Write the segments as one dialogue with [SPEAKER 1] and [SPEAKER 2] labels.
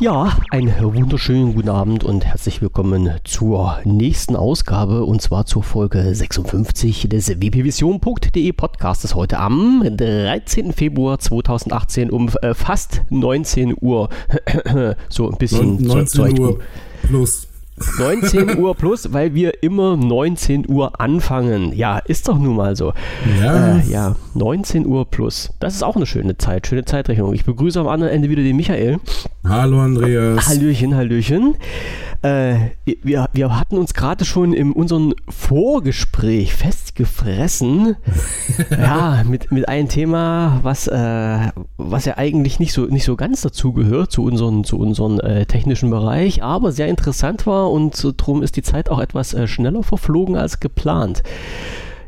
[SPEAKER 1] Ja, einen wunderschönen guten Abend und herzlich willkommen zur nächsten Ausgabe und zwar zur Folge 56 des wpvision.de Podcasts heute am 13. Februar 2018 um äh, fast 19 Uhr. so ein bisschen
[SPEAKER 2] 19 Uhr plus.
[SPEAKER 1] 19 Uhr plus, weil wir immer 19 Uhr anfangen. Ja, ist doch nun mal so.
[SPEAKER 2] Ja.
[SPEAKER 1] Äh, ja, 19 Uhr plus. Das ist auch eine schöne Zeit, schöne Zeitrechnung. Ich begrüße am anderen Ende wieder den Michael.
[SPEAKER 2] Hallo Andreas.
[SPEAKER 1] Hallöchen, Hallöchen. Äh, wir, wir hatten uns gerade schon in unserem Vorgespräch festgefressen. ja, mit, mit einem Thema, was, äh, was ja eigentlich nicht so, nicht so ganz dazugehört zu unserem zu unseren, äh, technischen Bereich, aber sehr interessant war und darum ist die Zeit auch etwas äh, schneller verflogen als geplant.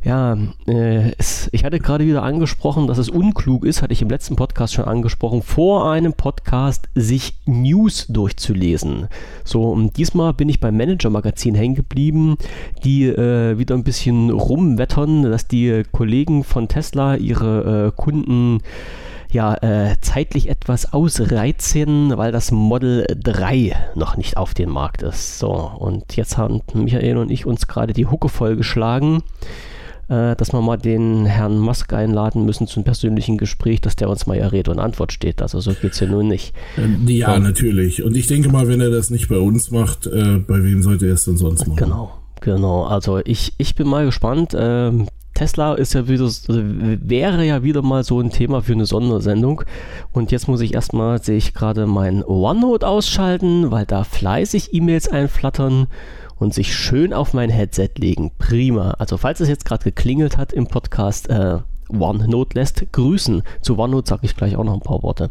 [SPEAKER 1] Ja, äh, es, ich hatte gerade wieder angesprochen, dass es unklug ist, hatte ich im letzten Podcast schon angesprochen, vor einem Podcast sich News durchzulesen. So, und diesmal bin ich beim Manager-Magazin hängen geblieben, die äh, wieder ein bisschen rumwettern, dass die Kollegen von Tesla ihre äh, Kunden ja, äh, zeitlich etwas ausreizen, weil das Model 3 noch nicht auf dem Markt ist. So, und jetzt haben Michael und ich uns gerade die Hucke vollgeschlagen äh, dass wir mal den Herrn Musk einladen müssen zum persönlichen Gespräch, dass der uns mal ja Rede und Antwort steht. Also so geht es ja nun nicht.
[SPEAKER 2] Äh, ja, und, natürlich. Und ich denke mal, wenn er das nicht bei uns macht, äh, bei wem sollte er es denn sonst machen?
[SPEAKER 1] Genau, genau. Also ich, ich bin mal gespannt. Ähm, Tesla ist ja wieder, wäre ja wieder mal so ein Thema für eine Sondersendung. Und jetzt muss ich erstmal, sehe ich gerade mein OneNote ausschalten, weil da fleißig E-Mails einflattern und sich schön auf mein Headset legen. Prima. Also falls es jetzt gerade geklingelt hat im Podcast, äh, OneNote lässt grüßen. Zu OneNote sage ich gleich auch noch ein paar Worte.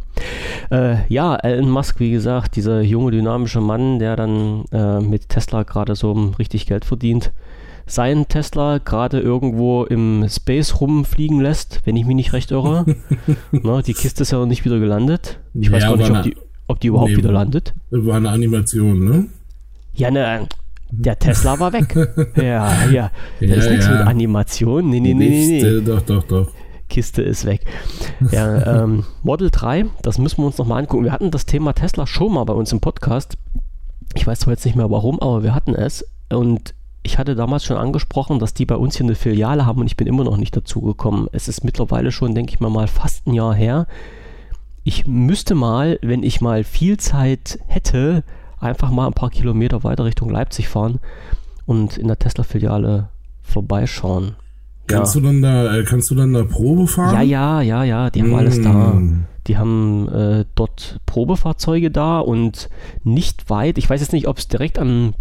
[SPEAKER 1] Äh, ja, Elon Musk, wie gesagt, dieser junge, dynamische Mann, der dann äh, mit Tesla gerade so richtig Geld verdient, sein Tesla gerade irgendwo im Space rumfliegen lässt, wenn ich mich nicht recht irre. Na, die Kiste ist ja noch nicht wieder gelandet. Ich weiß gar nicht, ob die, ob die überhaupt nee, wieder landet.
[SPEAKER 2] War eine Animation, ne?
[SPEAKER 1] Ja, ne, der Tesla war weg. ja, ja. Da ja, ist nichts ja. mit Animation. Nee, nee, nee, nee, nee.
[SPEAKER 2] Doch, doch, doch.
[SPEAKER 1] Kiste ist weg. Ja, ähm, Model 3, das müssen wir uns nochmal angucken. Wir hatten das Thema Tesla schon mal bei uns im Podcast. Ich weiß zwar jetzt nicht mehr warum, aber wir hatten es. Und ich hatte damals schon angesprochen, dass die bei uns hier eine Filiale haben und ich bin immer noch nicht dazu gekommen. Es ist mittlerweile schon, denke ich mal, mal fast ein Jahr her. Ich müsste mal, wenn ich mal viel Zeit hätte, einfach mal ein paar Kilometer weiter Richtung Leipzig fahren und in der Tesla-Filiale vorbeischauen.
[SPEAKER 2] Kannst ja. du dann da, äh, kannst du dann da Probe fahren?
[SPEAKER 1] Ja, ja, ja, ja, die haben mm. alles da. Die haben äh, dort Probefahrzeuge da und nicht weit, ich weiß jetzt nicht, ob es direkt am,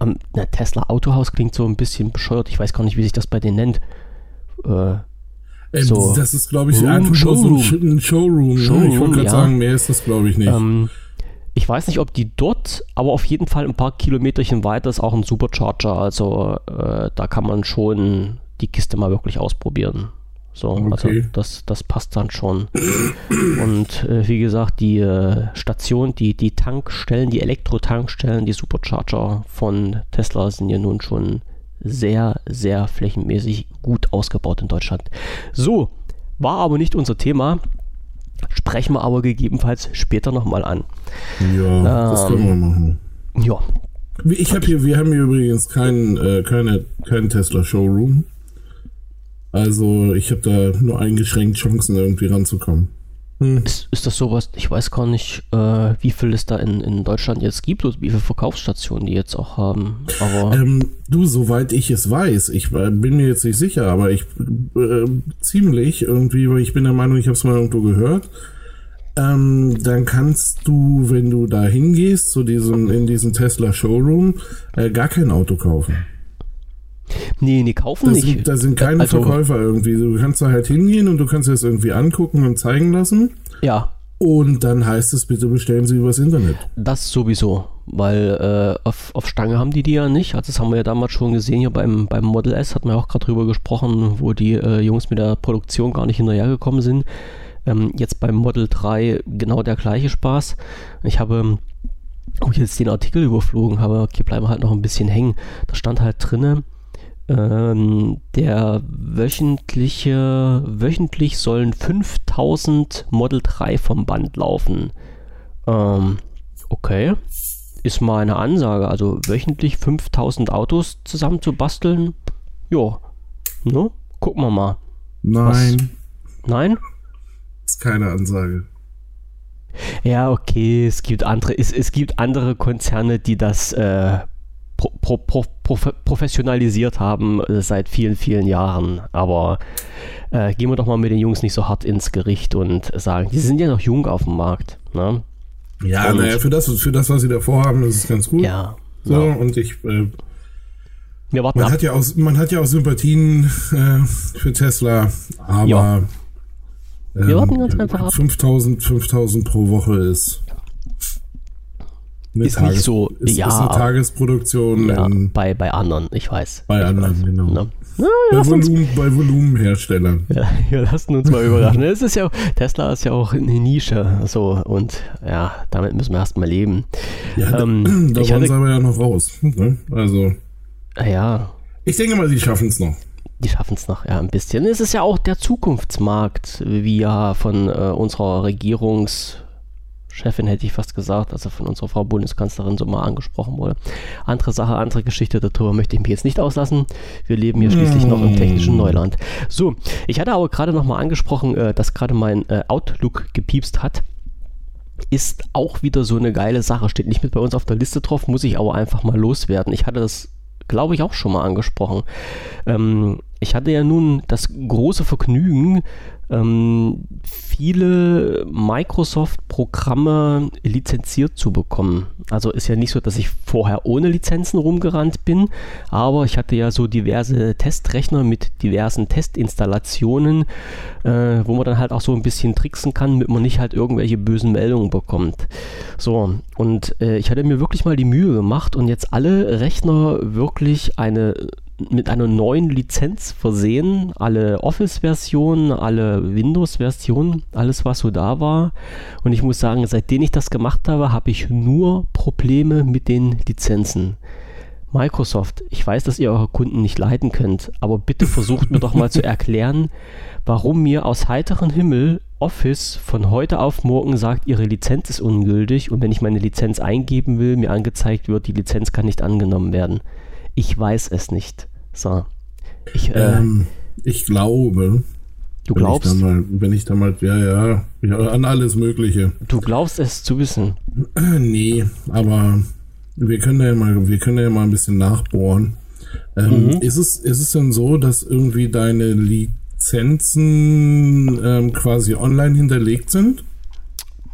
[SPEAKER 1] am na, Tesla Autohaus klingt so ein bisschen bescheuert, ich weiß gar nicht, wie sich das bei denen nennt.
[SPEAKER 2] Äh, ähm, so das ist, glaube ich, Room, einfach Showroom. so ein Showroom. Showroom ne? Ich wollte gerade ja. sagen, mehr ist das, glaube ich, nicht. Ähm,
[SPEAKER 1] ich weiß nicht, ob die dort, aber auf jeden Fall ein paar Kilometerchen weiter ist auch ein Supercharger. Also äh, da kann man schon die Kiste mal wirklich ausprobieren. So, okay. also das, das passt dann schon. Und äh, wie gesagt, die äh, Station, die, die Tankstellen, die Elektro-Tankstellen, die Supercharger von Tesla sind ja nun schon sehr, sehr flächenmäßig gut ausgebaut in Deutschland. So, war aber nicht unser Thema. Sprechen wir aber gegebenenfalls später nochmal an.
[SPEAKER 2] Ja, ähm, das können wir machen.
[SPEAKER 1] Ja.
[SPEAKER 2] Ich habe hier, wir haben hier übrigens keinen äh, keine, kein Tesla Showroom. Also ich habe da nur eingeschränkt Chancen irgendwie ranzukommen.
[SPEAKER 1] Hm. Ist, ist das sowas, ich weiß gar nicht, äh, wie viel es da in, in Deutschland jetzt gibt und wie viele Verkaufsstationen die jetzt auch haben. Aber
[SPEAKER 2] ähm, du, soweit ich es weiß, ich äh, bin mir jetzt nicht sicher, aber ich äh, ziemlich irgendwie, weil ich bin der Meinung, ich habe es mal irgendwo gehört. Ähm, dann kannst du, wenn du da hingehst, zu diesem, in diesem Tesla Showroom, äh, gar kein Auto kaufen.
[SPEAKER 1] Nee, nee, kaufen
[SPEAKER 2] da
[SPEAKER 1] nicht.
[SPEAKER 2] Sind, da sind keine also, Verkäufer irgendwie. Du kannst da halt hingehen und du kannst es irgendwie angucken und zeigen lassen.
[SPEAKER 1] Ja.
[SPEAKER 2] Und dann heißt es, bitte bestellen Sie übers Internet.
[SPEAKER 1] Das sowieso, weil äh, auf, auf Stange haben die die ja nicht. Also das haben wir ja damals schon gesehen hier beim, beim Model S, hat man ja auch gerade drüber gesprochen, wo die äh, Jungs mit der Produktion gar nicht hinterhergekommen sind. Ähm, jetzt beim Model 3 genau der gleiche Spaß. Ich habe wo ich jetzt den Artikel überflogen habe, okay, bleiben wir halt noch ein bisschen hängen. Da stand halt drinne, Ähm, der wöchentliche, wöchentlich sollen 5000 Model 3 vom Band laufen. Ähm, okay. Ist mal eine Ansage. Also wöchentlich 5000 Autos zusammen zu basteln. Jo. Ne? Gucken wir mal.
[SPEAKER 2] Nein.
[SPEAKER 1] Was? Nein?
[SPEAKER 2] Ist keine Ansage.
[SPEAKER 1] Ja, okay, es gibt andere, es, es gibt andere Konzerne, die das äh, pro, pro, pro, professionalisiert haben äh, seit vielen, vielen Jahren. Aber äh, gehen wir doch mal mit den Jungs nicht so hart ins Gericht und sagen, die sind ja noch jung auf dem Markt. Ne?
[SPEAKER 2] Ja, naja, für das, für das, was sie davor haben, ist es ganz gut.
[SPEAKER 1] Ja.
[SPEAKER 2] So,
[SPEAKER 1] ja.
[SPEAKER 2] und ich. Äh, man,
[SPEAKER 1] ab.
[SPEAKER 2] hat ja auch, man hat ja auch Sympathien äh, für Tesla, aber.
[SPEAKER 1] Ja.
[SPEAKER 2] Ähm,
[SPEAKER 1] Wir warten ganz einfach ab.
[SPEAKER 2] 5000, 5000 pro Woche ist. Eine
[SPEAKER 1] Ist nicht so-
[SPEAKER 2] ist,
[SPEAKER 1] ja,
[SPEAKER 2] ist eine Tagesproduktion
[SPEAKER 1] Ja,
[SPEAKER 2] in,
[SPEAKER 1] bei, bei anderen, ich weiß.
[SPEAKER 2] bei
[SPEAKER 1] ich
[SPEAKER 2] anderen,
[SPEAKER 1] weiß,
[SPEAKER 2] genau.
[SPEAKER 1] Ne? Na,
[SPEAKER 2] bei,
[SPEAKER 1] uns,
[SPEAKER 2] Volumen, bei Volumenherstellern.
[SPEAKER 1] ja, wir lassen uns mal überraschen. Es ist ja, Tesla ist ja auch eine Nische, so und ja, damit müssen wir erstmal leben.
[SPEAKER 2] Ja,
[SPEAKER 1] Ähm,
[SPEAKER 2] da
[SPEAKER 1] ich
[SPEAKER 2] wollen sie aber ja noch raus. Ne? Also,
[SPEAKER 1] Ja,
[SPEAKER 2] ich denke mal, sie schaffen es noch.
[SPEAKER 1] Die schaffen es noch, ja, ein bisschen. Es ist ja auch der Zukunftsmarkt, wie ja von äh, unserer Regierungschefin, hätte ich fast gesagt, also von unserer Frau Bundeskanzlerin so mal angesprochen wurde. Andere Sache, andere Geschichte, darüber möchte ich mich jetzt nicht auslassen. Wir leben hier schließlich noch im technischen Neuland. So, ich hatte aber gerade noch mal angesprochen, äh, dass gerade mein äh, Outlook gepiepst hat. Ist auch wieder so eine geile Sache. Steht nicht mit bei uns auf der Liste drauf, muss ich aber einfach mal loswerden. Ich hatte das, glaube ich, auch schon mal angesprochen. Ähm, ich hatte ja nun das große Vergnügen, ähm, viele Microsoft-Programme lizenziert zu bekommen. Also ist ja nicht so, dass ich vorher ohne Lizenzen rumgerannt bin, aber ich hatte ja so diverse Testrechner mit diversen Testinstallationen, äh, wo man dann halt auch so ein bisschen tricksen kann, damit man nicht halt irgendwelche bösen Meldungen bekommt. So, und äh, ich hatte mir wirklich mal die Mühe gemacht und jetzt alle Rechner wirklich eine mit einer neuen Lizenz versehen. Alle Office-Versionen, alle Windows-Versionen, alles was so da war. Und ich muss sagen, seitdem ich das gemacht habe, habe ich nur Probleme mit den Lizenzen. Microsoft, ich weiß, dass ihr eure Kunden nicht leiden könnt, aber bitte versucht mir doch mal zu erklären, warum mir aus heiterem Himmel Office von heute auf morgen sagt, ihre Lizenz ist ungültig und wenn ich meine Lizenz eingeben will, mir angezeigt wird, die Lizenz kann nicht angenommen werden. Ich weiß es nicht. So. Ich, äh,
[SPEAKER 2] Ähm, ich glaube,
[SPEAKER 1] du
[SPEAKER 2] wenn
[SPEAKER 1] glaubst,
[SPEAKER 2] ich da mal, wenn ich da mal, ja, ja, ja, an alles Mögliche.
[SPEAKER 1] du glaubst es zu wissen.
[SPEAKER 2] Nee, aber wir können ja mal, wir können ja mal ein bisschen nachbohren. Ähm,
[SPEAKER 1] Mhm.
[SPEAKER 2] ist, es, ist es denn so, dass irgendwie deine Lizenzen ähm, quasi online hinterlegt sind?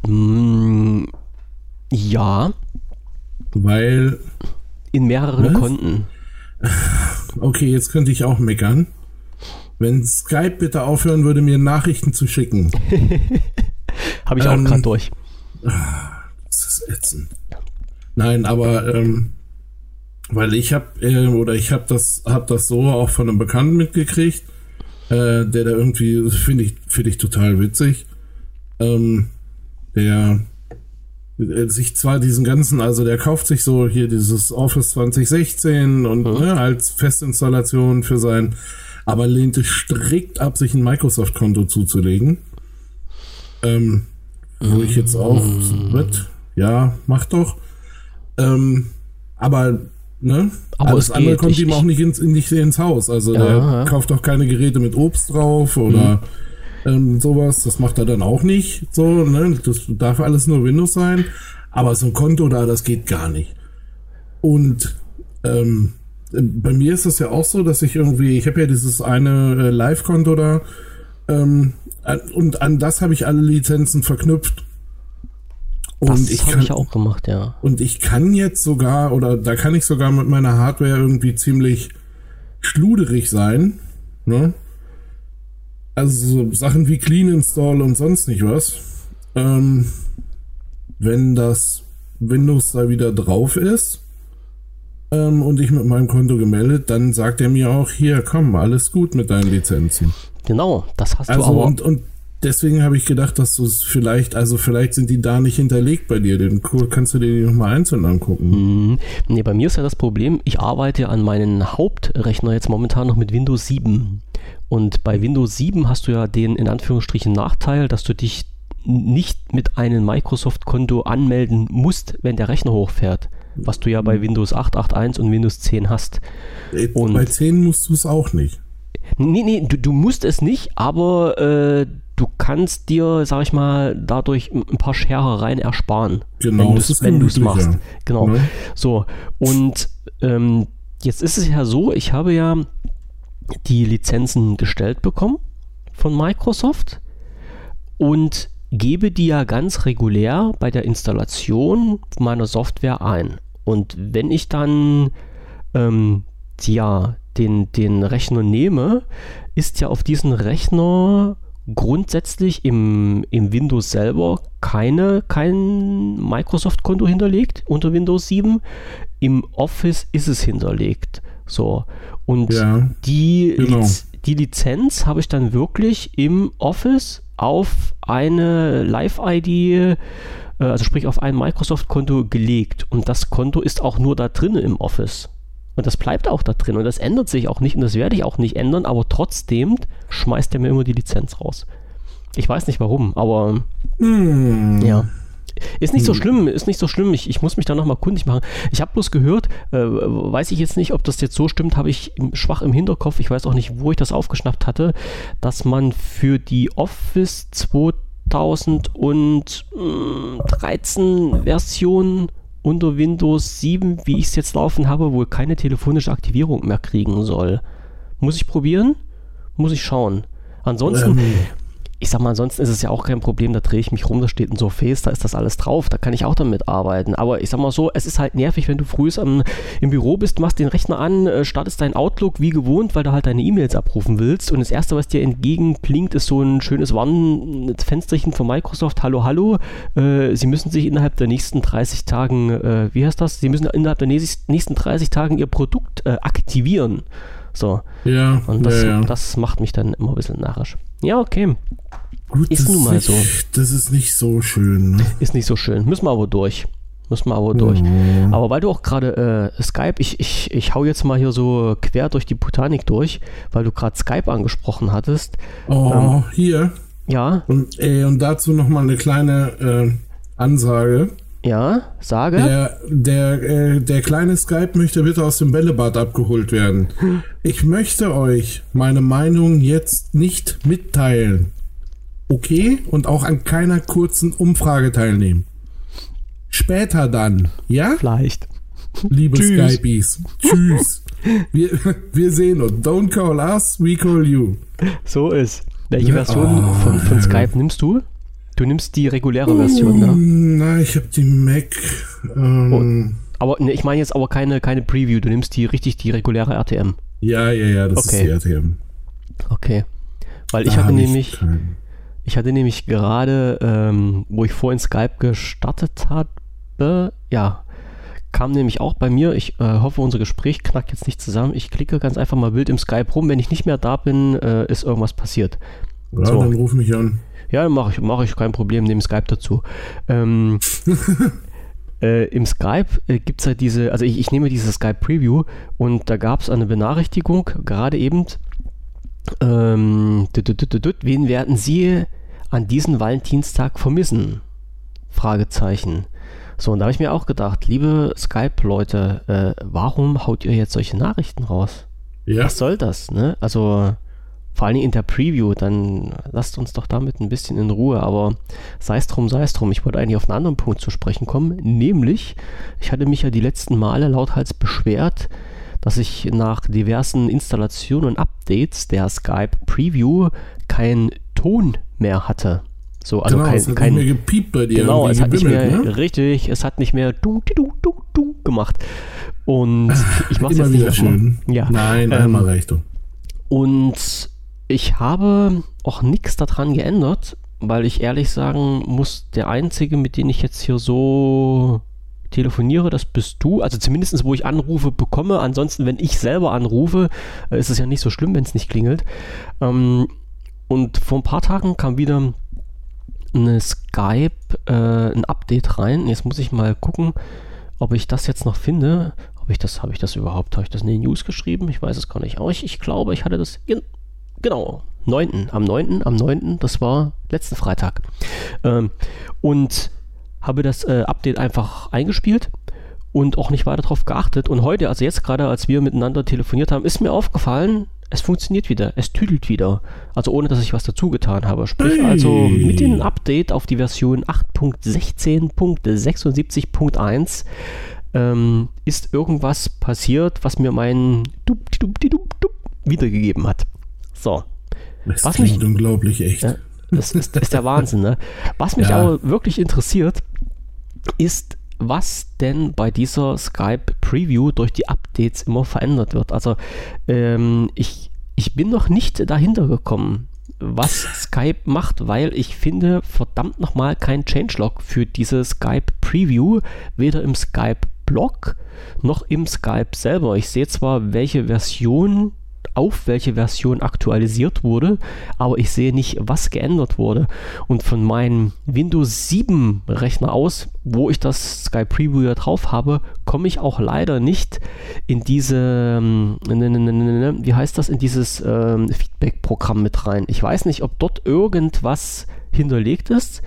[SPEAKER 1] Mm, ja,
[SPEAKER 2] Weil,
[SPEAKER 1] in mehreren
[SPEAKER 2] Was?
[SPEAKER 1] Konten.
[SPEAKER 2] okay, jetzt könnte ich auch meckern. Wenn Skype bitte aufhören würde, mir Nachrichten zu schicken.
[SPEAKER 1] Habe ich auch
[SPEAKER 2] Ähm,
[SPEAKER 1] gerade durch.
[SPEAKER 2] Das ist ätzend. Nein, aber ähm, weil ich habe äh, oder ich habe das hab das so auch von einem Bekannten mitgekriegt, äh, der da irgendwie finde ich finde ich total witzig, ähm, der sich zwar diesen ganzen, also der kauft sich so hier dieses Office 2016 und ne, als Festinstallation für sein, aber lehnt es strikt ab, sich ein Microsoft-Konto zuzulegen. Ähm, wo ich jetzt auch, was? Ja, mach doch. Ähm, aber, ne?
[SPEAKER 1] Aber
[SPEAKER 2] Alles
[SPEAKER 1] es
[SPEAKER 2] andere kommt
[SPEAKER 1] Ich-
[SPEAKER 2] ihm auch nicht ins, nicht ins Haus. Also
[SPEAKER 1] Ja,
[SPEAKER 2] der
[SPEAKER 1] ja.
[SPEAKER 2] kauft auch keine Geräte mit Obst drauf oder ähm, sowas. Das macht er dann auch nicht. So, ne? Das darf alles nur Windows sein. Aber so ein Konto da, das geht gar nicht. Und ähm, bei mir ist das ja auch so, dass ich irgendwie, ich habe ja dieses eine äh, Live-Konto da ähm, und an das habe ich alle Lizenzen verknüpft. Und
[SPEAKER 1] Das
[SPEAKER 2] ich
[SPEAKER 1] habe
[SPEAKER 2] kann,
[SPEAKER 1] ich auch gemacht, ja.
[SPEAKER 2] und ich kann jetzt sogar, oder da kann ich sogar mit meiner Hardware irgendwie ziemlich schluderig sein. Ne? Also so Sachen wie Clean Install und sonst nicht was. Ähm, wenn das Windows da wieder drauf ist ähm, und ich mit meinem Konto gemeldet, dann sagt er mir auch, hier, komm, alles gut mit deinen Lizenzen.
[SPEAKER 1] Genau, das hast du
[SPEAKER 2] Also
[SPEAKER 1] aber.
[SPEAKER 2] und, und deswegen habe ich gedacht, dass du es vielleicht, also vielleicht sind die da nicht hinterlegt bei dir. Den Code kannst du dir die nochmal einzeln angucken.
[SPEAKER 1] Mhm. Nee, bei mir ist ja das Problem, ich arbeite an meinem Hauptrechner jetzt momentan noch mit Windows 7. Und bei Windows 7 hast du ja den in Anführungsstrichen Nachteil, dass du dich nicht mit einem Microsoft-Konto anmelden musst, wenn der Rechner hochfährt. Was du ja bei Windows 8.8.1 und Windows 10 hast.
[SPEAKER 2] Äh,
[SPEAKER 1] Und-
[SPEAKER 2] bei 10 musst du es auch nicht.
[SPEAKER 1] Nee, nee, du, du musst es nicht, aber äh, du kannst dir, sag ich mal, dadurch ein paar Scherereien ersparen.
[SPEAKER 2] Genau,
[SPEAKER 1] wenn du es machst. Genau.
[SPEAKER 2] Ne?
[SPEAKER 1] So, und ähm, jetzt ist es ja so, ich habe ja die Lizenzen gestellt bekommen von Microsoft und gebe die ja ganz regulär bei der Installation meiner Software ein. Und wenn ich dann ähm, ja, den, den Rechner nehme, ist ja auf diesen Rechner grundsätzlich im, im Windows selber keine, kein Microsoft-Konto hinterlegt unter Windows 7. Im Office ist es hinterlegt. So. Und
[SPEAKER 2] Ja,
[SPEAKER 1] die,
[SPEAKER 2] genau.
[SPEAKER 1] Liz die Lizenz habe ich dann wirklich im Office auf eine Live-ID, äh, also sprich auf ein Microsoft-Konto gelegt. Und das Konto ist auch nur da drin im Office. Und das bleibt auch da drin und das ändert sich auch nicht und das werde ich auch nicht ändern, aber trotzdem schmeißt er mir immer die Lizenz raus. Ich weiß nicht warum, aber
[SPEAKER 2] Hm.
[SPEAKER 1] ja. Ist nicht so schlimm, ist nicht so schlimm. Ich, ich muss mich da nochmal kundig machen. Ich habe bloß gehört, äh, weiß ich jetzt nicht, ob das jetzt so stimmt, habe ich im, schwach im Hinterkopf. Ich weiß auch nicht, wo ich das aufgeschnappt hatte, dass man für die Office 2013 Version unter Windows 7, wie ich es jetzt laufen habe, wohl keine telefonische Aktivierung mehr kriegen soll. Muss ich probieren? Muss ich schauen. Ansonsten,
[SPEAKER 2] Ähm,
[SPEAKER 1] ich sag mal, ansonsten ist es ja auch kein Problem, da drehe ich mich rum, da steht ein Surface, da ist das alles drauf, da kann ich auch damit arbeiten. Aber ich sag mal so, es ist halt nervig, wenn du früh am, im Büro bist, machst den Rechner an, äh, startest dein Outlook wie gewohnt, weil du halt deine E-Mails abrufen willst und das erste, was dir entgegenklingt, ist so ein schönes Warnfensterchen von Microsoft, hallo, hallo, äh, sie müssen sich innerhalb der nächsten 30 Tagen, äh, wie heißt das, sie müssen innerhalb der nächst- nächsten 30 Tagen ihr Produkt äh, aktivieren. So,
[SPEAKER 2] ja,
[SPEAKER 1] und das,
[SPEAKER 2] ja, ja.
[SPEAKER 1] das macht mich dann immer ein bisschen narrisch. Ja, okay.
[SPEAKER 2] Gut,
[SPEAKER 1] ist
[SPEAKER 2] das
[SPEAKER 1] nun mal
[SPEAKER 2] nicht,
[SPEAKER 1] so.
[SPEAKER 2] Das ist nicht so schön. Ne?
[SPEAKER 1] Ist nicht so schön. Müssen wir aber durch. Müssen wir aber durch.
[SPEAKER 2] Mhm.
[SPEAKER 1] Aber weil du auch gerade äh, Skype, ich, ich, ich hau jetzt mal hier so quer durch die Botanik durch, weil du gerade Skype angesprochen hattest.
[SPEAKER 2] Oh,
[SPEAKER 1] Ähm.
[SPEAKER 2] hier.
[SPEAKER 1] Ja,
[SPEAKER 2] Und, äh, und dazu nochmal eine kleine äh, Ansage.
[SPEAKER 1] Ja, sage.
[SPEAKER 2] Der, der, äh, der kleine Skype möchte bitte aus dem Bällebad abgeholt werden. Ich möchte euch meine Meinung jetzt nicht mitteilen. Okay? Und auch an keiner kurzen Umfrage teilnehmen. Später dann. Ja?
[SPEAKER 1] Vielleicht.
[SPEAKER 2] Liebe
[SPEAKER 1] Tschüss.
[SPEAKER 2] Skypies. Tschüss. Wir, wir sehen uns. Don't call us, we call you.
[SPEAKER 1] So ist. Welche Version
[SPEAKER 2] oh,
[SPEAKER 1] von, von
[SPEAKER 2] ja.
[SPEAKER 1] Skype nimmst du? Du nimmst die reguläre Version, ne?
[SPEAKER 2] Hm, Na, ich habe die Mac. Ähm,
[SPEAKER 1] Aber ne, ich meine jetzt aber keine, keine Preview. Du nimmst die richtig die reguläre RTM.
[SPEAKER 2] Ja, ja, ja, das
[SPEAKER 1] Okay.
[SPEAKER 2] ist die RTM.
[SPEAKER 1] Okay. Weil
[SPEAKER 2] Da
[SPEAKER 1] ich hatte nämlich.
[SPEAKER 2] keinen.
[SPEAKER 1] Ich hatte nämlich gerade, ähm, wo ich vorhin Skype gestartet habe, ja, kam nämlich auch bei mir, ich äh, hoffe, unser Gespräch knackt jetzt nicht zusammen. Ich klicke ganz einfach mal wild im Skype rum. Wenn ich nicht mehr da bin, äh, ist irgendwas passiert.
[SPEAKER 2] Ja,
[SPEAKER 1] So.
[SPEAKER 2] dann ruf mich an.
[SPEAKER 1] Ja, mache ich, mach ich kein Problem, nehme Skype dazu. Ähm, äh, Im Skype äh, gibt es halt diese, also ich, ich nehme diese Skype Preview und da gab es eine Benachrichtigung, gerade eben, ähm, wen werden Sie an diesem Valentinstag vermissen? Fragezeichen. So, und da habe ich mir auch gedacht, liebe Skype-Leute, äh, warum haut ihr jetzt solche Nachrichten raus?
[SPEAKER 2] Ja,
[SPEAKER 1] Was soll das, ne? Also vor Dingen in der Preview, dann lasst uns doch damit ein bisschen in Ruhe, aber sei es drum, sei es drum. Ich wollte eigentlich auf einen anderen Punkt zu sprechen kommen, nämlich, ich hatte mich ja die letzten Male lauthals beschwert, dass ich nach diversen Installationen und Updates der Skype Preview keinen Ton mehr hatte. So, also
[SPEAKER 2] genau,
[SPEAKER 1] kein,
[SPEAKER 2] es hat
[SPEAKER 1] kein,
[SPEAKER 2] nicht mehr gepiept bei dir.
[SPEAKER 1] Genau, es hat nicht mehr,
[SPEAKER 2] ne?
[SPEAKER 1] richtig, es hat nicht mehr du, du, du, du gemacht. Und ich mache es jetzt nicht
[SPEAKER 2] wieder
[SPEAKER 1] nochmal.
[SPEAKER 2] schön.
[SPEAKER 1] Ja.
[SPEAKER 2] Nein,
[SPEAKER 1] Ähm,
[SPEAKER 2] einmal reicht doch.
[SPEAKER 1] Und ich habe auch nichts daran geändert, weil ich ehrlich sagen muss, der einzige, mit dem ich jetzt hier so telefoniere, das bist du. Also zumindest, wo ich Anrufe bekomme. Ansonsten, wenn ich selber anrufe, äh, ist es ja nicht so schlimm, wenn es nicht klingelt. Ähm, und vor ein paar Tagen kam wieder eine Skype, äh, ein Update rein. Jetzt muss ich mal gucken, ob ich das jetzt noch finde. Ob ich das, habe ich das überhaupt, habe ich das in den News geschrieben? Ich weiß es gar nicht. Aber ich, ich glaube, ich hatte das, genau, 9. Am 9. Am 9. Das war letzten Freitag. Ähm, und habe das äh, Update einfach eingespielt und auch nicht weiter darauf geachtet. Und heute, also jetzt gerade, als wir miteinander telefoniert haben, ist mir aufgefallen, es funktioniert wieder, es tüdelt wieder. Also ohne, dass ich was dazu getan habe. Sprich hey. also mit dem Update auf die Version 8.16.76.1 ähm, ist irgendwas passiert, was mir meinen Dup, Dup, Dup, Dup wiedergegeben hat. So.
[SPEAKER 2] Das was klingt mich, unglaublich echt. Ja,
[SPEAKER 1] das, ist, ist der Wahnsinn, ne? Was mich ja. aber wirklich interessiert, ist, was denn bei dieser Skype Preview durch die Updates immer verändert wird. Also ähm, ich, ich bin noch nicht dahinter gekommen, was Skype macht, weil ich finde verdammt nochmal kein Changelog für diese Skype Preview, weder im Skype Blog noch im Skype selber. Ich sehe zwar, welche Version auf welche Version aktualisiert wurde, aber ich sehe nicht, was geändert wurde. Und von meinem Windows 7 Rechner aus, wo ich das Sky Preview ja drauf habe, komme ich auch leider nicht in diese, ähm, wie heißt das, in dieses ähm, Feedback-Programm mit rein. Ich weiß nicht, ob dort irgendwas hinterlegt ist,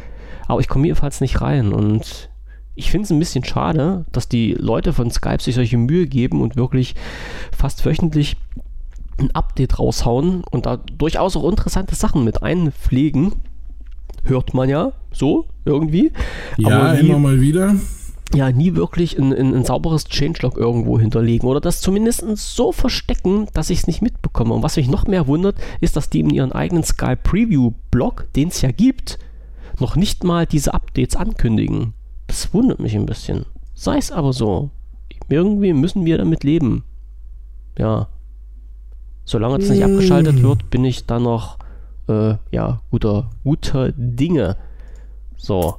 [SPEAKER 1] aber ich komme jedenfalls nicht rein und ich finde es ein bisschen schade, dass die Leute von Skype sich solche Mühe geben und wirklich fast wöchentlich ein Update raushauen und da durchaus auch interessante Sachen mit einpflegen. Hört man ja so irgendwie.
[SPEAKER 2] Ja, nie, immer mal wieder.
[SPEAKER 1] Ja, nie wirklich ein, ein, ein sauberes Changelog irgendwo hinterlegen oder das zumindest so verstecken, dass ich es nicht mitbekomme. Und was mich noch mehr wundert, ist, dass die in ihren eigenen Sky Preview Blog, den es ja gibt, noch nicht mal diese Updates ankündigen. Das wundert mich ein bisschen. Sei es aber so. Irgendwie müssen wir damit leben. Ja, Solange es nicht abgeschaltet hm. wird, bin ich da noch äh, ja, guter, guter Dinge. So,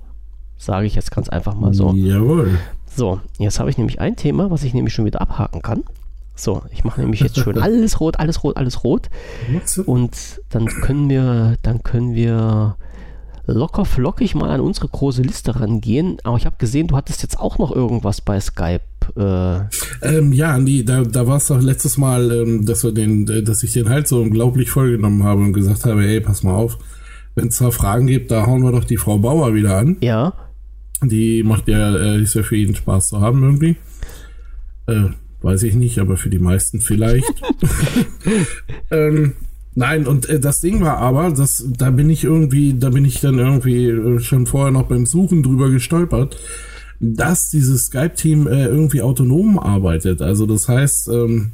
[SPEAKER 1] sage ich jetzt ganz einfach mal so.
[SPEAKER 2] Jawohl.
[SPEAKER 1] So, jetzt habe ich nämlich ein Thema, was ich nämlich schon wieder abhaken kann. So, ich mache nämlich jetzt schon alles rot, alles rot, alles rot. Und dann können wir, dann können wir locker flockig mal an unsere große Liste rangehen. Aber ich habe gesehen, du hattest jetzt auch noch irgendwas bei Skype
[SPEAKER 2] äh ähm, ja, die, da, da war es doch letztes Mal, ähm, dass wir den, dass ich den halt so unglaublich vollgenommen habe und gesagt habe, ey, pass mal auf, wenn es da Fragen gibt, da hauen wir doch die Frau Bauer wieder an.
[SPEAKER 1] Ja.
[SPEAKER 2] Die macht ja, äh, ist ja für jeden Spaß zu haben irgendwie. Äh, weiß ich nicht, aber für die meisten vielleicht. ähm, nein, und äh, das Ding war aber, das, da bin ich irgendwie, da bin ich dann irgendwie äh, schon vorher noch beim Suchen drüber gestolpert dass dieses Skype-Team äh, irgendwie autonom arbeitet. Also das heißt, ähm,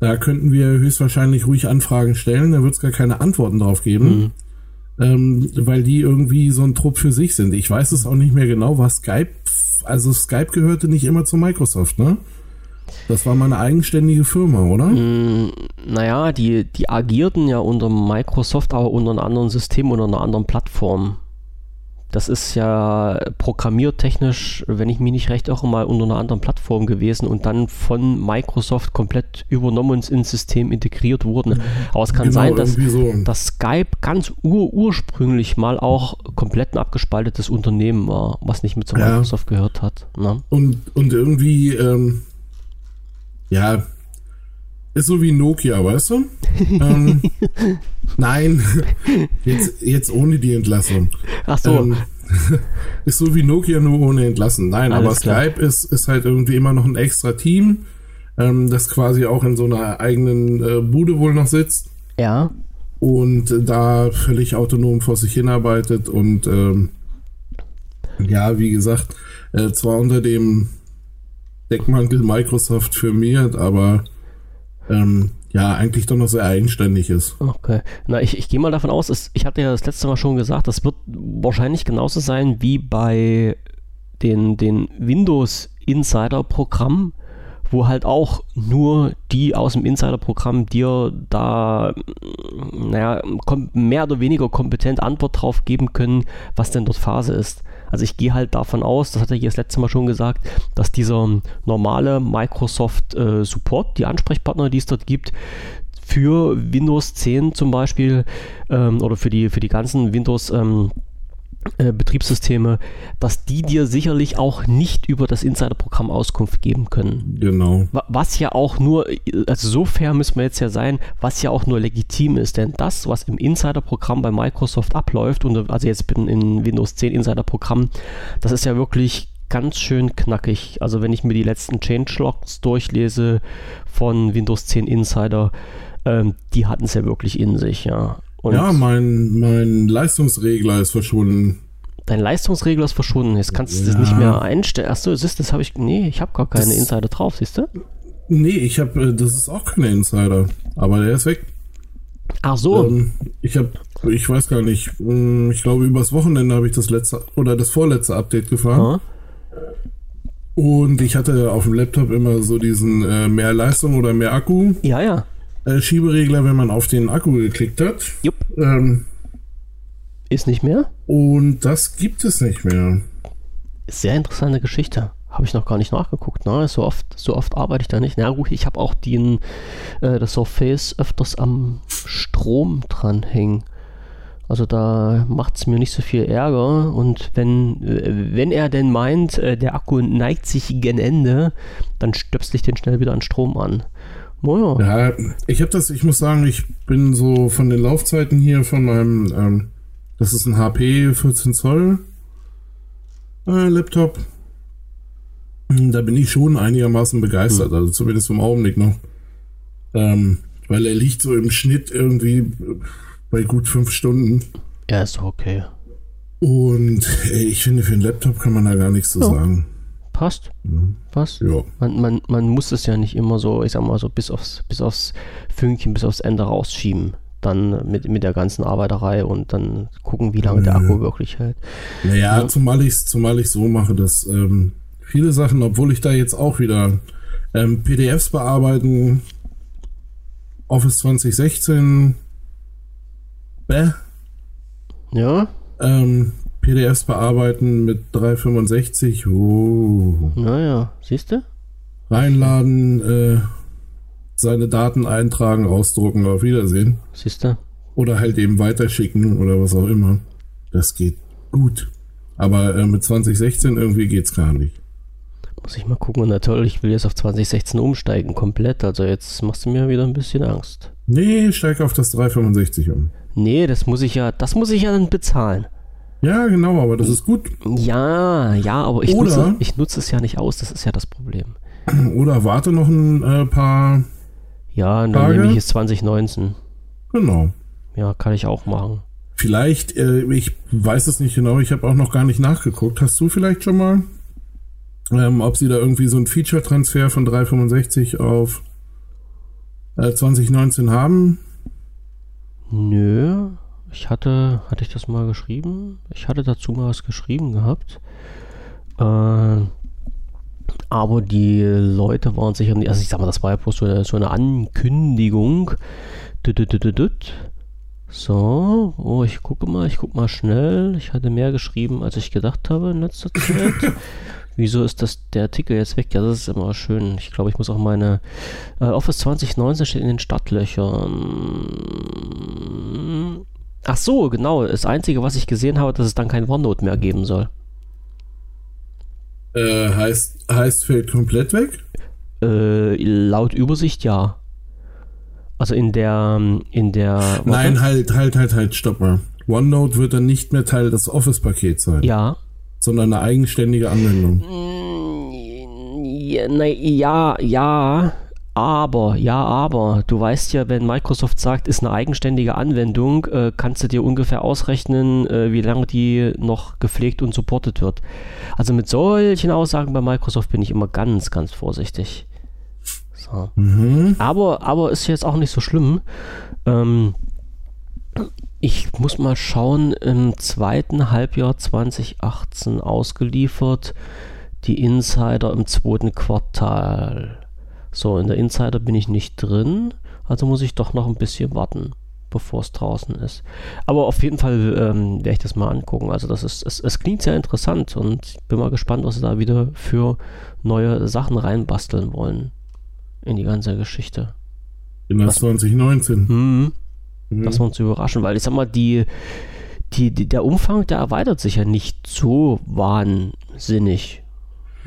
[SPEAKER 2] da könnten wir höchstwahrscheinlich ruhig Anfragen stellen, da wird es gar keine Antworten drauf geben. Mhm. Ähm, weil die irgendwie so ein Trupp für sich sind. Ich weiß es auch nicht mehr genau, was Skype, also Skype gehörte nicht immer zu Microsoft, ne? Das war mal eine eigenständige Firma, oder? Mm,
[SPEAKER 1] naja, die, die agierten ja unter Microsoft, aber unter einem anderen System, unter einer anderen Plattform. Das ist ja programmiertechnisch, wenn ich mich nicht recht auch mal unter einer anderen Plattform gewesen und dann von Microsoft komplett übernommen und ins System integriert wurden. Mhm. Aber es kann genau, sein, dass, so. dass Skype ganz ur ursprünglich mal auch komplett ein abgespaltetes Unternehmen war, was nicht mit zu Microsoft ja. gehört hat.
[SPEAKER 2] Ne? Und, und irgendwie, ähm, ja, ist so wie Nokia, weißt du? ähm, nein, jetzt, jetzt ohne die Entlassung.
[SPEAKER 1] Ach so. Ähm,
[SPEAKER 2] ist so wie Nokia nur ohne Entlassen. Nein, Alles aber klar. Skype ist, ist halt irgendwie immer noch ein extra Team, ähm, das quasi auch in so einer eigenen äh, Bude wohl noch sitzt.
[SPEAKER 1] Ja.
[SPEAKER 2] Und äh, da völlig autonom vor sich hinarbeitet und ähm, ja, wie gesagt, äh, zwar unter dem Deckmantel Microsoft firmiert, aber ähm, ja, eigentlich doch noch sehr eigenständig ist.
[SPEAKER 1] Okay. Na, ich, ich gehe mal davon aus, es, ich hatte ja das letzte Mal schon gesagt, das wird wahrscheinlich genauso sein wie bei den, den Windows Insider-Programmen, wo halt auch nur die aus dem Insider-Programm dir da, naja, mehr oder weniger kompetent Antwort drauf geben können, was denn dort Phase ist. Also ich gehe halt davon aus, das hat er hier das letzte Mal schon gesagt, dass dieser normale Microsoft äh, Support, die Ansprechpartner, die es dort gibt, für Windows 10 zum Beispiel ähm, oder für die, für die ganzen Windows ähm, äh, Betriebssysteme, dass die dir sicherlich auch nicht über das Insider-Programm Auskunft geben können.
[SPEAKER 2] Genau.
[SPEAKER 1] Was ja auch nur, also so fair müssen wir jetzt ja sein, was ja auch nur legitim ist, denn das, was im Insider-Programm bei Microsoft abläuft, und also jetzt bin in Windows 10 Insider-Programm, das ist ja wirklich ganz schön knackig. Also wenn ich mir die letzten Changelogs durchlese von Windows 10 Insider, ähm, die hatten es ja wirklich in sich, ja.
[SPEAKER 2] Und ja, mein, mein Leistungsregler ist verschwunden.
[SPEAKER 1] Dein Leistungsregler ist verschwunden. Jetzt kannst du ja. das nicht mehr einstellen. Achso, siehst das habe ich. Nee, ich habe gar keine das, Insider drauf, siehst du?
[SPEAKER 2] Nee, ich habe. Das ist auch keine Insider. Aber der ist weg.
[SPEAKER 1] Ach so. Ähm,
[SPEAKER 2] ich habe. Ich weiß gar nicht. Hm, ich glaube, übers Wochenende habe ich das letzte oder das vorletzte Update gefahren. Ja. Und ich hatte auf dem Laptop immer so diesen äh, mehr Leistung oder mehr Akku.
[SPEAKER 1] Ja, ja
[SPEAKER 2] äh, Schieberegler, wenn man auf den Akku geklickt hat.
[SPEAKER 1] Jupp. Ähm, ist nicht mehr?
[SPEAKER 2] Und das gibt es nicht mehr.
[SPEAKER 1] Sehr interessante Geschichte. Habe ich noch gar nicht nachgeguckt. Ne? So, oft, so oft arbeite ich da nicht. Na gut, ich habe auch den, äh, das Surface öfters am Strom dranhängen. Also da macht es mir nicht so viel Ärger. Und wenn, äh, wenn er denn meint, äh, der Akku neigt sich gen Ende, dann stöpsel ich den schnell wieder an Strom an.
[SPEAKER 2] Oh ja. ja, ich habe das, ich muss sagen, ich bin so von den Laufzeiten hier von meinem, ähm, das ist ein HP 14 Zoll äh, Laptop. Da bin ich schon einigermaßen begeistert, hm. also zumindest im Augenblick noch. Ähm, weil er liegt so im Schnitt irgendwie bei gut fünf Stunden.
[SPEAKER 1] Ja, ist okay.
[SPEAKER 2] Und ey, ich finde, für einen Laptop kann man da gar nichts zu ja. sagen
[SPEAKER 1] passt. Mhm. Was? Ja. Man, man, man muss es ja nicht immer so, ich sag mal so, bis aufs, bis aufs Fünkchen, bis aufs Ende rausschieben. Dann mit, mit der ganzen Arbeiterei und dann gucken, wie lange der Akku wirklich hält.
[SPEAKER 2] Naja, ja. zumal ich zumal ich so mache, dass ähm, viele Sachen, obwohl ich da jetzt auch wieder ähm, PDFs bearbeiten, Office 2016, bäh.
[SPEAKER 1] Ja.
[SPEAKER 2] Ähm, PDFs bearbeiten mit 365. Oh.
[SPEAKER 1] Naja, siehst du?
[SPEAKER 2] Reinladen, äh, seine Daten eintragen, ausdrucken, auf Wiedersehen.
[SPEAKER 1] Siehst du?
[SPEAKER 2] Oder halt eben weiterschicken oder was auch immer. Das geht gut. Aber äh, mit 2016 irgendwie geht's gar nicht.
[SPEAKER 1] Muss ich mal gucken. Und natürlich, ich will jetzt auf 2016 umsteigen, komplett. Also jetzt machst du mir wieder ein bisschen Angst.
[SPEAKER 2] Nee, steig auf das 365 um.
[SPEAKER 1] Nee, das muss ich ja, das muss ich ja dann bezahlen.
[SPEAKER 2] Ja, genau, aber das ist gut.
[SPEAKER 1] Ja, ja, aber ich, nutze, ich nutze es ja nicht aus, das ist ja das Problem.
[SPEAKER 2] Oder warte noch ein äh, paar.
[SPEAKER 1] Ja, dann Tage. nehme ich es 2019.
[SPEAKER 2] Genau.
[SPEAKER 1] Ja, kann ich auch machen.
[SPEAKER 2] Vielleicht, äh, ich weiß es nicht genau, ich habe auch noch gar nicht nachgeguckt. Hast du vielleicht schon mal, ähm, ob sie da irgendwie so einen Feature-Transfer von 365 auf äh, 2019 haben?
[SPEAKER 1] Nö, ich hatte, hatte ich das mal geschrieben? Ich hatte dazu mal was geschrieben gehabt. Äh, aber die Leute waren sicher nicht, also ich sag mal, das war ja bloß so eine, so eine Ankündigung. So, oh, ich gucke mal, ich gucke mal schnell. Ich hatte mehr geschrieben, als ich gedacht habe in letzter Zeit. Wieso ist das der Artikel jetzt weg? Ja, das ist immer schön. Ich glaube, ich muss auch meine äh, Office 2019 steht in den Startlöchern. Ach so, genau. Das Einzige, was ich gesehen habe, dass es dann kein OneNote mehr geben soll.
[SPEAKER 2] Äh, heißt, heißt fällt komplett weg?
[SPEAKER 1] Äh, laut Übersicht ja. Also in der, in der.
[SPEAKER 2] Nein, halt, halt, halt, halt, stopp mal. OneNote wird dann nicht mehr Teil des Office-Pakets sein.
[SPEAKER 1] Ja.
[SPEAKER 2] Sondern eine eigenständige Anwendung.
[SPEAKER 1] Ja, na, ja, ja. Aber, ja, aber, du weißt ja, wenn Microsoft sagt, ist eine eigenständige Anwendung, äh, kannst du dir ungefähr ausrechnen, äh, wie lange die noch gepflegt und supportet wird. Also mit solchen Aussagen bei Microsoft bin ich immer ganz, ganz vorsichtig. So. Mhm. Aber, aber ist jetzt auch nicht so schlimm. Ähm, ich muss mal schauen, im zweiten Halbjahr 2018 ausgeliefert, die Insider im zweiten Quartal. So, in der Insider bin ich nicht drin, also muss ich doch noch ein bisschen warten, bevor es draußen ist. Aber auf jeden Fall ähm, werde ich das mal angucken. Also das ist, es, es klingt sehr interessant und ich bin mal gespannt, was sie da wieder für neue Sachen reinbasteln wollen in die ganze Geschichte.
[SPEAKER 2] In das 2019.
[SPEAKER 1] Mhm. Mhm. Das uns überraschen, weil ich sag mal, die, die, die, der Umfang, der erweitert sich ja nicht so wahnsinnig.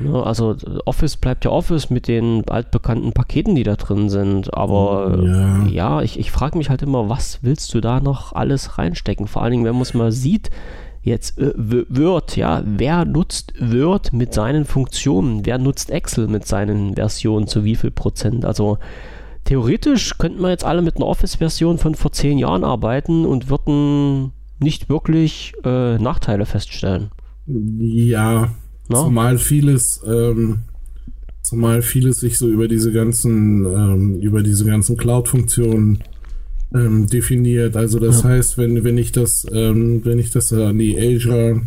[SPEAKER 1] Ne? Also Office bleibt ja Office mit den altbekannten Paketen, die da drin sind. Aber ja, ja ich, ich frage mich halt immer, was willst du da noch alles reinstecken? Vor allen Dingen, wenn man es mal sieht, jetzt äh, Word, ja, wer nutzt Word mit seinen Funktionen? Wer nutzt Excel mit seinen Versionen zu wie viel Prozent? Also theoretisch könnten wir jetzt alle mit einer Office-Version von vor zehn Jahren arbeiten und würden nicht wirklich äh, Nachteile feststellen.
[SPEAKER 2] Ja, no? zumal vieles, ähm, zumal vieles sich so über diese ganzen, ähm, über diese ganzen Cloud-Funktionen ähm, definiert. Also das ja. heißt, wenn, wenn ich das, ähm, wenn ich das an die Azure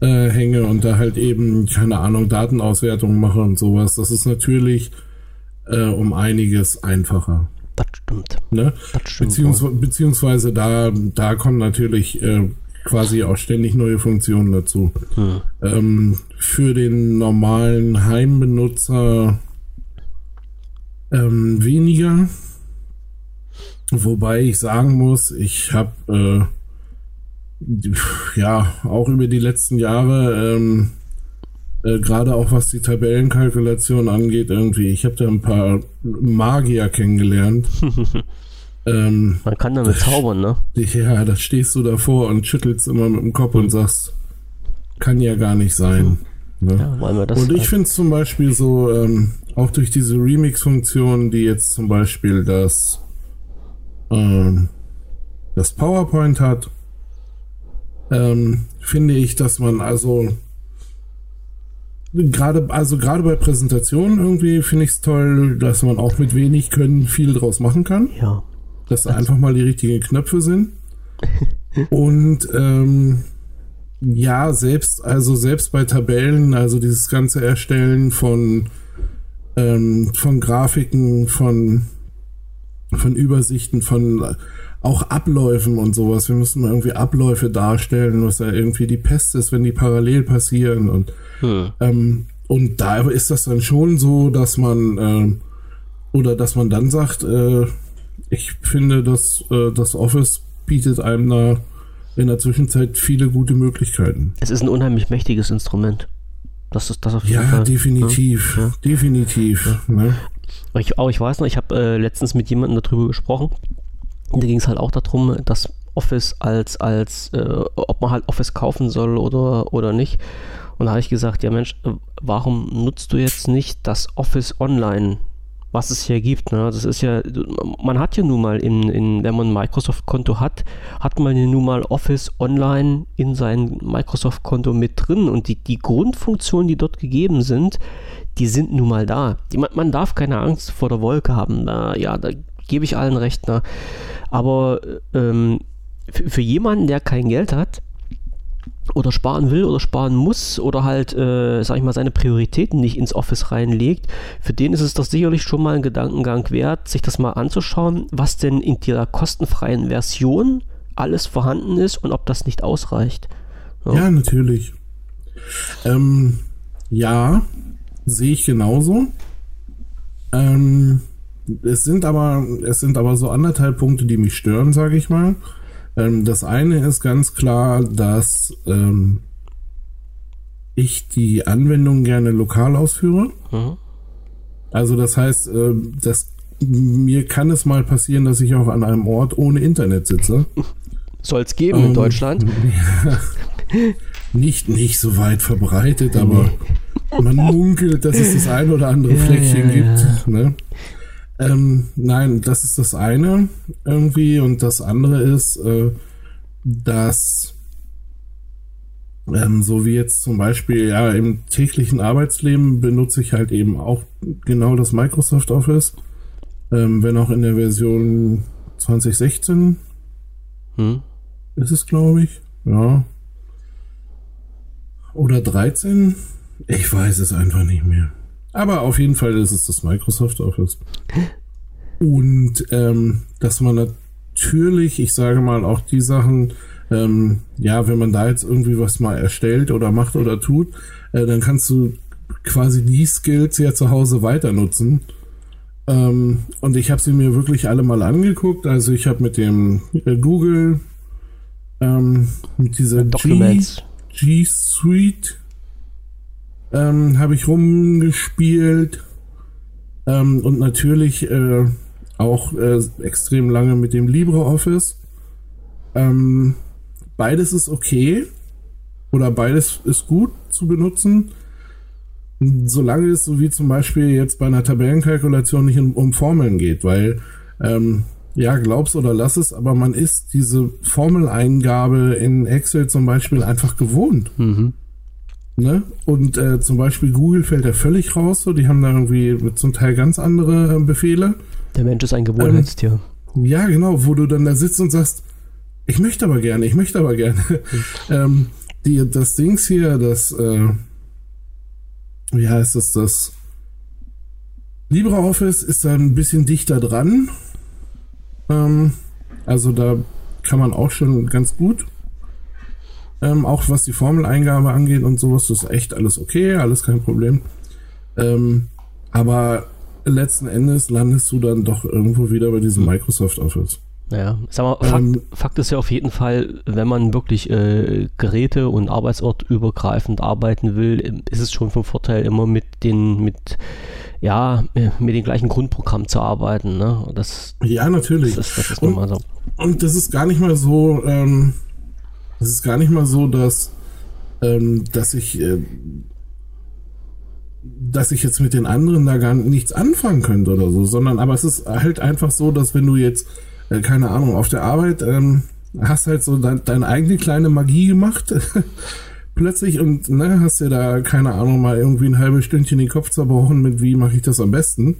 [SPEAKER 2] äh, hänge und da halt eben, keine Ahnung, Datenauswertungen mache und sowas, das ist natürlich äh, um einiges einfacher.
[SPEAKER 1] Das stimmt.
[SPEAKER 2] Ne? Das stimmt beziehungsweise, beziehungsweise da, da kommen natürlich äh, quasi auch ständig neue Funktionen dazu. Hm. Ähm, für den normalen Heimbenutzer ähm, weniger. Wobei ich sagen muss, ich habe äh, ja auch über die letzten Jahre ähm, äh, gerade auch was die Tabellenkalkulation angeht, irgendwie. Ich habe da ein paar Magier kennengelernt.
[SPEAKER 1] ähm, Man kann damit zaubern, ne?
[SPEAKER 2] Ja, da stehst du davor und schüttelst immer mit dem Kopf und sagst, kann ja gar nicht sein. Ne? Ja, und ich finde es zum Beispiel so, ähm, auch durch diese Remix-Funktion, die jetzt zum Beispiel das, ähm, das PowerPoint hat, ähm, finde ich, dass man also gerade, also gerade bei Präsentationen irgendwie finde ich es toll, dass man auch mit wenig Können viel draus machen kann.
[SPEAKER 1] Ja.
[SPEAKER 2] Dass da einfach mal die richtigen Knöpfe sind. Und ähm, ja, selbst, also selbst bei Tabellen, also dieses ganze Erstellen von, ähm, von Grafiken, von, von Übersichten, von auch Abläufen und sowas. Wir müssen mal irgendwie Abläufe darstellen, was da irgendwie die Pest ist, wenn die parallel passieren und hm. ähm, und da ist das dann schon so, dass man äh, oder dass man dann sagt, äh, ich finde, dass äh, das Office bietet einem da in der Zwischenzeit viele gute Möglichkeiten.
[SPEAKER 1] Es ist ein unheimlich mächtiges Instrument. Das ist das auf
[SPEAKER 2] jeden ja, Fall. Definitiv, ja, definitiv. Ja. Ne?
[SPEAKER 1] Ich, auch ich weiß noch, ich habe äh, letztens mit jemandem darüber gesprochen, da ging es halt auch darum, dass Office als, als äh, ob man halt Office kaufen soll oder, oder nicht. Und da habe ich gesagt, ja Mensch, äh, warum nutzt du jetzt nicht das Office Online, was es hier gibt? Ne? Das ist ja, man hat ja nun mal, in, in, wenn man ein Microsoft-Konto hat, hat man ja nun mal Office Online in sein Microsoft-Konto mit drin. Und die, die Grundfunktionen, die dort gegeben sind, die sind nun mal da. Die, man, man darf keine Angst vor der Wolke haben. Da, ja, da gebe ich allen recht. Ne? Aber ähm, für, für jemanden, der kein Geld hat, oder sparen will oder sparen muss oder halt, äh, sag ich mal, seine Prioritäten nicht ins Office reinlegt, für den ist es doch sicherlich schon mal ein Gedankengang wert, sich das mal anzuschauen, was denn in dieser kostenfreien Version alles vorhanden ist und ob das nicht ausreicht.
[SPEAKER 2] Ja, ja natürlich. Ähm, ja, sehe ich genauso. Ähm, es sind aber, es sind aber so anderthalb Punkte, die mich stören, sage ich mal. Ähm, das eine ist ganz klar, dass ähm, ich die Anwendung gerne lokal ausführe. Mhm. Also das heißt, äh, das, mir kann es mal passieren, dass ich auch an einem Ort ohne Internet sitze.
[SPEAKER 1] Soll es geben ähm, in Deutschland? Ja,
[SPEAKER 2] nicht, nicht so weit verbreitet, aber man munkelt, dass es das ein oder andere ja, Fleckchen ja, gibt. Ne? Ähm, nein, das ist das eine irgendwie. Und das andere ist, äh, dass ähm, so wie jetzt zum Beispiel ja im täglichen Arbeitsleben benutze ich halt eben auch genau das Microsoft Office, ähm, wenn auch in der Version 2016 hm. ist es glaube ich, ja. Oder 13, ich weiß es einfach nicht mehr. Aber auf jeden Fall ist es das Microsoft Office. Und ähm, dass man natürlich, ich sage mal, auch die Sachen, ähm, ja, wenn man da jetzt irgendwie was mal erstellt oder macht oder tut, äh, dann kannst du quasi die Skills ja zu Hause weiter nutzen. Ähm, und ich habe sie mir wirklich alle mal angeguckt. Also ich habe mit dem äh, Google, ähm, mit dieser G, G Suite, ähm, habe ich rumgespielt. Ähm, und natürlich äh, auch äh, extrem lange mit dem LibreOffice. Ähm, beides ist okay. Oder beides ist gut zu benutzen solange es so wie zum Beispiel jetzt bei einer Tabellenkalkulation nicht um, Formeln geht, weil ähm, ja, glaub's oder lass es, aber man ist diese Formeleingabe in Excel zum Beispiel einfach gewohnt. Mhm. Ne? Und äh, zum Beispiel Google fällt ja völlig raus, so die haben da irgendwie zum Teil ganz andere äh, Befehle.
[SPEAKER 1] Der Mensch ist ein Gewohnheitstier.
[SPEAKER 2] Ähm, ja, genau, wo du dann da sitzt und sagst, ich möchte aber gerne, ich möchte aber gerne. Ähm, die, das Dings hier, das äh, wie heißt es das? LibreOffice ist da ein bisschen dichter dran. Ähm, also da kann man auch schon ganz gut. Ähm, auch was die Formeleingabe angeht und sowas, das ist echt alles okay, alles kein Problem. Ähm, aber letzten Endes landest du dann doch irgendwo wieder bei diesem Microsoft Office.
[SPEAKER 1] Ja, sag mal, Fakt, ähm, Fakt, ist ja auf jeden Fall, wenn man wirklich äh, Geräte und Arbeitsort übergreifend arbeiten will, ist es schon vom Vorteil, immer mit den, mit, ja, mit den gleichen Grundprogrammen zu arbeiten. Ne? Das,
[SPEAKER 2] ja, natürlich.
[SPEAKER 1] Das, das ist mal so.
[SPEAKER 2] Und das ist gar nicht mal so, ähm, das ist gar nicht mal so, dass, ähm, dass ich, äh, dass ich jetzt mit den anderen da gar nichts anfangen könnte oder so, sondern aber es ist halt einfach so, dass wenn du jetzt äh, keine Ahnung, auf der Arbeit ähm, hast halt so dein, deine eigene kleine Magie gemacht. Plötzlich und ne, hast dir da, keine Ahnung, mal irgendwie ein halbes Stündchen den Kopf zerbrochen mit, wie mache ich das am besten.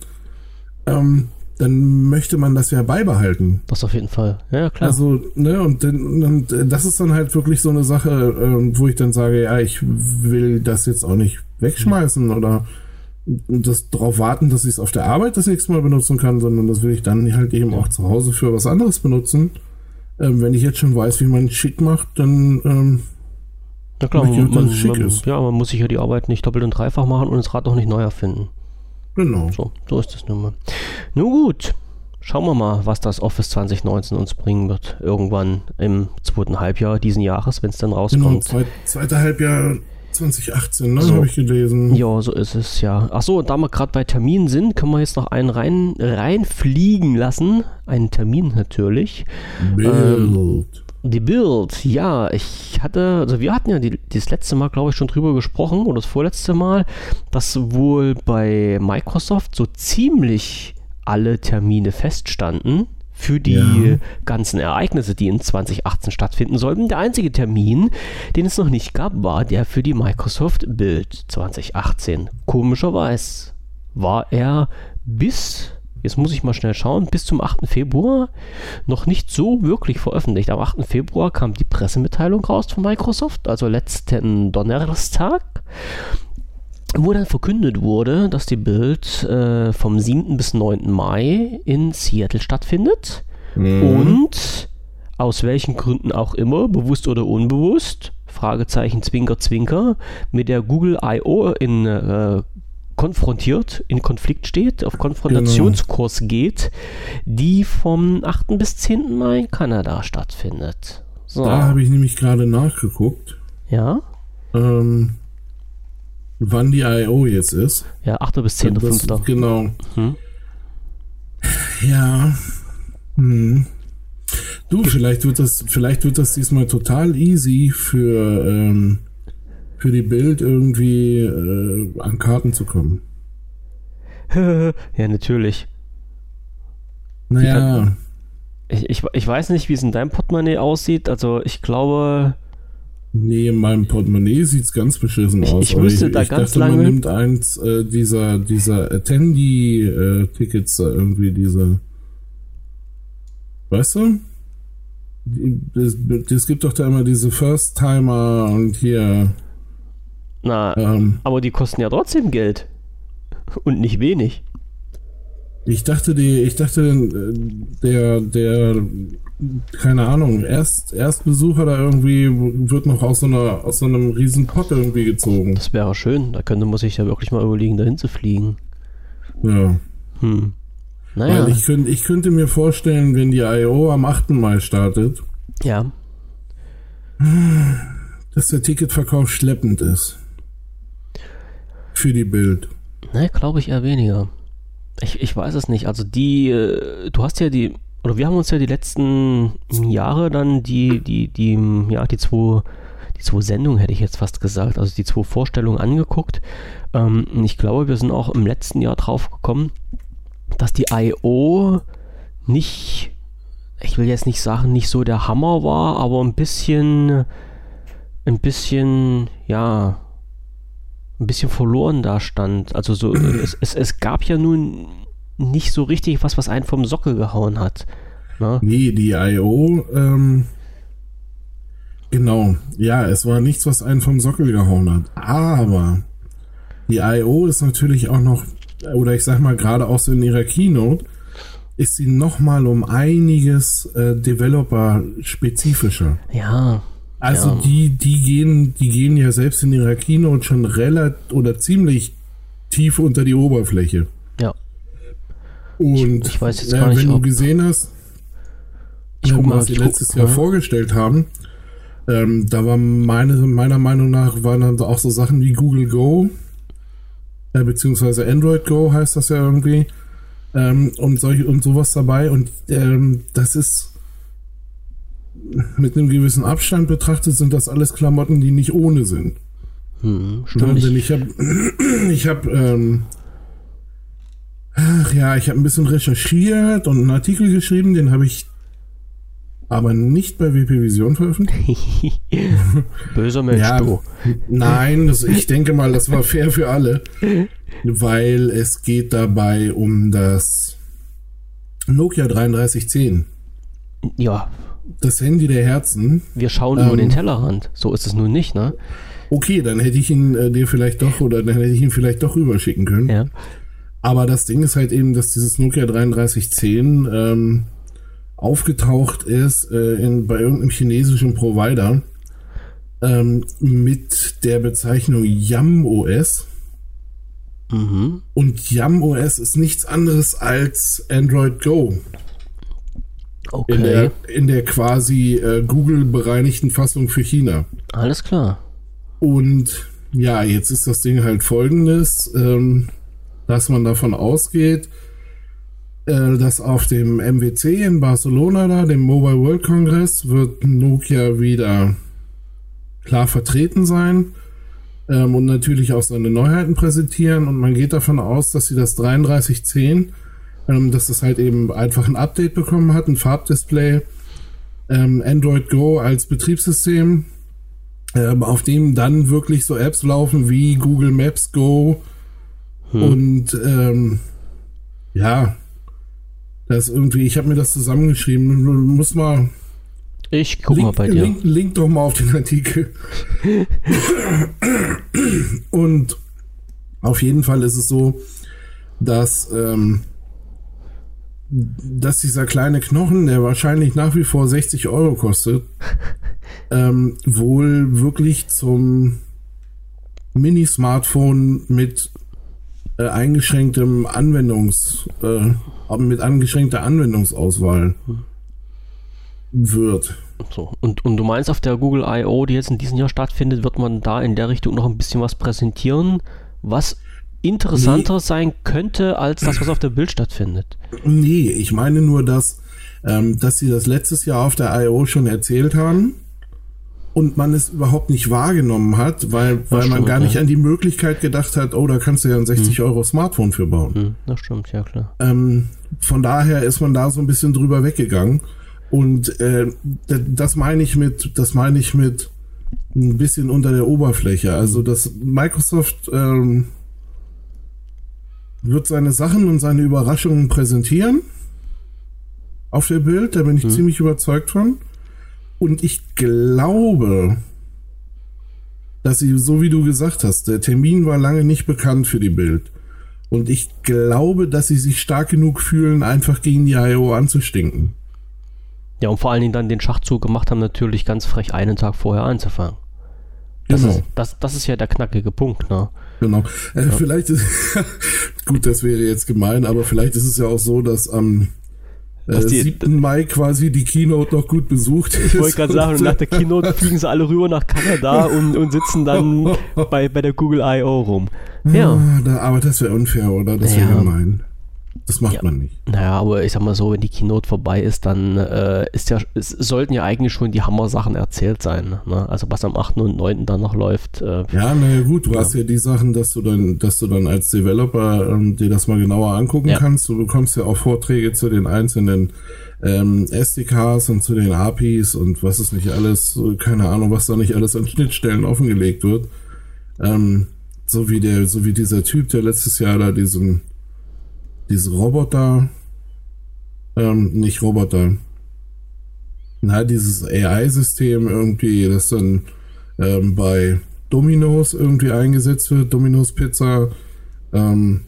[SPEAKER 2] Ähm, dann möchte man das ja beibehalten.
[SPEAKER 1] Das auf jeden Fall. Ja, klar.
[SPEAKER 2] Also, ne, und, und das ist dann halt wirklich so eine Sache, äh, wo ich dann sage, ja, ich will das jetzt auch nicht wegschmeißen oder das darauf warten, dass ich es auf der Arbeit das nächste Mal benutzen kann, sondern das will ich dann halt eben auch zu Hause für was anderes benutzen. Ähm, wenn ich jetzt schon weiß, wie man schick macht, dann ähm,
[SPEAKER 1] ja klar, man, man, schick man, ist. Ja, man muss sich ja die Arbeit nicht doppelt und dreifach machen und das Rad auch nicht neu erfinden.
[SPEAKER 2] Genau.
[SPEAKER 1] So, so ist das nun mal. Nun gut, schauen wir mal, was das Office 2019 uns bringen wird. Irgendwann im zweiten Halbjahr diesen Jahres, wenn es dann rauskommt. Genau,
[SPEAKER 2] zweit, zweite Halbjahr 2018, ne? So. Habe ich gelesen.
[SPEAKER 1] Ja, so ist es, ja. Achso, da wir gerade bei Terminen sind, können wir jetzt noch einen rein, reinfliegen lassen. Einen Termin natürlich.
[SPEAKER 2] Bild. Ähm,
[SPEAKER 1] die Bild, ja, ich hatte, also wir hatten ja die, das letzte Mal, glaube ich, schon drüber gesprochen, oder das vorletzte Mal, dass wohl bei Microsoft so ziemlich alle Termine feststanden für die ja. ganzen Ereignisse, die in 2018 stattfinden sollten. Der einzige Termin, den es noch nicht gab, war der für die Microsoft Build 2018. Komischerweise war er bis, jetzt muss ich mal schnell schauen, bis zum 8. Februar noch nicht so wirklich veröffentlicht. Am 8. Februar kam die Pressemitteilung raus von Microsoft, also letzten Donnerstag wo dann verkündet wurde, dass die Bild äh, vom 7. bis 9. Mai in Seattle stattfindet mhm. und aus welchen Gründen auch immer, bewusst oder unbewusst, Fragezeichen Zwinker Zwinker, mit der Google I.O. in äh, konfrontiert, in Konflikt steht, auf Konfrontationskurs genau. geht, die vom 8. bis 10. Mai in Kanada stattfindet.
[SPEAKER 2] So. Da habe ich nämlich gerade nachgeguckt.
[SPEAKER 1] Ja.
[SPEAKER 2] Ähm, wann die I.O. jetzt ist.
[SPEAKER 1] Ja, 8. bis 10. Das, 5.
[SPEAKER 2] Genau. Hm. Ja. Hm. Du, vielleicht wird das, vielleicht wird das diesmal total easy für, ähm, für die Bild irgendwie äh, an Karten zu kommen.
[SPEAKER 1] ja, natürlich.
[SPEAKER 2] Naja.
[SPEAKER 1] Ich, ich, ich weiß nicht, wie es in deinem Portemonnaie aussieht. Also ich glaube,
[SPEAKER 2] Nee, in meinem Portemonnaie sieht es ganz beschissen aus.
[SPEAKER 1] Ich, ich musste da ich ganz dachte, lange. Man
[SPEAKER 2] nimmt eins äh, dieser, dieser Attendee-Tickets äh, da irgendwie, diese. Weißt du? Es gibt doch da immer diese First-Timer und hier.
[SPEAKER 1] Na, ähm, aber die kosten ja trotzdem Geld. Und nicht wenig.
[SPEAKER 2] Ich dachte, die, ich dachte, äh, der, der keine Ahnung, Erst, Erstbesucher da irgendwie wird noch aus so, einer, aus so einem riesen Pott irgendwie gezogen.
[SPEAKER 1] Das wäre schön. Da könnte man sich ja wirklich mal überlegen, dahin zu fliegen.
[SPEAKER 2] Ja.
[SPEAKER 1] Hm.
[SPEAKER 2] Naja. Weil ich, könnt, ich könnte mir vorstellen, wenn die I.O. am 8. Mai startet,
[SPEAKER 1] ja.
[SPEAKER 2] dass der Ticketverkauf schleppend ist. Für die Bild.
[SPEAKER 1] Ne, glaube ich eher weniger. Ich, ich weiß es nicht. Also die, äh, du hast ja die, oder wir haben uns ja die letzten Jahre dann die, die, die, ja, die zwei, die zwei Sendungen hätte ich jetzt fast gesagt, also die zwei Vorstellungen angeguckt. Ähm, ich glaube, wir sind auch im letzten Jahr drauf gekommen, dass die I.O. nicht, ich will jetzt nicht sagen, nicht so der Hammer war, aber ein bisschen, ein bisschen, ja, ein bisschen verloren da stand. Also so, es, es, es gab ja nun nicht so richtig was, was einen vom Sockel gehauen hat.
[SPEAKER 2] Ne? Nee, die I.O., ähm, genau. Ja, es war nichts, was einen vom Sockel gehauen hat. Aber die I.O. ist natürlich auch noch, oder ich sag mal gerade auch so in ihrer Keynote, ist sie nochmal um einiges äh, Developer-spezifischer.
[SPEAKER 1] Ja.
[SPEAKER 2] Also
[SPEAKER 1] ja.
[SPEAKER 2] die, die gehen, die gehen ja selbst in ihrer Keynote schon relativ oder ziemlich tief unter die Oberfläche.
[SPEAKER 1] Ja.
[SPEAKER 2] Und
[SPEAKER 1] ich, ich weiß jetzt
[SPEAKER 2] äh,
[SPEAKER 1] gar nicht,
[SPEAKER 2] wenn du gesehen hast,
[SPEAKER 1] ich guck mal,
[SPEAKER 2] was sie letztes
[SPEAKER 1] guck,
[SPEAKER 2] Jahr
[SPEAKER 1] ja.
[SPEAKER 2] vorgestellt haben, ähm, da war meine, meiner Meinung nach waren dann auch so Sachen wie Google Go, äh, beziehungsweise Android Go heißt das ja irgendwie, ähm, und solche und sowas dabei. Und ähm, das ist mit einem gewissen Abstand betrachtet, sind das alles Klamotten, die nicht ohne sind.
[SPEAKER 1] Hm, stimmt.
[SPEAKER 2] denn ich habe, ich habe, ähm, ach ja, ich habe ein bisschen recherchiert und einen Artikel geschrieben, den habe ich aber nicht bei WP Vision veröffentlicht.
[SPEAKER 1] Böser Mensch,
[SPEAKER 2] Ja,
[SPEAKER 1] du.
[SPEAKER 2] Nein, das, ich denke mal, das war fair für alle, weil es geht dabei um das Nokia 3310,
[SPEAKER 1] Ja,
[SPEAKER 2] das Handy der Herzen.
[SPEAKER 1] wir schauen über
[SPEAKER 2] Ähm.
[SPEAKER 1] den Tellerrand. So ist es nun nicht, ne?
[SPEAKER 2] Okay, dann hätte ich ihn äh, dir vielleicht doch oder dann hätte ich ihn vielleicht doch rüberschicken können.
[SPEAKER 1] Ja.
[SPEAKER 2] Aber das Ding ist halt eben, dass dieses Nokia 3310 ähm, aufgetaucht ist äh, in, bei irgendeinem chinesischen Provider ähm, mit der Bezeichnung Yam OS.
[SPEAKER 1] Mhm.
[SPEAKER 2] Und Yam OS ist nichts anderes als Android Go. In
[SPEAKER 1] Okay.
[SPEAKER 2] der, in der quasi äh, Google bereinigten Fassung für China.
[SPEAKER 1] Alles klar.
[SPEAKER 2] Und ja, jetzt ist das Ding halt folgendes, ähm, dass man davon ausgeht, äh, dass auf dem MWC in Barcelona, da, dem Mobile World Congress, wird Nokia wieder klar vertreten sein ähm, und natürlich auch seine Neuheiten präsentieren. Und man geht davon aus, dass sie das 3310, ähm, dass es halt eben einfach ein Update bekommen hat, ein Farbdisplay, ähm, Android Go als Betriebssystem, ähm, auf dem dann wirklich so Apps laufen wie Google Maps Go und ähm, ja, das irgendwie, ich habe mir das zusammengeschrieben, muss mal
[SPEAKER 1] Ich guck mal
[SPEAKER 2] link,
[SPEAKER 1] bei dir.
[SPEAKER 2] link, link doch mal auf den Artikel. und auf jeden Fall ist es so, dass ähm, dass dieser kleine Knochen, der wahrscheinlich nach wie vor 60 Euro kostet, ähm, wohl wirklich zum Mini-Smartphone mit äh, eingeschränktem Anwendungs, äh, mit eingeschränkter Anwendungsauswahl wird.
[SPEAKER 1] So. Und, und du meinst, auf der Google I.O., die jetzt in diesem Jahr stattfindet, wird man da in der Richtung noch ein bisschen was präsentieren, was interessanter sein könnte als das, was auf der Bild stattfindet.
[SPEAKER 2] Nee, ich meine nur, dass, ähm, dass sie das letztes Jahr auf der I.O. schon erzählt haben und man es überhaupt nicht wahrgenommen hat, weil, weil man
[SPEAKER 1] stimmt,
[SPEAKER 2] gar nicht
[SPEAKER 1] ja.
[SPEAKER 2] an die Möglichkeit gedacht hat, oh, da kannst du ja ein 60 Euro Smartphone für bauen.
[SPEAKER 1] Hm, das stimmt, ja klar.
[SPEAKER 2] Ähm, von daher ist man da so ein bisschen drüber weggegangen. Und äh, das meine ich mit, das meine ich mit ein bisschen unter der Oberfläche. Also das Microsoft ähm, wird seine Sachen und seine Überraschungen präsentieren auf der Bild. Da bin ich ziemlich überzeugt von. Und ich glaube, dass sie, so wie du gesagt hast, der Termin war lange nicht bekannt für die Bild. Und ich glaube, dass sie sich stark genug fühlen, einfach gegen die I.O. anzustinken.
[SPEAKER 1] Ja, und vor allen Dingen dann den Schachzug gemacht haben, natürlich ganz frech einen Tag vorher anzufangen. Das,
[SPEAKER 2] Genau.
[SPEAKER 1] ist, das, das ist ja der knackige Punkt, ne?
[SPEAKER 2] Genau. Äh, Vielleicht ist, gut, das wäre jetzt gemein, aber vielleicht ist es ja auch so, dass am äh,
[SPEAKER 1] Dass die-
[SPEAKER 2] 7. Mai quasi die Keynote noch gut besucht ist.
[SPEAKER 1] Ich wollte gerade sagen, nach der Keynote fliegen sie alle rüber nach Kanada und, und sitzen dann bei, bei der Google I.O. rum. Ja.
[SPEAKER 2] Ah, da, aber das wäre unfair, oder? Das wäre
[SPEAKER 1] Ja.
[SPEAKER 2] gemein. Das macht
[SPEAKER 1] Ja.
[SPEAKER 2] man nicht.
[SPEAKER 1] Naja, aber ich sag mal so, wenn die Keynote vorbei ist, dann äh, ist ja, es sollten ja eigentlich schon die Hammer-Sachen erzählt sein. Ne? Also was am 8. und 9. dann noch läuft. Äh,
[SPEAKER 2] Ja, naja gut, du hast ja die Sachen, dass du dann, dass du dann als Developer ähm, dir das mal genauer angucken
[SPEAKER 1] Ja.
[SPEAKER 2] kannst. Du bekommst ja auch Vorträge zu den einzelnen ähm, SDKs und zu den APIs und was ist nicht alles, keine Ahnung, was da nicht alles an Schnittstellen offengelegt wird. Ähm, so wie der, so wie dieser Typ, der letztes Jahr da diesen, diesen Roboter, ähm, nicht Roboter, na, dieses AI-System irgendwie, das dann ähm, bei Domino's irgendwie eingesetzt wird, Domino's Pizza, ähm,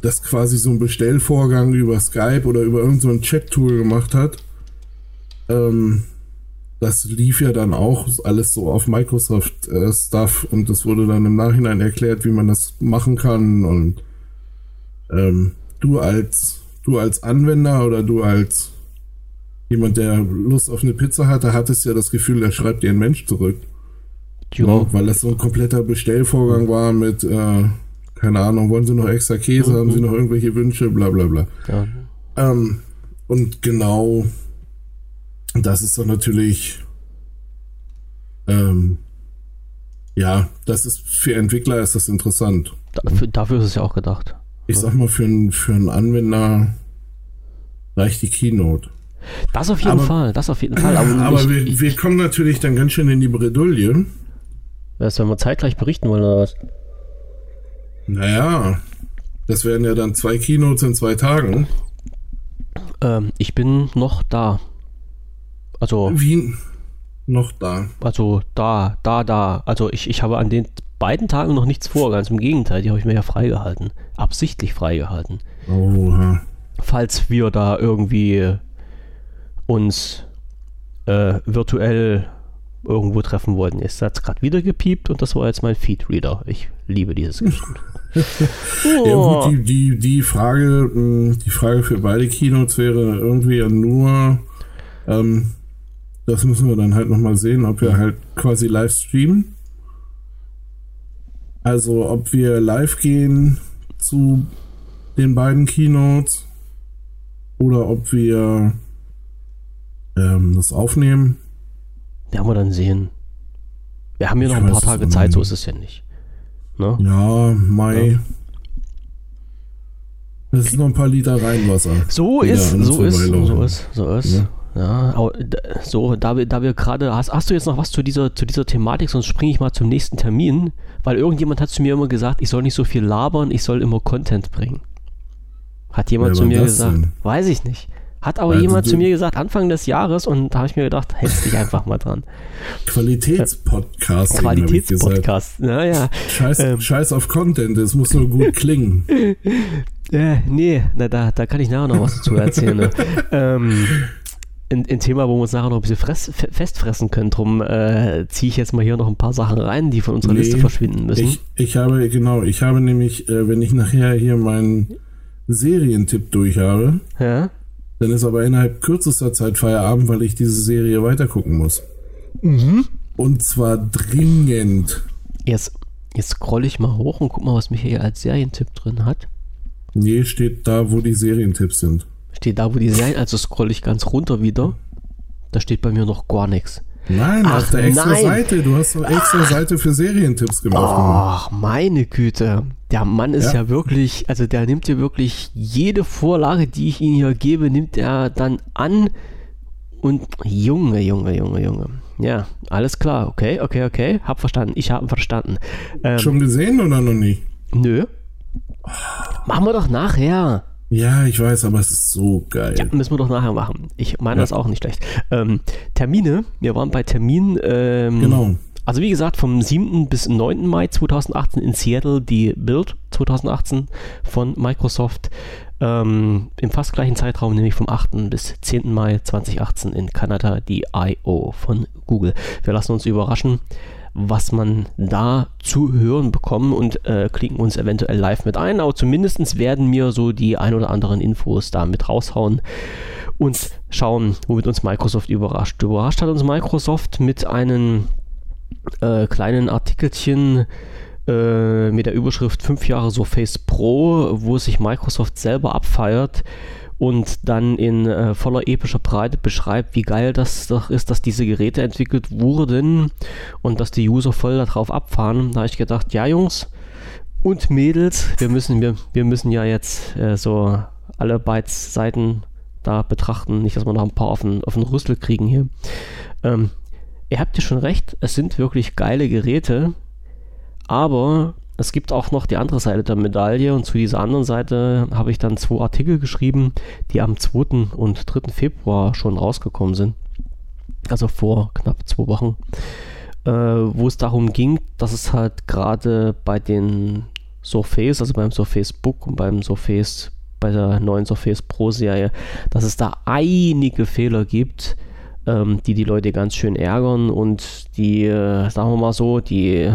[SPEAKER 2] das quasi so ein Bestellvorgang über Skype oder über irgendein so Chat-Tool gemacht hat. Ähm, das lief ja dann auch alles so auf Microsoft äh, und das wurde dann im Nachhinein erklärt, wie man das machen kann und ähm, du als du als Anwender oder du als jemand, der Lust auf eine Pizza hatte, hattest ja das Gefühl, er schreibt dir ein Mensch zurück.
[SPEAKER 1] ja?
[SPEAKER 2] Weil das so ein kompletter Bestellvorgang war mit, äh, keine Ahnung, wollen Sie noch extra Käse, haben Sie noch irgendwelche Wünsche, bla bla bla.
[SPEAKER 1] ja.
[SPEAKER 2] Ähm, und genau das ist dann natürlich, ähm, ja, das ist für Entwickler ist das interessant.
[SPEAKER 1] Dafür, dafür ist es ja auch gedacht.
[SPEAKER 2] Ich sag mal, für, einen- für einen Anwender reicht die Keynote.
[SPEAKER 1] Das auf jeden
[SPEAKER 2] Aber-
[SPEAKER 1] Fall, das auf jeden Fall. Aber,
[SPEAKER 2] Aber
[SPEAKER 1] ich,
[SPEAKER 2] wir, wir kommen natürlich dann ganz schön in die Bredouille.
[SPEAKER 1] das werden wir zeitgleich berichten wollen oder was?
[SPEAKER 2] Naja, das wären ja dann zwei Keynotes in zwei Tagen.
[SPEAKER 1] Ähm, ich bin noch da. Also,
[SPEAKER 2] Wie noch da.
[SPEAKER 1] also da, da, da. Also ich, ich habe an den beiden Tagen noch nichts vor, ganz im Gegenteil, die habe ich mir ja freigehalten. Absichtlich freigehalten.
[SPEAKER 2] Oha.
[SPEAKER 1] Falls wir da irgendwie uns äh, virtuell irgendwo treffen wollten. Jetzt hat es gerade wieder gepiept und das war jetzt mein Feedreader. Ich liebe dieses.
[SPEAKER 2] Ja
[SPEAKER 1] oh.
[SPEAKER 2] gut, die, die, die Frage, mh, die Frage für beide Keynotes wäre irgendwie ja nur, ähm, das müssen wir dann halt nochmal sehen, ob wir halt quasi live streamen. Also ob wir live gehen zu den beiden Keynotes oder ob wir ähm, das aufnehmen.
[SPEAKER 1] Werden wir dann sehen. Wir haben ja noch
[SPEAKER 2] Ich
[SPEAKER 1] ein paar
[SPEAKER 2] es
[SPEAKER 1] Tage Zeit, so ist es ja nicht. Ne?
[SPEAKER 2] Ja, Mai.
[SPEAKER 1] Ja.
[SPEAKER 2] Das ist noch ein paar Liter Rheinwasser.
[SPEAKER 1] So ist,
[SPEAKER 2] an uns
[SPEAKER 1] so ist, so ist, so ist.
[SPEAKER 2] Ja.
[SPEAKER 1] Ja, so, da wir, da wir gerade, hast, hast du jetzt noch was zu dieser, zu dieser Thematik, sonst springe ich mal zum nächsten Termin, weil irgendjemand hat zu mir immer gesagt, ich soll nicht so viel labern, ich soll immer Content bringen. Hat jemand
[SPEAKER 2] Wer
[SPEAKER 1] zu mir gesagt.
[SPEAKER 2] denn?
[SPEAKER 1] Weiß ich nicht. Hat aber
[SPEAKER 2] Also
[SPEAKER 1] jemand zu mir gesagt, Anfang des Jahres, und da habe ich mir gedacht, hältst dich einfach mal dran.
[SPEAKER 2] Qualitätspodcast.
[SPEAKER 1] Qualitätspodcast. Naja.
[SPEAKER 2] Scheiß,
[SPEAKER 1] Ähm.
[SPEAKER 2] Scheiß auf Content, es muss nur gut klingen.
[SPEAKER 1] Äh, nee, na, da, da kann ich nachher noch was dazu erzählen. Ne? ähm, ein, ein Thema, wo wir uns nachher noch ein bisschen fress, fe- festfressen können. Drum äh, ziehe ich jetzt mal hier noch ein paar Sachen rein, die von unserer
[SPEAKER 2] Nee,
[SPEAKER 1] Liste verschwinden müssen.
[SPEAKER 2] Ich, ich habe, genau, ich habe nämlich, äh, wenn ich nachher hier meinen Serientipp durch habe,
[SPEAKER 1] ja?
[SPEAKER 2] dann ist aber innerhalb kürzester Zeit Feierabend, weil ich diese Serie weitergucken muss.
[SPEAKER 1] Mhm.
[SPEAKER 2] Und zwar dringend.
[SPEAKER 1] Jetzt, jetzt scroll ich mal hoch und guck mal, was mich hier als Serientipp drin hat.
[SPEAKER 2] Nee, steht da, wo die Serientipps sind.
[SPEAKER 1] Steht da, wo die Serien, also scroll ich ganz runter wieder. Da steht bei mir noch gar nichts.
[SPEAKER 2] Nein,
[SPEAKER 1] Ach,
[SPEAKER 2] auf der extra
[SPEAKER 1] nein.
[SPEAKER 2] Seite. Du hast doch extra Seite für Serientipps gemacht.
[SPEAKER 1] Ach, meine Güte. Der Mann ist ja.
[SPEAKER 2] Ja.
[SPEAKER 1] wirklich, also der nimmt ja wirklich jede Vorlage, die ich ihm hier gebe, nimmt er dann an. Und Junge, Junge, Junge, Junge. Ja, alles klar. Okay, okay, okay. Hab verstanden. Ich habe verstanden. Ähm,
[SPEAKER 2] Schon gesehen oder noch nicht?
[SPEAKER 1] nö. Machen wir doch nachher.
[SPEAKER 2] Ja, ich weiß, aber es ist so geil.
[SPEAKER 1] Ja, müssen wir doch nachher machen. Ich meine
[SPEAKER 2] Ja.
[SPEAKER 1] das auch nicht schlecht. Ähm, Termine. Wir waren bei Termin. Ähm,
[SPEAKER 2] Genau.
[SPEAKER 1] Also wie gesagt, vom 7. bis 9. Mai 2018 in Seattle die Build 2018 von Microsoft. Ähm, Im fast gleichen Zeitraum, nämlich vom 8. bis 10. Mai 2018 in Kanada die I.O. von Google. Wir lassen uns überraschen. Was man da zu hören bekommen und äh, klicken uns eventuell live mit ein. Aber zumindest werden wir so die ein oder anderen Infos da mit raushauen und schauen, womit uns Microsoft überrascht. Überrascht hat uns Microsoft mit einem äh, kleinen Artikelchen äh, mit der Überschrift 5 Jahre Surface Pro, wo sich Microsoft selber abfeiert und dann in äh, voller epischer Breite beschreibt, wie geil das doch ist, dass diese Geräte entwickelt wurden und dass die User voll darauf abfahren. Da habe ich gedacht, ja Jungs und Mädels, wir müssen, wir, wir müssen ja jetzt äh, so alle Bytes Seiten da betrachten, nicht, dass wir noch ein paar auf den, auf den Rüssel kriegen hier. Ähm, ihr habt ja schon recht, es sind wirklich geile Geräte, aber es gibt auch noch die andere Seite der Medaille und zu dieser anderen Seite habe ich dann zwei Artikel geschrieben, die am 2. und 3. Februar schon rausgekommen sind. Also vor knapp zwei Wochen, äh, wo es darum ging, dass es halt gerade bei den Surface, also beim Surface Book und beim Surface, bei der neuen Surface Pro Serie, dass es da einige Fehler gibt, ähm, die die Leute ganz schön ärgern und die, äh, sagen wir mal so, die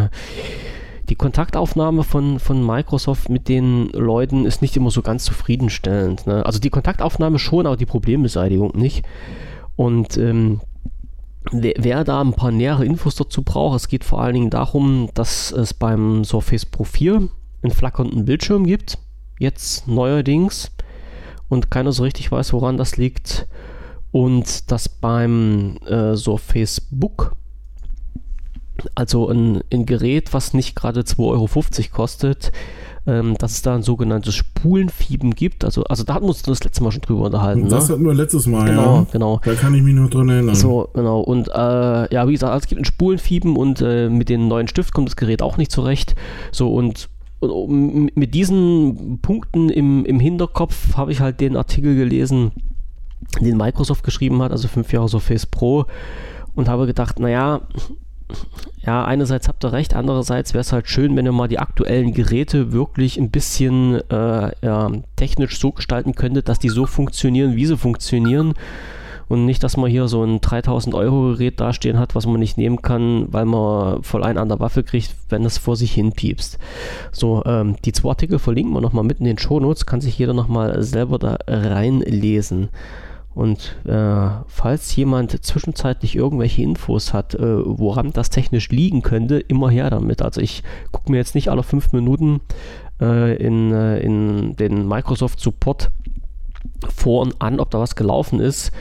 [SPEAKER 1] die Kontaktaufnahme von, von Microsoft mit den Leuten ist nicht immer so ganz zufriedenstellend. Ne? Also die Kontaktaufnahme schon, aber die Problembeseitigung nicht. Und ähm, wer, wer, da ein paar nähere Infos dazu braucht, es geht vor allen Dingen darum, dass es beim Surface Pro 4 einen flackernden Bildschirm gibt. Jetzt neuerdings. Und keiner so richtig weiß, woran das liegt. Und dass beim äh, Surface Book also ein, ein Gerät, was nicht gerade 2,50 Euro kostet, ähm, dass es da ein sogenanntes Spulenfieben gibt. Also, also da hatten wir uns das letzte Mal schon drüber unterhalten.
[SPEAKER 2] Das
[SPEAKER 1] ne?
[SPEAKER 2] hatten wir letztes Mal,
[SPEAKER 1] genau,
[SPEAKER 2] ja.
[SPEAKER 1] Genau,
[SPEAKER 2] Da kann ich mich nur dran erinnern.
[SPEAKER 1] So, genau. Und äh, ja, wie gesagt, also es gibt ein Spulenfieben und äh, mit dem neuen Stift kommt das Gerät auch nicht zurecht. So und und mit diesen Punkten im, im Hinterkopf habe ich halt den Artikel gelesen, den Microsoft geschrieben hat, also 5 Jahre Surface Pro, und habe gedacht, naja, ja, einerseits habt ihr recht, andererseits wäre es halt schön, wenn ihr mal die aktuellen Geräte wirklich ein bisschen äh, ja, technisch so gestalten könntet, dass die so funktionieren, wie sie funktionieren. Und nicht, dass man hier so ein 3000 Euro Gerät dastehen hat, was man nicht nehmen kann, weil man voll einen an der Waffe kriegt, wenn es vor sich hin piepst. So, ähm, die zwei Artikel verlinken wir nochmal mit in den Shownotes, kann sich jeder nochmal selber da reinlesen. Und äh, falls jemand zwischenzeitlich irgendwelche Infos hat, äh, woran das technisch liegen könnte, immer her damit. Also ich gucke mir jetzt nicht alle fünf Minuten äh, in, äh, in den Microsoft Support Foren an, ob da was gelaufen ist.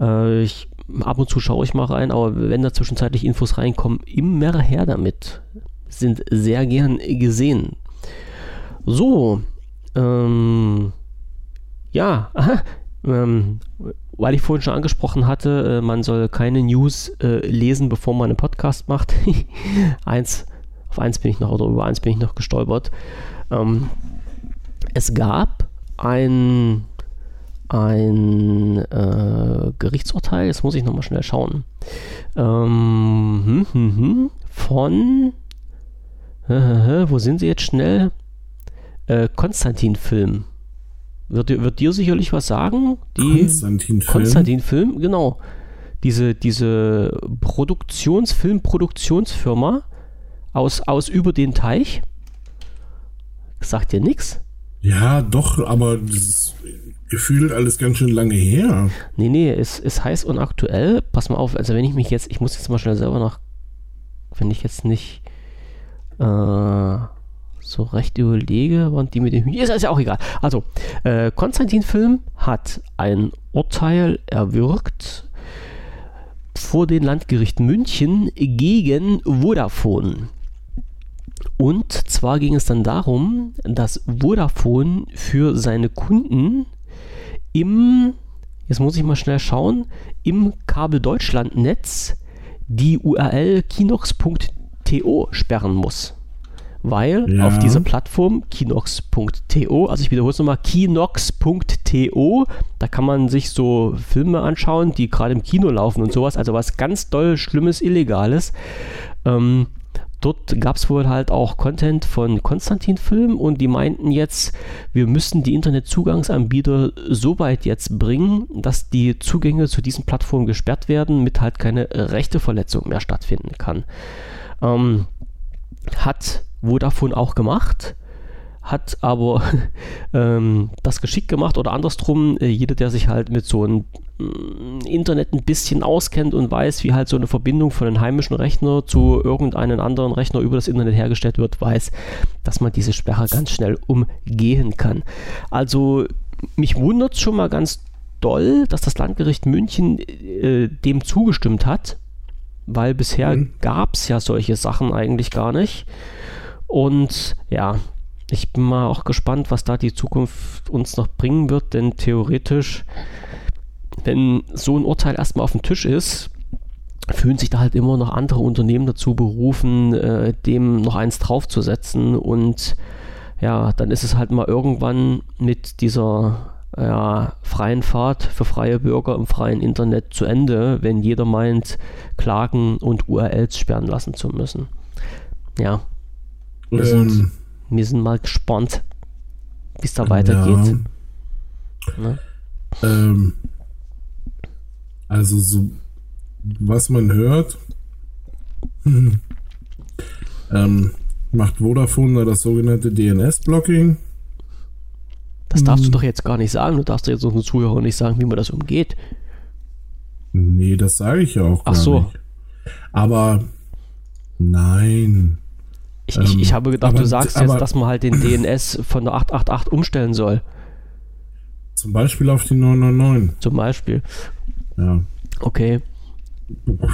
[SPEAKER 1] Äh, ich, ab und zu schaue ich mal rein, aber wenn da zwischenzeitlich Infos reinkommen, immer her damit. Sind sehr gern gesehen. So, ähm, ja, aha, ähm, weil ich vorhin schon angesprochen hatte, äh, man soll keine News äh, lesen, bevor man einen Podcast macht. eins, auf eins bin ich noch, oder über eins bin ich noch gestolpert. Ähm, es gab ein, ein äh, Gerichtsurteil, jetzt muss ich nochmal schnell schauen, ähm, hm, hm, hm, von, wo sind sie jetzt schnell? Äh, Konstantin-Film. Wird, wird dir sicherlich was sagen?
[SPEAKER 2] Die Konstantin Film.
[SPEAKER 1] Konstantin Film, genau. Diese, diese Produktions-, Filmproduktionsfirma aus, aus über den Teich. Sagt dir nichts?
[SPEAKER 2] Ja, doch, aber das ist gefühlt alles ganz schön lange her.
[SPEAKER 1] Nee, nee, es ist heiß und aktuell. Pass mal auf, also wenn ich mich jetzt, ich muss jetzt mal schnell selber nach, wenn ich jetzt nicht, äh, so recht überlege, waren die mit dem Hühnchen. Ist, ist ja auch egal. Also, äh, Konstantin Film hat ein Urteil erwirkt vor den Landgerichten München gegen Vodafone. Und zwar ging es dann darum, dass Vodafone für seine Kunden im, jetzt muss ich mal schnell schauen, im Kabel Deutschland Netz die URL kinox.to sperren muss weil ja. auf dieser Plattform kinox.to, also ich wiederhole es nochmal, kinox.to, da kann man sich so Filme anschauen, die gerade im Kino laufen und sowas, also was ganz doll Schlimmes, Illegales. Ähm, dort gab es wohl halt auch Content von Konstantin Film und die meinten jetzt, wir müssen die Internetzugangsanbieter so weit jetzt bringen, dass die Zugänge zu diesen Plattformen gesperrt werden, mit halt keine Rechteverletzung mehr stattfinden kann. Ähm, hat Vodafone auch gemacht hat aber ähm, das geschickt gemacht oder andersrum, äh, jeder, der sich halt mit so einem mm, Internet ein bisschen auskennt und weiß, wie halt so eine Verbindung von einem heimischen Rechner zu irgendeinem anderen Rechner über das Internet hergestellt wird, weiß, dass man diese Sperre ganz schnell umgehen kann. Also mich wundert es schon mal ganz doll, dass das Landgericht München äh, dem zugestimmt hat, weil bisher mhm. gab es ja solche Sachen eigentlich gar nicht. Und ja, ich bin mal auch gespannt, was da die Zukunft uns noch bringen wird, denn theoretisch, wenn so ein Urteil erstmal auf dem Tisch ist, fühlen sich da halt immer noch andere Unternehmen dazu berufen, äh, dem noch eins draufzusetzen und ja, dann ist es halt mal irgendwann mit dieser ja, freien Fahrt für freie Bürger im freien Internet zu Ende, wenn jeder meint, Klagen und URLs sperren lassen zu müssen. Ja. Ähm, wir sind mal gespannt, wie es da weitergeht.
[SPEAKER 2] Ja. Ne? Ähm, also so, was man hört, ähm, macht Vodafone da das sogenannte DNS-Blocking.
[SPEAKER 1] Das darfst du hm. doch jetzt gar nicht sagen. Du darfst doch jetzt unseren Zuhörern nicht sagen, wie man das umgeht.
[SPEAKER 2] Nee, das sage ich ja auch
[SPEAKER 1] gar Ach so.
[SPEAKER 2] nicht. Aber nein.
[SPEAKER 1] Ich, ähm, ich, ich, habe gedacht, aber, du sagst aber, jetzt, dass man halt den DNS von der 888 umstellen soll.
[SPEAKER 2] Zum Beispiel auf die 999.
[SPEAKER 1] Zum Beispiel.
[SPEAKER 2] Ja.
[SPEAKER 1] Okay.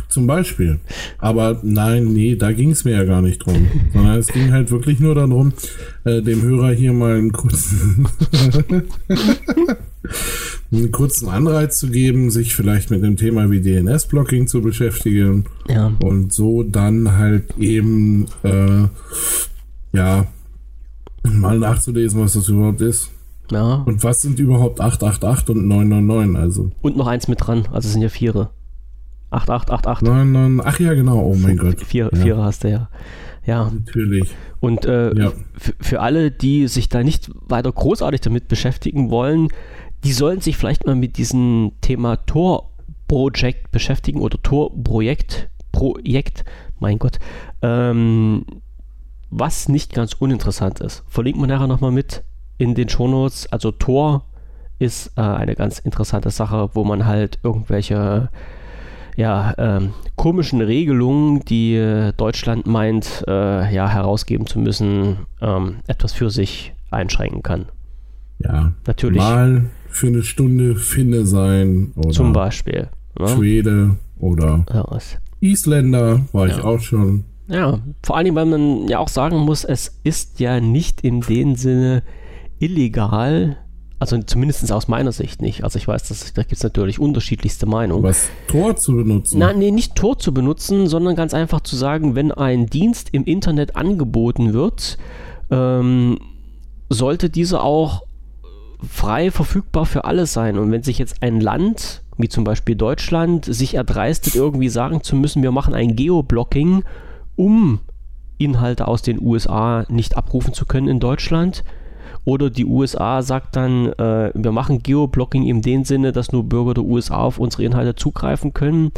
[SPEAKER 2] Zum Beispiel. Aber nein, nee, da ging es mir ja gar nicht drum. Sondern es ging halt wirklich nur darum, äh, dem Hörer hier mal einen kurzen, einen kurzen Anreiz zu geben, sich vielleicht mit dem Thema wie DNS-Blocking zu beschäftigen.
[SPEAKER 1] Ja.
[SPEAKER 2] Und so dann halt eben, äh, ja, mal nachzulesen, was das überhaupt ist.
[SPEAKER 1] Ja.
[SPEAKER 2] Und was sind überhaupt 888 und 999? Also.
[SPEAKER 1] Und noch eins mit dran, also sind ja Viere. 8888.
[SPEAKER 2] Nein, nein, ach ja, genau, oh mein Gott.
[SPEAKER 1] Vier, ja. Vierer hast du ja. Ja.
[SPEAKER 2] Natürlich.
[SPEAKER 1] Und äh, ja. für alle, die sich da nicht weiter großartig damit beschäftigen wollen, die sollen sich vielleicht mal mit diesem Thema Tor-Projekt beschäftigen oder Tor-Projekt, Projekt, mein Gott, ähm, was nicht ganz uninteressant ist. Verlinkt man nachher nochmal mit in den Shownotes. Also Tor ist äh, eine ganz interessante Sache, wo man halt irgendwelche ja, ähm, komischen Regelungen, die äh, Deutschland meint, äh, ja, herausgeben zu müssen, ähm, etwas für sich einschränken kann.
[SPEAKER 2] Ja,
[SPEAKER 1] natürlich.
[SPEAKER 2] Mal für eine Stunde Finne sein.
[SPEAKER 1] Oder zum Beispiel.
[SPEAKER 2] Ja. Ne? Schwede oder ja, Isländer war ja. ich auch schon.
[SPEAKER 1] Ja, vor allem, weil man ja auch sagen muss, es ist ja nicht in dem Sinne illegal, also zumindest aus meiner Sicht nicht. Also ich weiß, dass, da gibt es natürlich unterschiedlichste Meinungen.
[SPEAKER 2] Was Tor zu benutzen?
[SPEAKER 1] Nein, nee, nicht Tor zu benutzen, sondern ganz einfach zu sagen, wenn ein Dienst im Internet angeboten wird, ähm, sollte dieser auch frei verfügbar für alle sein. Und wenn sich jetzt ein Land, wie zum Beispiel Deutschland, sich erdreistet, irgendwie sagen zu müssen, wir machen ein Geoblocking, um Inhalte aus den USA nicht abrufen zu können in Deutschland, oder die USA sagt dann, äh, wir machen Geoblocking in dem Sinne, dass nur Bürger der USA auf unsere Inhalte zugreifen können.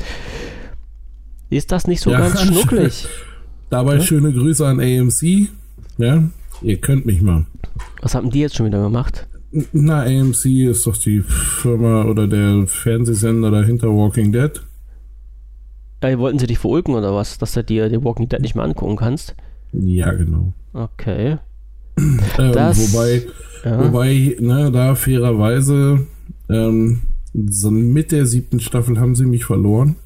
[SPEAKER 1] Ist das nicht so ja, ganz schnucklig?
[SPEAKER 2] Dabei ja? schöne Grüße an AMC. Ja, ihr könnt mich mal.
[SPEAKER 1] Was haben die jetzt schon wieder gemacht?
[SPEAKER 2] Na, AMC ist doch die Firma oder der Fernsehsender dahinter Walking Dead.
[SPEAKER 1] Ja, wollten sie dich verulken oder was, dass du dir die Walking Dead nicht mehr angucken kannst?
[SPEAKER 2] Ja, genau.
[SPEAKER 1] Okay.
[SPEAKER 2] Ähm, wobei, ja. wobei, ne, da fairerweise ähm, so mit der siebten Staffel haben sie mich verloren.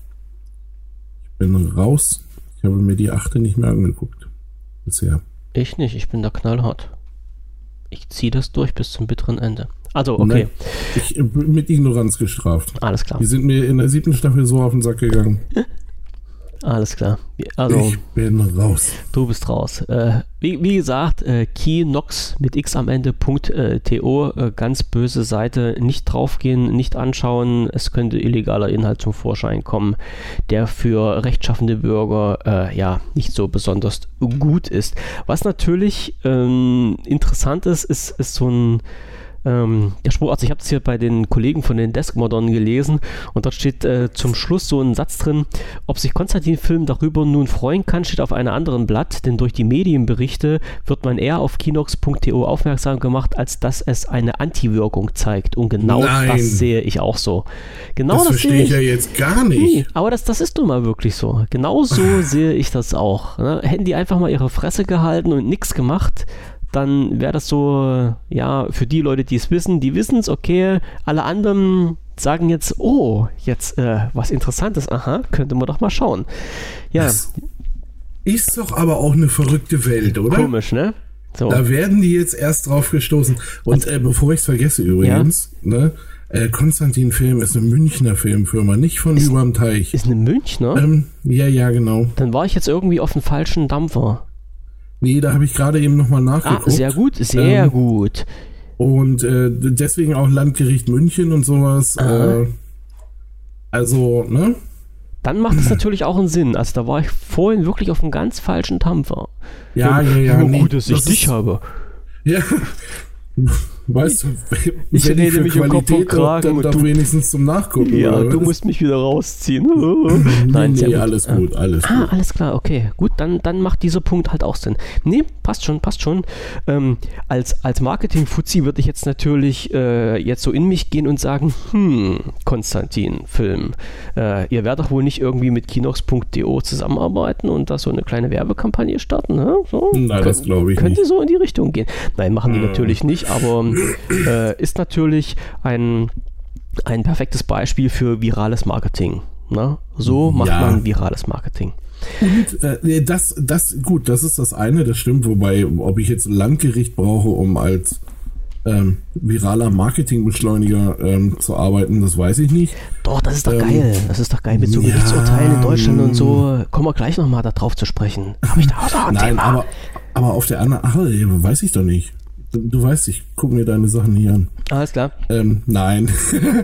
[SPEAKER 2] Ich bin raus. Ich habe mir die achte nicht mehr angeguckt. Bisher.
[SPEAKER 1] Ich nicht, ich bin da knallhart. Ich ziehe das durch bis zum bitteren Ende. Also, okay. Nein,
[SPEAKER 2] ich bin mit Ignoranz gestraft.
[SPEAKER 1] Alles klar.
[SPEAKER 2] Die sind mir in der siebten Staffel so auf den Sack gegangen.
[SPEAKER 1] Alles klar. Also,
[SPEAKER 2] ich bin raus.
[SPEAKER 1] Du bist raus. Äh, wie, wie, gesagt, äh, Keynox mit x am Ende äh, äh, ganz böse Seite, nicht draufgehen, nicht anschauen. Es könnte illegaler Inhalt zum Vorschein kommen, der für rechtschaffende Bürger äh, ja nicht so besonders gut ist. Was natürlich ähm, interessant ist, ist, ist so ein ähm, der Spruch, also ich habe das hier bei den Kollegen von den Deskmodern gelesen und dort steht äh, zum Schluss so ein Satz drin, ob sich Konstantin-Film darüber nun freuen kann, steht auf einem anderen Blatt, denn durch die Medienberichte wird man eher auf kinox.to aufmerksam gemacht, als dass es eine Antiwirkung zeigt. Und genau
[SPEAKER 2] Nein.
[SPEAKER 1] das sehe ich auch so. Genau
[SPEAKER 2] das,
[SPEAKER 1] das,
[SPEAKER 2] verstehe ich ja jetzt gar nicht.
[SPEAKER 1] Nee, aber das, das ist nun mal wirklich so. Genau so sehe ich das auch. Ne? Hätten die einfach mal ihre Fresse gehalten und nichts gemacht, dann wäre das so, ja, für die Leute, die es wissen, die wissen es, okay, alle anderen sagen jetzt, oh, jetzt äh, was Interessantes, aha, könnte man doch mal schauen. Ja,
[SPEAKER 2] Das ist doch aber auch eine verrückte Welt, oder?
[SPEAKER 1] komisch, ne? So.
[SPEAKER 2] Da werden die jetzt erst drauf gestoßen. Und äh, bevor ich es vergesse übrigens, ne, äh, Konstantin Film ist eine Münchner Filmfirma, nicht von überm Teich.
[SPEAKER 1] Ist eine Münchner?
[SPEAKER 2] Ähm, ja, ja, genau.
[SPEAKER 1] Dann war ich jetzt irgendwie auf dem falschen Dampfer.
[SPEAKER 2] Nee, da habe ich gerade eben nochmal
[SPEAKER 1] Ah,
[SPEAKER 2] nachgeguckt.
[SPEAKER 1] sehr gut, sehr
[SPEAKER 2] Ähm,
[SPEAKER 1] gut.
[SPEAKER 2] Und äh, deswegen auch Landgericht München und sowas. Äh, also, ne?
[SPEAKER 1] Dann macht es natürlich auch einen Sinn. Also da war ich vorhin wirklich auf einem ganz falschen Dampfer.
[SPEAKER 2] Ja, ja, ja.
[SPEAKER 1] Nur
[SPEAKER 2] nee,
[SPEAKER 1] gut, dass ich
[SPEAKER 2] das
[SPEAKER 1] dich
[SPEAKER 2] ist-
[SPEAKER 1] habe.
[SPEAKER 2] Ja. Weißt du,
[SPEAKER 1] ich
[SPEAKER 2] wenn
[SPEAKER 1] rede
[SPEAKER 2] für
[SPEAKER 1] mich um Kopf und
[SPEAKER 2] Qualität
[SPEAKER 1] Kragen
[SPEAKER 2] dann doch
[SPEAKER 1] du-
[SPEAKER 2] wenigstens zum Nachgucken.
[SPEAKER 1] Ja, du musst mich wieder rausziehen. Nein,
[SPEAKER 2] nee,
[SPEAKER 1] gut.
[SPEAKER 2] alles
[SPEAKER 1] Ja.
[SPEAKER 2] gut, alles
[SPEAKER 1] Ah,
[SPEAKER 2] gut.
[SPEAKER 1] alles klar, okay. Gut, dann, dann macht dieser Punkt halt auch Sinn. Nee, passt schon, passt schon. Ähm, als als Marketing-Fuzzi würde ich jetzt natürlich äh, jetzt so in mich gehen und sagen, hm, Konstantin, Film, äh, ihr werdet doch wohl nicht irgendwie mit kinox.de zusammenarbeiten und da so eine kleine Werbekampagne starten, ne? So,
[SPEAKER 2] Nein, das glaube ich
[SPEAKER 1] könnte
[SPEAKER 2] nicht.
[SPEAKER 1] so in die Richtung gehen. Nein, machen die natürlich nicht, aber äh, ist natürlich ein, ein perfektes Beispiel für virales Marketing. Ne? So macht
[SPEAKER 2] Ja.
[SPEAKER 1] man virales Marketing.
[SPEAKER 2] Und äh, das, das, gut, das ist das eine, das stimmt. Wobei, ob ich jetzt ein Landgericht brauche, um als ähm, viraler Marketingbeschleuniger ähm, zu arbeiten, das weiß ich nicht.
[SPEAKER 1] Doch, das ist doch
[SPEAKER 2] Ähm,
[SPEAKER 1] geil. Das ist doch geil mit so
[SPEAKER 2] ja,
[SPEAKER 1] Gerichtsurteilen in Deutschland und so. Kommen wir gleich nochmal darauf zu sprechen. Habe ich da auch noch ein
[SPEAKER 2] Nein,
[SPEAKER 1] Thema?
[SPEAKER 2] aber, aber auf der anderen, ach, weiß ich doch nicht. Du, weißt, ich guck mir deine Sachen hier an.
[SPEAKER 1] Alles klar.
[SPEAKER 2] Ähm, nein.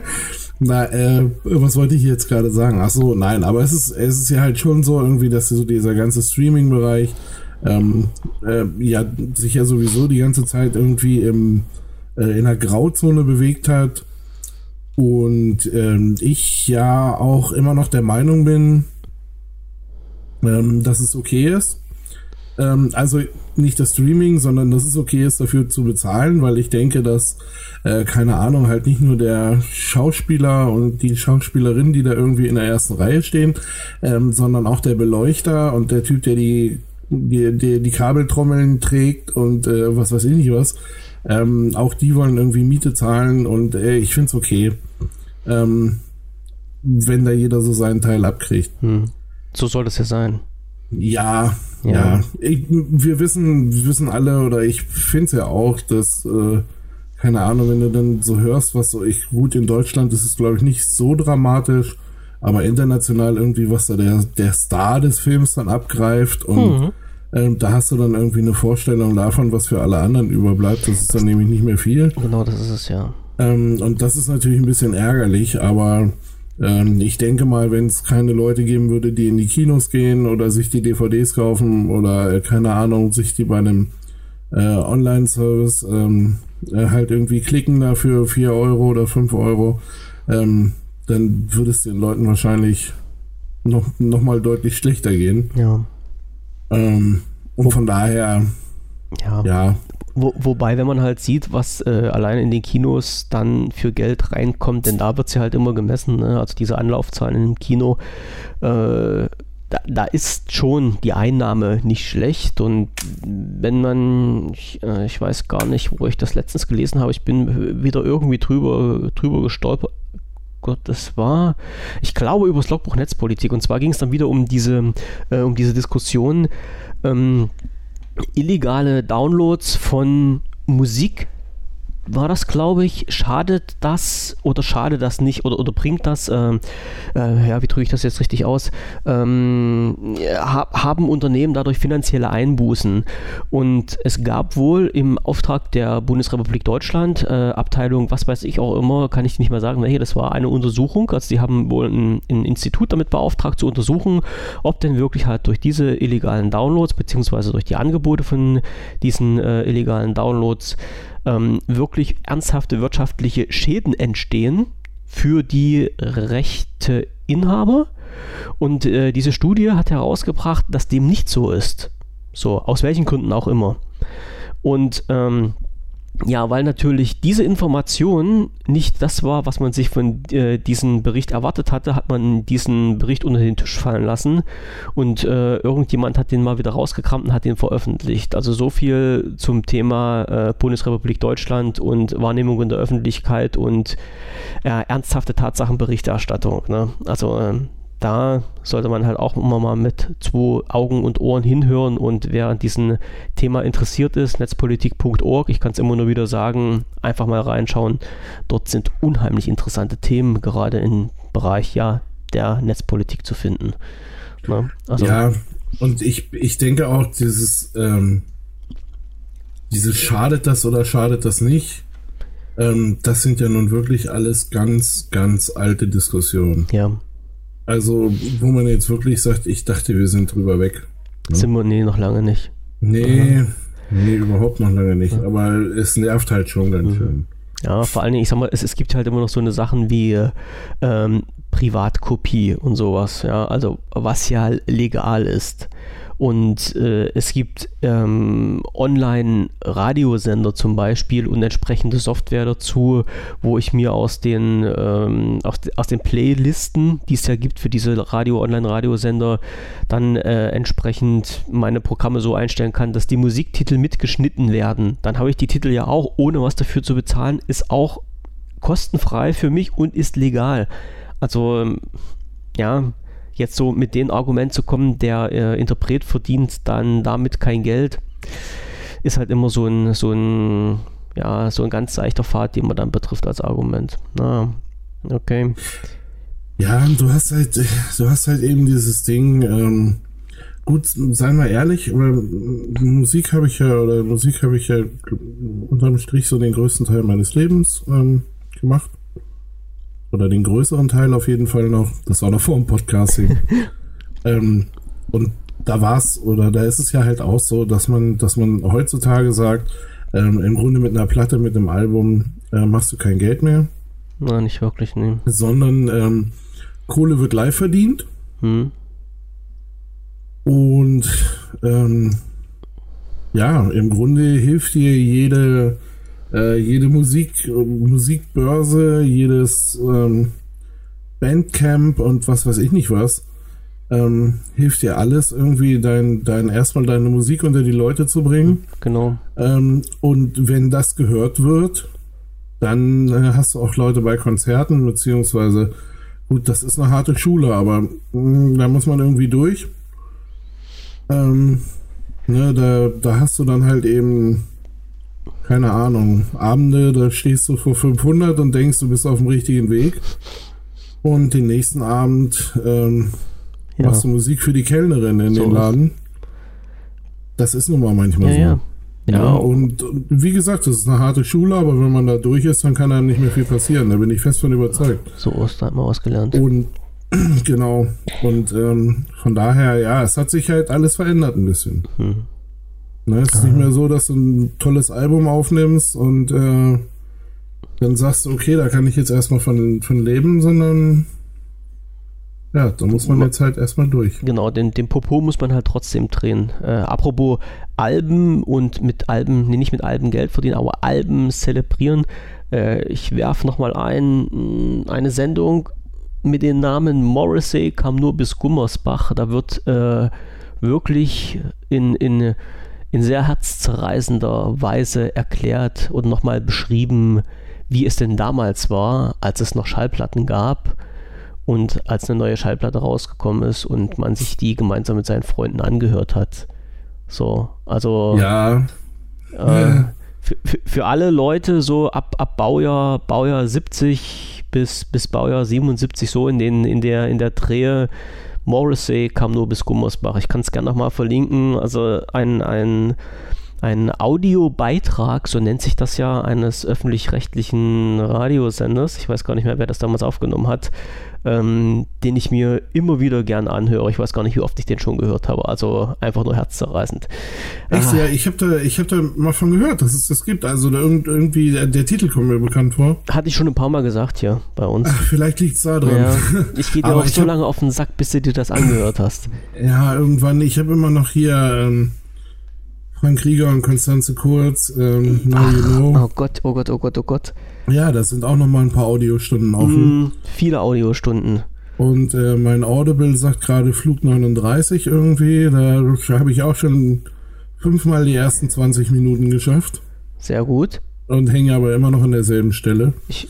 [SPEAKER 2] Na, äh, was wollte ich jetzt gerade sagen? Ach so, nein, aber es ist, es ist ja halt schon so irgendwie, dass so dieser ganze Streaming-Bereich ähm, äh, ja sich ja sowieso die ganze Zeit irgendwie im, äh, in der Grauzone bewegt hat. Und ähm, ich ja auch immer noch der Meinung bin, ähm, dass es okay ist. Ähm, also nicht das Streaming, sondern dass es okay ist, dafür zu bezahlen, weil ich denke, dass, äh, keine Ahnung, halt nicht nur der Schauspieler und die Schauspielerin, die da irgendwie in der ersten Reihe stehen, ähm, sondern auch der Beleuchter und der Typ, der die, die, die, die Kabeltrommeln trägt und äh, was weiß ich nicht was. Ähm, auch die wollen irgendwie Miete zahlen und äh, ich find's okay, ähm, wenn da jeder so seinen Teil abkriegt.
[SPEAKER 1] Hm. So soll das ja sein.
[SPEAKER 2] Ja,
[SPEAKER 1] Ja.
[SPEAKER 2] ja. Ich, wir wissen, wir wissen alle, oder ich finde es ja auch, dass, äh, keine Ahnung, wenn du dann so hörst, was so ich, gut, in Deutschland ist es, glaube ich, nicht so dramatisch, aber international irgendwie, was da der, der Star des Films dann abgreift und
[SPEAKER 1] Mhm.
[SPEAKER 2] ähm, da hast du dann irgendwie eine Vorstellung davon, was für alle anderen überbleibt. Das ist dann nämlich nicht mehr viel.
[SPEAKER 1] Genau, das ist es ja.
[SPEAKER 2] Ähm, und das ist natürlich ein bisschen ärgerlich, aber ähm, ich denke mal, wenn es keine Leute geben würde, die in die Kinos gehen oder sich die DVDs kaufen oder äh, keine Ahnung, sich die bei einem äh, Online-Service ähm, äh, halt irgendwie klicken dafür 4 Euro oder 5 Euro, ähm, dann würde es den Leuten wahrscheinlich noch, noch mal deutlich schlechter gehen.
[SPEAKER 1] Ja.
[SPEAKER 2] Ähm, und von daher,
[SPEAKER 1] Ja.
[SPEAKER 2] ja,
[SPEAKER 1] Wo, wobei, wenn man halt sieht, was äh, allein in den Kinos dann für Geld reinkommt, denn da wird es ja halt immer gemessen, ne? also diese Anlaufzahlen im Kino, äh, da, da ist schon die Einnahme nicht schlecht und wenn man, ich, äh, ich weiß gar nicht, wo ich das letztens gelesen habe, ich bin wieder irgendwie drüber, drüber gestolpert. Gott, das war, ich glaube, über das Logbuch Netzpolitik. Und zwar ging es dann wieder um diese, äh, um diese Diskussion, ähm, illegale Downloads von Musik war das, glaube ich, schadet das oder schadet das nicht oder, oder bringt das, ähm, äh, ja, wie drücke ich das jetzt richtig aus, ähm, ha haben Unternehmen dadurch finanzielle Einbußen. Und es gab wohl im Auftrag der Bundesrepublik Deutschland, äh, Abteilung, was weiß ich auch immer, kann ich nicht mehr sagen, welche, das war eine Untersuchung, also die haben wohl ein, ein Institut damit beauftragt zu untersuchen, ob denn wirklich halt durch diese illegalen Downloads, beziehungsweise durch die Angebote von diesen äh, illegalen Downloads, ähm, wirklich ernsthafte wirtschaftliche Schäden entstehen für die Rechteinhaber. Und äh, diese Studie hat herausgebracht, dass dem nicht so ist. So, aus welchen Gründen auch immer. Und ähm, ja, weil natürlich diese Information nicht das war, was man sich von äh, diesem Bericht erwartet hatte, hat man diesen Bericht unter den Tisch fallen lassen und äh, irgendjemand hat den mal wieder rausgekramt und hat den veröffentlicht. Also so viel zum Thema äh, Bundesrepublik Deutschland und Wahrnehmung in der Öffentlichkeit und äh, ernsthafte Tatsachenberichterstattung. Ne? Also ähm, da sollte man halt auch immer mal mit zwei Augen und Ohren hinhören und wer an diesem Thema interessiert ist, netzpolitik.org, ich kann es immer nur wieder sagen, einfach mal reinschauen. Dort sind unheimlich interessante Themen gerade im Bereich ja, der Netzpolitik zu finden.
[SPEAKER 2] Ne? Also, ja, und ich, ich denke auch, dieses, ähm, dieses schadet das oder schadet das nicht, ähm, das sind ja nun wirklich alles ganz, ganz alte Diskussionen.
[SPEAKER 1] Ja.
[SPEAKER 2] Also, wo man jetzt wirklich sagt, ich dachte, wir sind drüber weg.
[SPEAKER 1] Ne? Sind wir, nee, noch lange nicht.
[SPEAKER 2] Nee, nee, überhaupt noch lange nicht. Aber es nervt halt schon ganz mhm. schön.
[SPEAKER 1] Ja, vor allen Dingen, ich sag mal, es, es gibt halt immer noch so eine Sachen wie ähm, Privatkopie und sowas, ja, also was ja legal ist. Und äh, es gibt ähm, Online-Radiosender zum Beispiel und entsprechende Software dazu, wo ich mir aus den, ähm, aus, aus, den Playlisten, die es ja gibt für diese Radio, Online-Radiosender, dann äh, entsprechend meine Programme so einstellen kann, dass die Musiktitel mitgeschnitten werden. Dann habe ich die Titel ja auch, ohne was dafür zu bezahlen, ist auch kostenfrei für mich und ist legal. Also ähm, ja, jetzt so mit dem Argument zu kommen, der äh, Interpret verdient dann damit kein Geld, ist halt immer so ein, so ein, ja, so ein ganz seichter Pfad, den man dann betrifft als Argument. Na, okay.
[SPEAKER 2] Ja, du hast halt, du hast halt eben dieses Ding, ähm, gut, seien wir ehrlich, Musik habe ich ja, oder Musik habe ich ja unterm Strich so den größten Teil meines Lebens ähm, gemacht. Oder den größeren Teil auf jeden Fall noch. Das war noch vor dem Podcasting. ähm, und da war es, oder da ist es ja halt auch so, dass man, dass man heutzutage sagt, ähm, im Grunde mit einer Platte, mit einem Album äh, machst du kein Geld mehr.
[SPEAKER 1] Nein, nicht wirklich, nee.
[SPEAKER 2] Sondern ähm, Kohle wird live verdient.
[SPEAKER 1] Hm.
[SPEAKER 2] Und ähm, ja, im Grunde hilft dir jede äh, jede Musik, Musikbörse, jedes ähm, Bandcamp und was weiß ich nicht was, ähm, hilft dir alles, irgendwie dein, dein erstmal deine Musik unter die Leute zu bringen.
[SPEAKER 1] Genau.
[SPEAKER 2] Ähm, und wenn das gehört wird, dann äh, hast du auch Leute bei Konzerten, beziehungsweise, gut, das ist eine harte Schule, aber mh, mm, da muss man irgendwie durch. Ähm, ne, da, da hast du dann halt eben keine Ahnung, Abende, da stehst du vor 500 und denkst, du bist auf dem richtigen Weg. Und den nächsten Abend ähm, ja. machst du Musik für die Kellnerin in so den Laden. Das ist nun mal manchmal
[SPEAKER 1] ja,
[SPEAKER 2] so.
[SPEAKER 1] Ja.
[SPEAKER 2] Ja, ja und, und, wie gesagt, das ist eine harte Schule, aber wenn man da durch ist, dann kann einem nicht mehr viel passieren. Da bin ich fest von überzeugt.
[SPEAKER 1] So ist da hat man ausgelernt.
[SPEAKER 2] Und genau. Und ähm, von daher, ja, es hat sich halt alles verändert ein bisschen. Hm. Ne, es ist nicht mehr so, dass du ein tolles Album aufnimmst und äh, dann sagst du, okay, da kann ich jetzt erstmal von, von leben, sondern ja, da muss man jetzt halt erstmal durch.
[SPEAKER 1] Genau, den, den Popo muss man halt trotzdem drehen. Äh, apropos Alben und mit Alben, nee, nicht mit Alben Geld verdienen, aber Alben zelebrieren. Äh, ich werfe nochmal ein, eine Sendung mit dem Namen Morrissey kam nur bis Gummersbach. Da wird äh, wirklich in, in in sehr herzzerreißender Weise erklärt und nochmal beschrieben, wie es denn damals war, als es noch Schallplatten gab und als eine neue Schallplatte rausgekommen ist und man sich die gemeinsam mit seinen Freunden angehört hat. So, also
[SPEAKER 2] ja.
[SPEAKER 1] Äh, für, für, alle Leute so ab, ab Baujahr, Baujahr 70 bis, bis Baujahr 77 so in, den, in, der, in der Drehe Morrissey kam nur bis Gummersbach. Ich kann es gerne nochmal verlinken. Also ein, ein ein Audiobeitrag, so nennt sich das ja, eines öffentlich-rechtlichen Radiosenders. Ich weiß gar nicht mehr, wer das damals aufgenommen hat ähm, den ich mir immer wieder gerne anhöre. Ich weiß gar nicht, wie oft ich den schon gehört habe. Also einfach nur herzzerreißend.
[SPEAKER 2] Echt, ah. ja, ich habe da, hab da mal von gehört, dass es das gibt. Also da irgendwie, der, der, Titel kommt mir bekannt vor.
[SPEAKER 1] Hatte ich schon ein paar Mal gesagt hier bei uns.
[SPEAKER 2] Ach, vielleicht liegt es da dran. Ja,
[SPEAKER 1] ich gehe dir auch so hab, lange auf den Sack, bis du dir das angehört hast.
[SPEAKER 2] Ja, irgendwann. Ich habe immer noch hier... Ähm, Frank Krieger und Konstanze Kurz, ähm,
[SPEAKER 1] Ach, you know. Oh Gott, oh Gott, oh Gott, oh Gott.
[SPEAKER 2] Ja, das sind auch nochmal ein paar Audiostunden offen.
[SPEAKER 1] Mm, viele Audiostunden.
[SPEAKER 2] Und äh, mein Audible sagt gerade Flug 39 irgendwie. Da habe ich auch schon fünfmal die ersten 20 Minuten geschafft.
[SPEAKER 1] Sehr gut.
[SPEAKER 2] Und hänge aber immer noch an derselben Stelle.
[SPEAKER 1] Ich,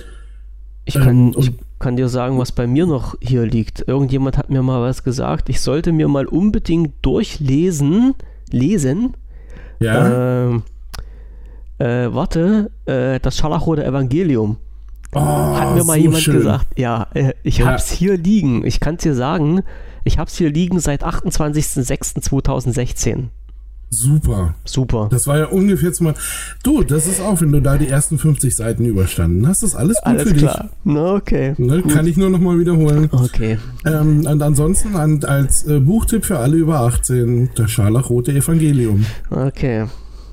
[SPEAKER 1] ich, kann, ähm, ich kann dir sagen, was bei mir noch hier liegt. Irgendjemand hat mir mal was gesagt. Ich sollte mir mal unbedingt durchlesen, lesen.
[SPEAKER 2] Ja. Ähm,
[SPEAKER 1] äh, warte, äh, das Scharlachrote Evangelium. Oh, Hat mir mal so jemand schön. gesagt. Ja, äh, ich ja. hab's hier liegen. Ich kann es dir sagen, ich hab's hier liegen seit 28.06.2016.
[SPEAKER 2] Super.
[SPEAKER 1] Super.
[SPEAKER 2] Das war ja ungefähr zum Mal. Du, das ist auch, wenn du da die ersten 50 Seiten überstanden hast, ist alles gut alles für klar. dich.
[SPEAKER 1] Na, okay.
[SPEAKER 2] Ne, kann ich nur noch mal wiederholen.
[SPEAKER 1] Okay.
[SPEAKER 2] Ähm, und ansonsten an, als äh, Buchtipp für alle über 18, das Scharlachrote Evangelium.
[SPEAKER 1] Okay.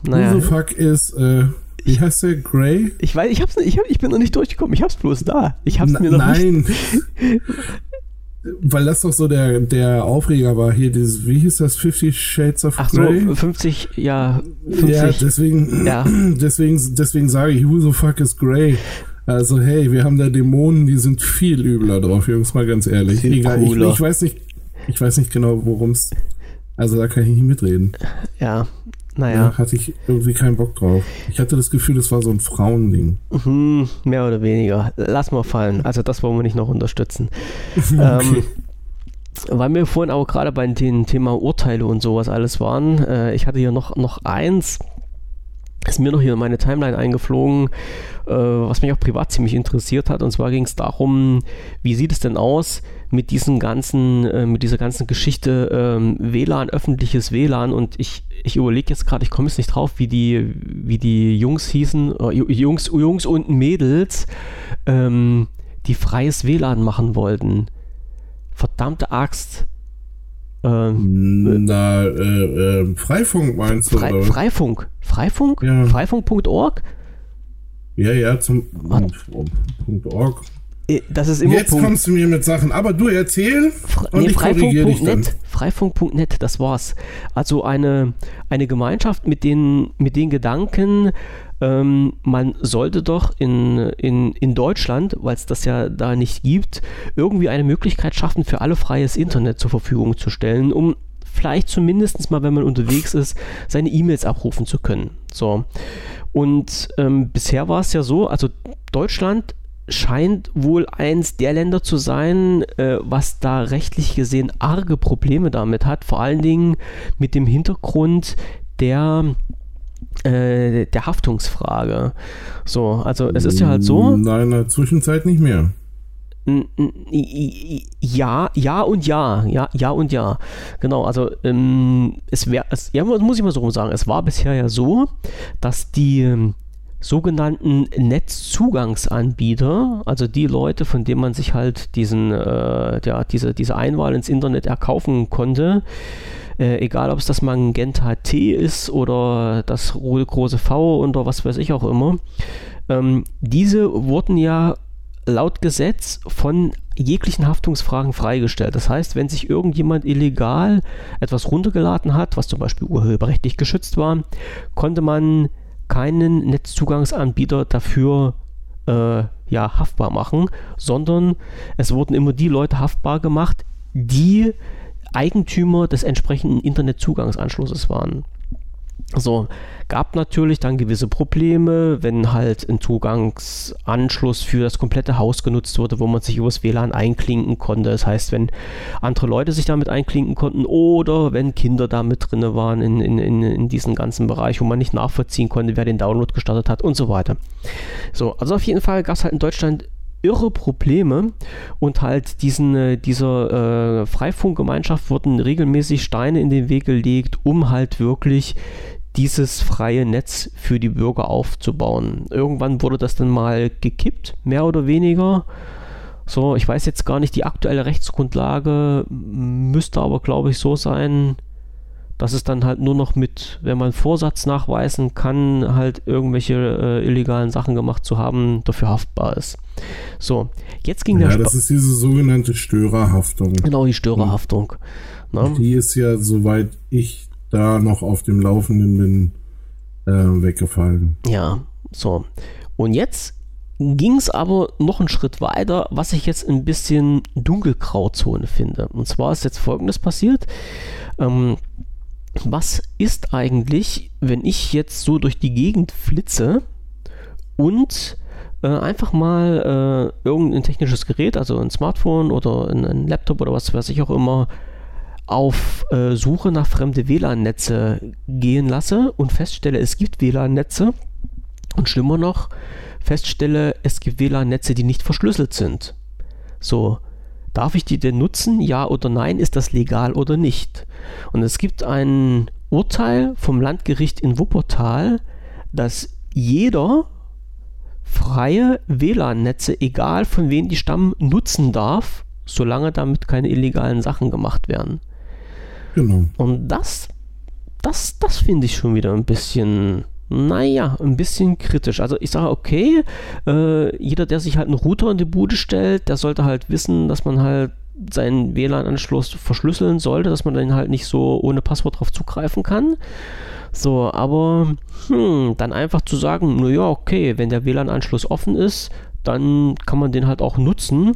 [SPEAKER 2] Naja. Who the fuck ist, äh, wie heißt der? Gray?
[SPEAKER 1] Ich weiß, ich hab's ich, hab, ich bin noch nicht durchgekommen. Ich hab's bloß da. Ich hab's
[SPEAKER 2] Na,
[SPEAKER 1] mir noch
[SPEAKER 2] nein. nicht. Weil das doch so der, der Aufreger war hier, dieses, wie hieß das, Fifty Shades of
[SPEAKER 1] Ach
[SPEAKER 2] Grey?
[SPEAKER 1] so, 50, ja. 50.
[SPEAKER 2] Ja, deswegen, ja. deswegen, deswegen sage ich, who the fuck is Grey? Also, hey, wir haben da Dämonen, die sind viel übler drauf, Jungs, mal ganz ehrlich. Egal, ich, ich, weiß nicht, ich weiß nicht genau, worum es, also da kann ich nicht mitreden.
[SPEAKER 1] Ja, naja.
[SPEAKER 2] Ja, hatte ich irgendwie keinen Bock drauf. Ich hatte das Gefühl, das war so ein Frauending.
[SPEAKER 1] Mhm, mehr oder weniger. Lass mal fallen. Also das wollen wir nicht noch unterstützen. okay. ähm, weil wir vorhin auch gerade bei dem Thema Urteile und sowas alles waren, äh, ich hatte hier noch, noch eins, ist mir noch hier in meine Timeline eingeflogen, äh, was mich auch privat ziemlich interessiert hat. Und zwar ging es darum, wie sieht es denn aus mit diesen ganzen, äh, mit dieser ganzen Geschichte ähm, WLAN, öffentliches WLAN. Und ich, ich überlege jetzt gerade, ich komme jetzt nicht drauf, wie die, wie die Jungs hießen, äh, Jungs, Jungs und Mädels, ähm, die freies WLAN machen wollten. Verdammte Axt.
[SPEAKER 2] Ähm, Na, äh, äh, Freifunk meinst du?
[SPEAKER 1] Fre Freifunk. Freifunk? Ja. Freifunk.org?
[SPEAKER 2] Ja, ja, zum .org.
[SPEAKER 1] Äh, das ist immer
[SPEAKER 2] Jetzt Punkt. kommst du mir mit Sachen, aber du erzähl
[SPEAKER 1] Fre und nee, ich dann. Freifunk.net, das war's. Also eine, eine Gemeinschaft mit den, mit den Gedanken, ähm, man sollte doch in, in, in Deutschland, weil es das ja da nicht gibt, irgendwie eine Möglichkeit schaffen, für alle freies Internet zur Verfügung zu stellen, um vielleicht zumindest mal, wenn man unterwegs ist, seine E-Mails abrufen zu können. So. Und ähm, bisher war es ja so, also Deutschland scheint wohl eins der Länder zu sein, äh, was da rechtlich gesehen arge Probleme damit hat, vor allen Dingen mit dem Hintergrund der äh, der Haftungsfrage. So, also es ist ja halt so.
[SPEAKER 2] Nein, in der Zwischenzeit nicht mehr.
[SPEAKER 1] Ja, ja und ja, ja, ja und ja. Genau, also ähm, es wäre, ja, muss ich mal so rum sagen, es war bisher ja so, dass die ähm, sogenannten Netzzugangsanbieter, also die Leute, von denen man sich halt diesen, äh, ja, diese, diese Einwahl ins Internet erkaufen konnte, äh, egal ob es das Magenta T ist oder das große V oder was weiß ich auch immer, ähm, diese wurden ja laut Gesetz von jeglichen Haftungsfragen freigestellt. Das heißt, wenn sich irgendjemand illegal etwas runtergeladen hat, was zum Beispiel urheberrechtlich geschützt war, konnte man keinen Netzzugangsanbieter dafür äh, ja, haftbar machen, sondern es wurden immer die Leute haftbar gemacht, die Eigentümer des entsprechenden Internetzugangsanschlusses waren. So, gab natürlich dann gewisse Probleme, wenn halt ein Zugangsanschluss für das komplette Haus genutzt wurde, wo man sich übers WLAN einklinken konnte. Das heißt, wenn andere Leute sich damit einklinken konnten oder wenn Kinder da mit drin waren in, in, in, in diesem ganzen Bereich, wo man nicht nachvollziehen konnte, wer den Download gestartet hat und so weiter. So, also auf jeden Fall gab es halt in Deutschland irre Probleme und halt diesen, äh, dieser äh, Freifunkgemeinschaft wurden regelmäßig Steine in den Weg gelegt, um halt wirklich dieses freie Netz für die Bürger aufzubauen. Irgendwann wurde das dann mal gekippt, mehr oder weniger. So, ich weiß jetzt gar nicht, die aktuelle Rechtsgrundlage müsste aber, glaube ich, so sein, dass es dann halt nur noch mit, wenn man Vorsatz nachweisen kann, halt irgendwelche äh, illegalen Sachen gemacht zu haben, dafür haftbar ist. So, jetzt ging
[SPEAKER 2] ja,
[SPEAKER 1] der
[SPEAKER 2] das
[SPEAKER 1] Sp
[SPEAKER 2] ist diese sogenannte Störerhaftung.
[SPEAKER 1] Genau, die Störerhaftung. Ne?
[SPEAKER 2] Die ist ja, soweit ich da noch auf dem Laufenden bin, äh, weggefallen.
[SPEAKER 1] Ja, so. Und jetzt ging es aber noch einen Schritt weiter, was ich jetzt ein bisschen dunkelgrauzone finde. Und zwar ist jetzt folgendes passiert. Ähm, was ist eigentlich, wenn ich jetzt so durch die Gegend flitze und äh, einfach mal äh, irgendein technisches Gerät, also ein Smartphone oder ein, ein Laptop oder was weiß ich auch immer, auf äh, Suche nach fremde WLAN-Netze gehen lasse und feststelle, es gibt WLAN-Netze und schlimmer noch, feststelle, es gibt WLAN-Netze, die nicht verschlüsselt sind. So, darf ich die denn nutzen? Ja oder nein? Ist das legal oder nicht? Und es gibt ein Urteil vom Landgericht in Wuppertal, dass jeder freie WLAN-Netze, egal von wem die stammen, nutzen darf, solange damit keine illegalen Sachen gemacht werden.
[SPEAKER 2] Genau.
[SPEAKER 1] Und das, das, das finde ich schon wieder ein bisschen, naja, ein bisschen kritisch. Also ich sage, okay, äh, jeder, der sich halt einen Router in die Bude stellt, der sollte halt wissen, dass man halt seinen WLAN-Anschluss verschlüsseln sollte, dass man dann halt nicht so ohne Passwort drauf zugreifen kann. So, aber hm, dann einfach zu sagen, naja, okay, wenn der WLAN-Anschluss offen ist, dann kann man den halt auch nutzen.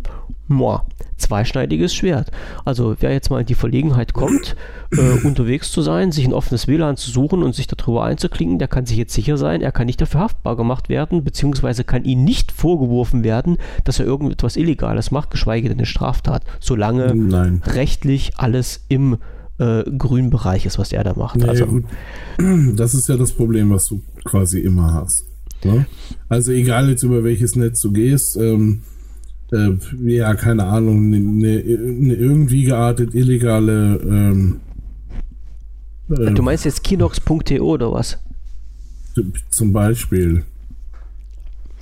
[SPEAKER 1] Moa, zweischneidiges Schwert. Also wer jetzt mal in die Verlegenheit kommt, äh, unterwegs zu sein, sich ein offenes WLAN zu suchen und sich darüber einzuklicken, der kann sich jetzt sicher sein, er kann nicht dafür haftbar gemacht werden, beziehungsweise kann ihm nicht vorgeworfen werden, dass er irgendetwas Illegales macht, geschweige denn eine Straftat, solange
[SPEAKER 2] Nein.
[SPEAKER 1] rechtlich alles im äh, grünen Bereich ist, was er da macht.
[SPEAKER 2] Naja,
[SPEAKER 1] also.
[SPEAKER 2] Das ist ja das Problem, was du quasi immer hast. Ne? Also egal jetzt über welches Netz du gehst, ähm, äh, ja, keine Ahnung, eine ne, ne irgendwie geartet illegale ähm, äh,
[SPEAKER 1] du meinst jetzt kinox.to oder was?
[SPEAKER 2] zum Beispiel.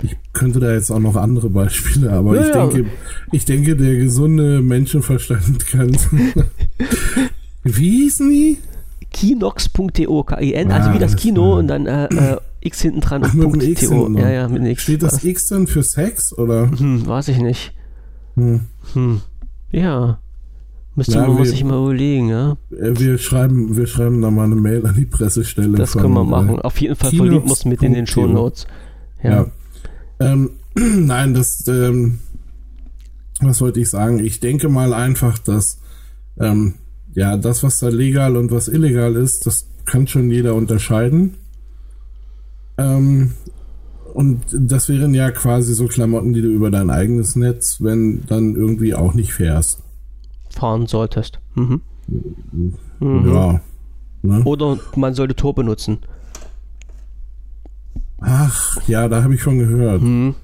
[SPEAKER 2] Ich könnte da jetzt auch noch andere Beispiele, aber
[SPEAKER 1] Ja,
[SPEAKER 2] ich
[SPEAKER 1] ja.
[SPEAKER 2] denke, ich denke, der gesunde Menschenverstand kann. Wie hießen die?
[SPEAKER 1] Kinox.to, K-I-N, also
[SPEAKER 2] Ah,
[SPEAKER 1] wie das Kino und dann äh, äh, X hinten dran
[SPEAKER 2] Ach,
[SPEAKER 1] und
[SPEAKER 2] mit dem
[SPEAKER 1] Punkt
[SPEAKER 2] X
[SPEAKER 1] .to. Ja, ja, mit X.
[SPEAKER 2] Steht das X dann für Sex oder?
[SPEAKER 1] Hm, weiß ich nicht.
[SPEAKER 2] Hm.
[SPEAKER 1] Hm. Ja. Müsste
[SPEAKER 2] Ja,
[SPEAKER 1] man
[SPEAKER 2] wir-
[SPEAKER 1] muss ich mal überlegen, ja.
[SPEAKER 2] Äh, Wir schreiben, wir schreiben da mal eine Mail an die Pressestelle.
[SPEAKER 1] Das
[SPEAKER 2] von,
[SPEAKER 1] können wir
[SPEAKER 2] äh,
[SPEAKER 1] machen. Auf jeden Fall wir es mit in den Show. Notes. Ja.
[SPEAKER 2] Ja. Ähm, nein, das, ähm, was wollte ich sagen? Ich denke mal einfach, dass, ähm, ja, das, was da legal und was illegal ist, das kann schon jeder unterscheiden. Ähm, und das wären ja quasi so Klamotten, die du über dein eigenes Netz, wenn dann irgendwie auch nicht fährst.
[SPEAKER 1] Fahren solltest. Mhm. Mhm.
[SPEAKER 2] Ja. Ne?
[SPEAKER 1] Oder man sollte Tor benutzen.
[SPEAKER 2] Ach, ja, da habe ich schon gehört.
[SPEAKER 1] Mhm.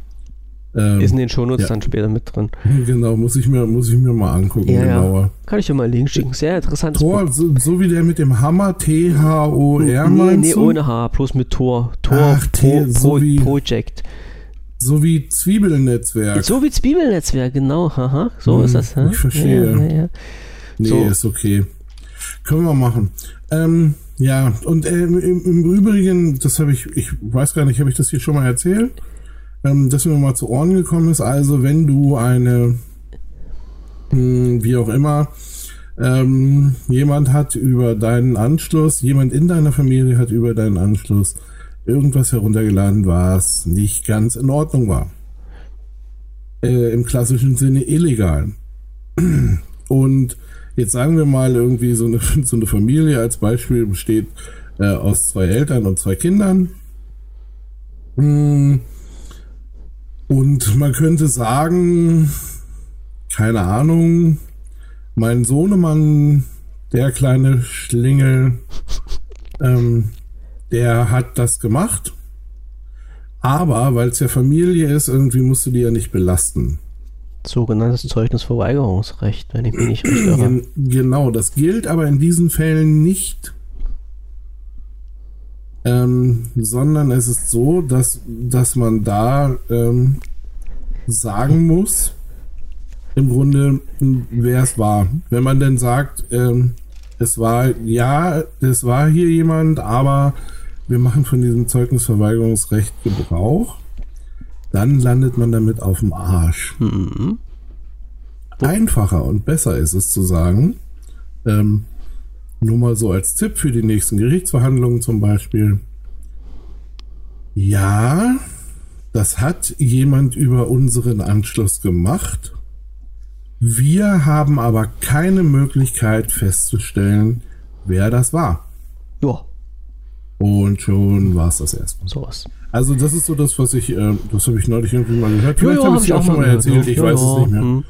[SPEAKER 2] Ähm,
[SPEAKER 1] Ist in den Shownotes
[SPEAKER 2] ja.
[SPEAKER 1] dann später mit drin.
[SPEAKER 2] genau, muss ich mir, muss ich mir mal angucken,
[SPEAKER 1] Ja, ja.
[SPEAKER 2] genauer.
[SPEAKER 1] Kann ich dir mal einen Link schicken. Sehr interessantes
[SPEAKER 2] Tor, so, so wie der mit dem Hammer, T-H-O-R,
[SPEAKER 1] Nee, nee, ohne H, bloß mit Tor. Tor
[SPEAKER 2] Ach, T-
[SPEAKER 1] Pro,
[SPEAKER 2] so
[SPEAKER 1] Pro,
[SPEAKER 2] wie-
[SPEAKER 1] Project.
[SPEAKER 2] So wie Zwiebelnetzwerk.
[SPEAKER 1] So wie Zwiebelnetzwerk, genau. Haha, so
[SPEAKER 2] Hm,
[SPEAKER 1] ist das. hä?
[SPEAKER 2] ich verstehe.
[SPEAKER 1] Ja, ja, ja.
[SPEAKER 2] nee,
[SPEAKER 1] so.
[SPEAKER 2] ist okay. Können wir machen. Ähm, ja, und ähm, im, im Übrigen, das habe ich, ich weiß gar nicht, habe ich das hier schon mal erzählt? Ähm, dass mir mal zu Ohren gekommen ist. Also, wenn du eine, hm, wie auch immer, ähm, jemand hat über deinen Anschluss, jemand in deiner Familie hat über deinen Anschluss irgendwas heruntergeladen, was nicht ganz in Ordnung war. Äh, Im klassischen Sinne illegal. Und jetzt sagen wir mal irgendwie so eine, so eine Familie als Beispiel besteht äh, aus zwei Eltern und zwei Kindern. Hm. Und man könnte sagen, keine Ahnung, mein Sohnemann, der kleine Schlingel, ähm, der hat das gemacht. Aber weil es ja Familie ist, irgendwie musst du die ja nicht belasten.
[SPEAKER 1] Sogenanntes Zeugnisverweigerungsrecht, wenn ich mich nicht recht irre.
[SPEAKER 2] Gen genau, das gilt aber in diesen Fällen nicht. Ähm, sondern es ist so, dass, dass man da ähm, sagen muss, im Grunde, wer es war. Wenn man denn sagt, ähm, es war, ja, es war hier jemand, aber wir machen von diesem Zeugnisverweigerungsrecht Gebrauch, dann landet man damit auf dem Arsch. Mhm. Einfacher und besser ist es zu sagen, ähm, nur mal so als Tipp für die nächsten Gerichtsverhandlungen zum Beispiel. Ja, das hat jemand über unseren Anschluss gemacht. Wir haben aber keine Möglichkeit festzustellen, wer das war.
[SPEAKER 1] Ja.
[SPEAKER 2] Und schon war es das erstmal.
[SPEAKER 1] Sowas.
[SPEAKER 2] Also das ist so das, was ich, äh, das habe ich neulich irgendwie mal gehört. Vielleicht habe ich es auch schon mal erzählt, ich ja, weiß es nicht mehr. Hm.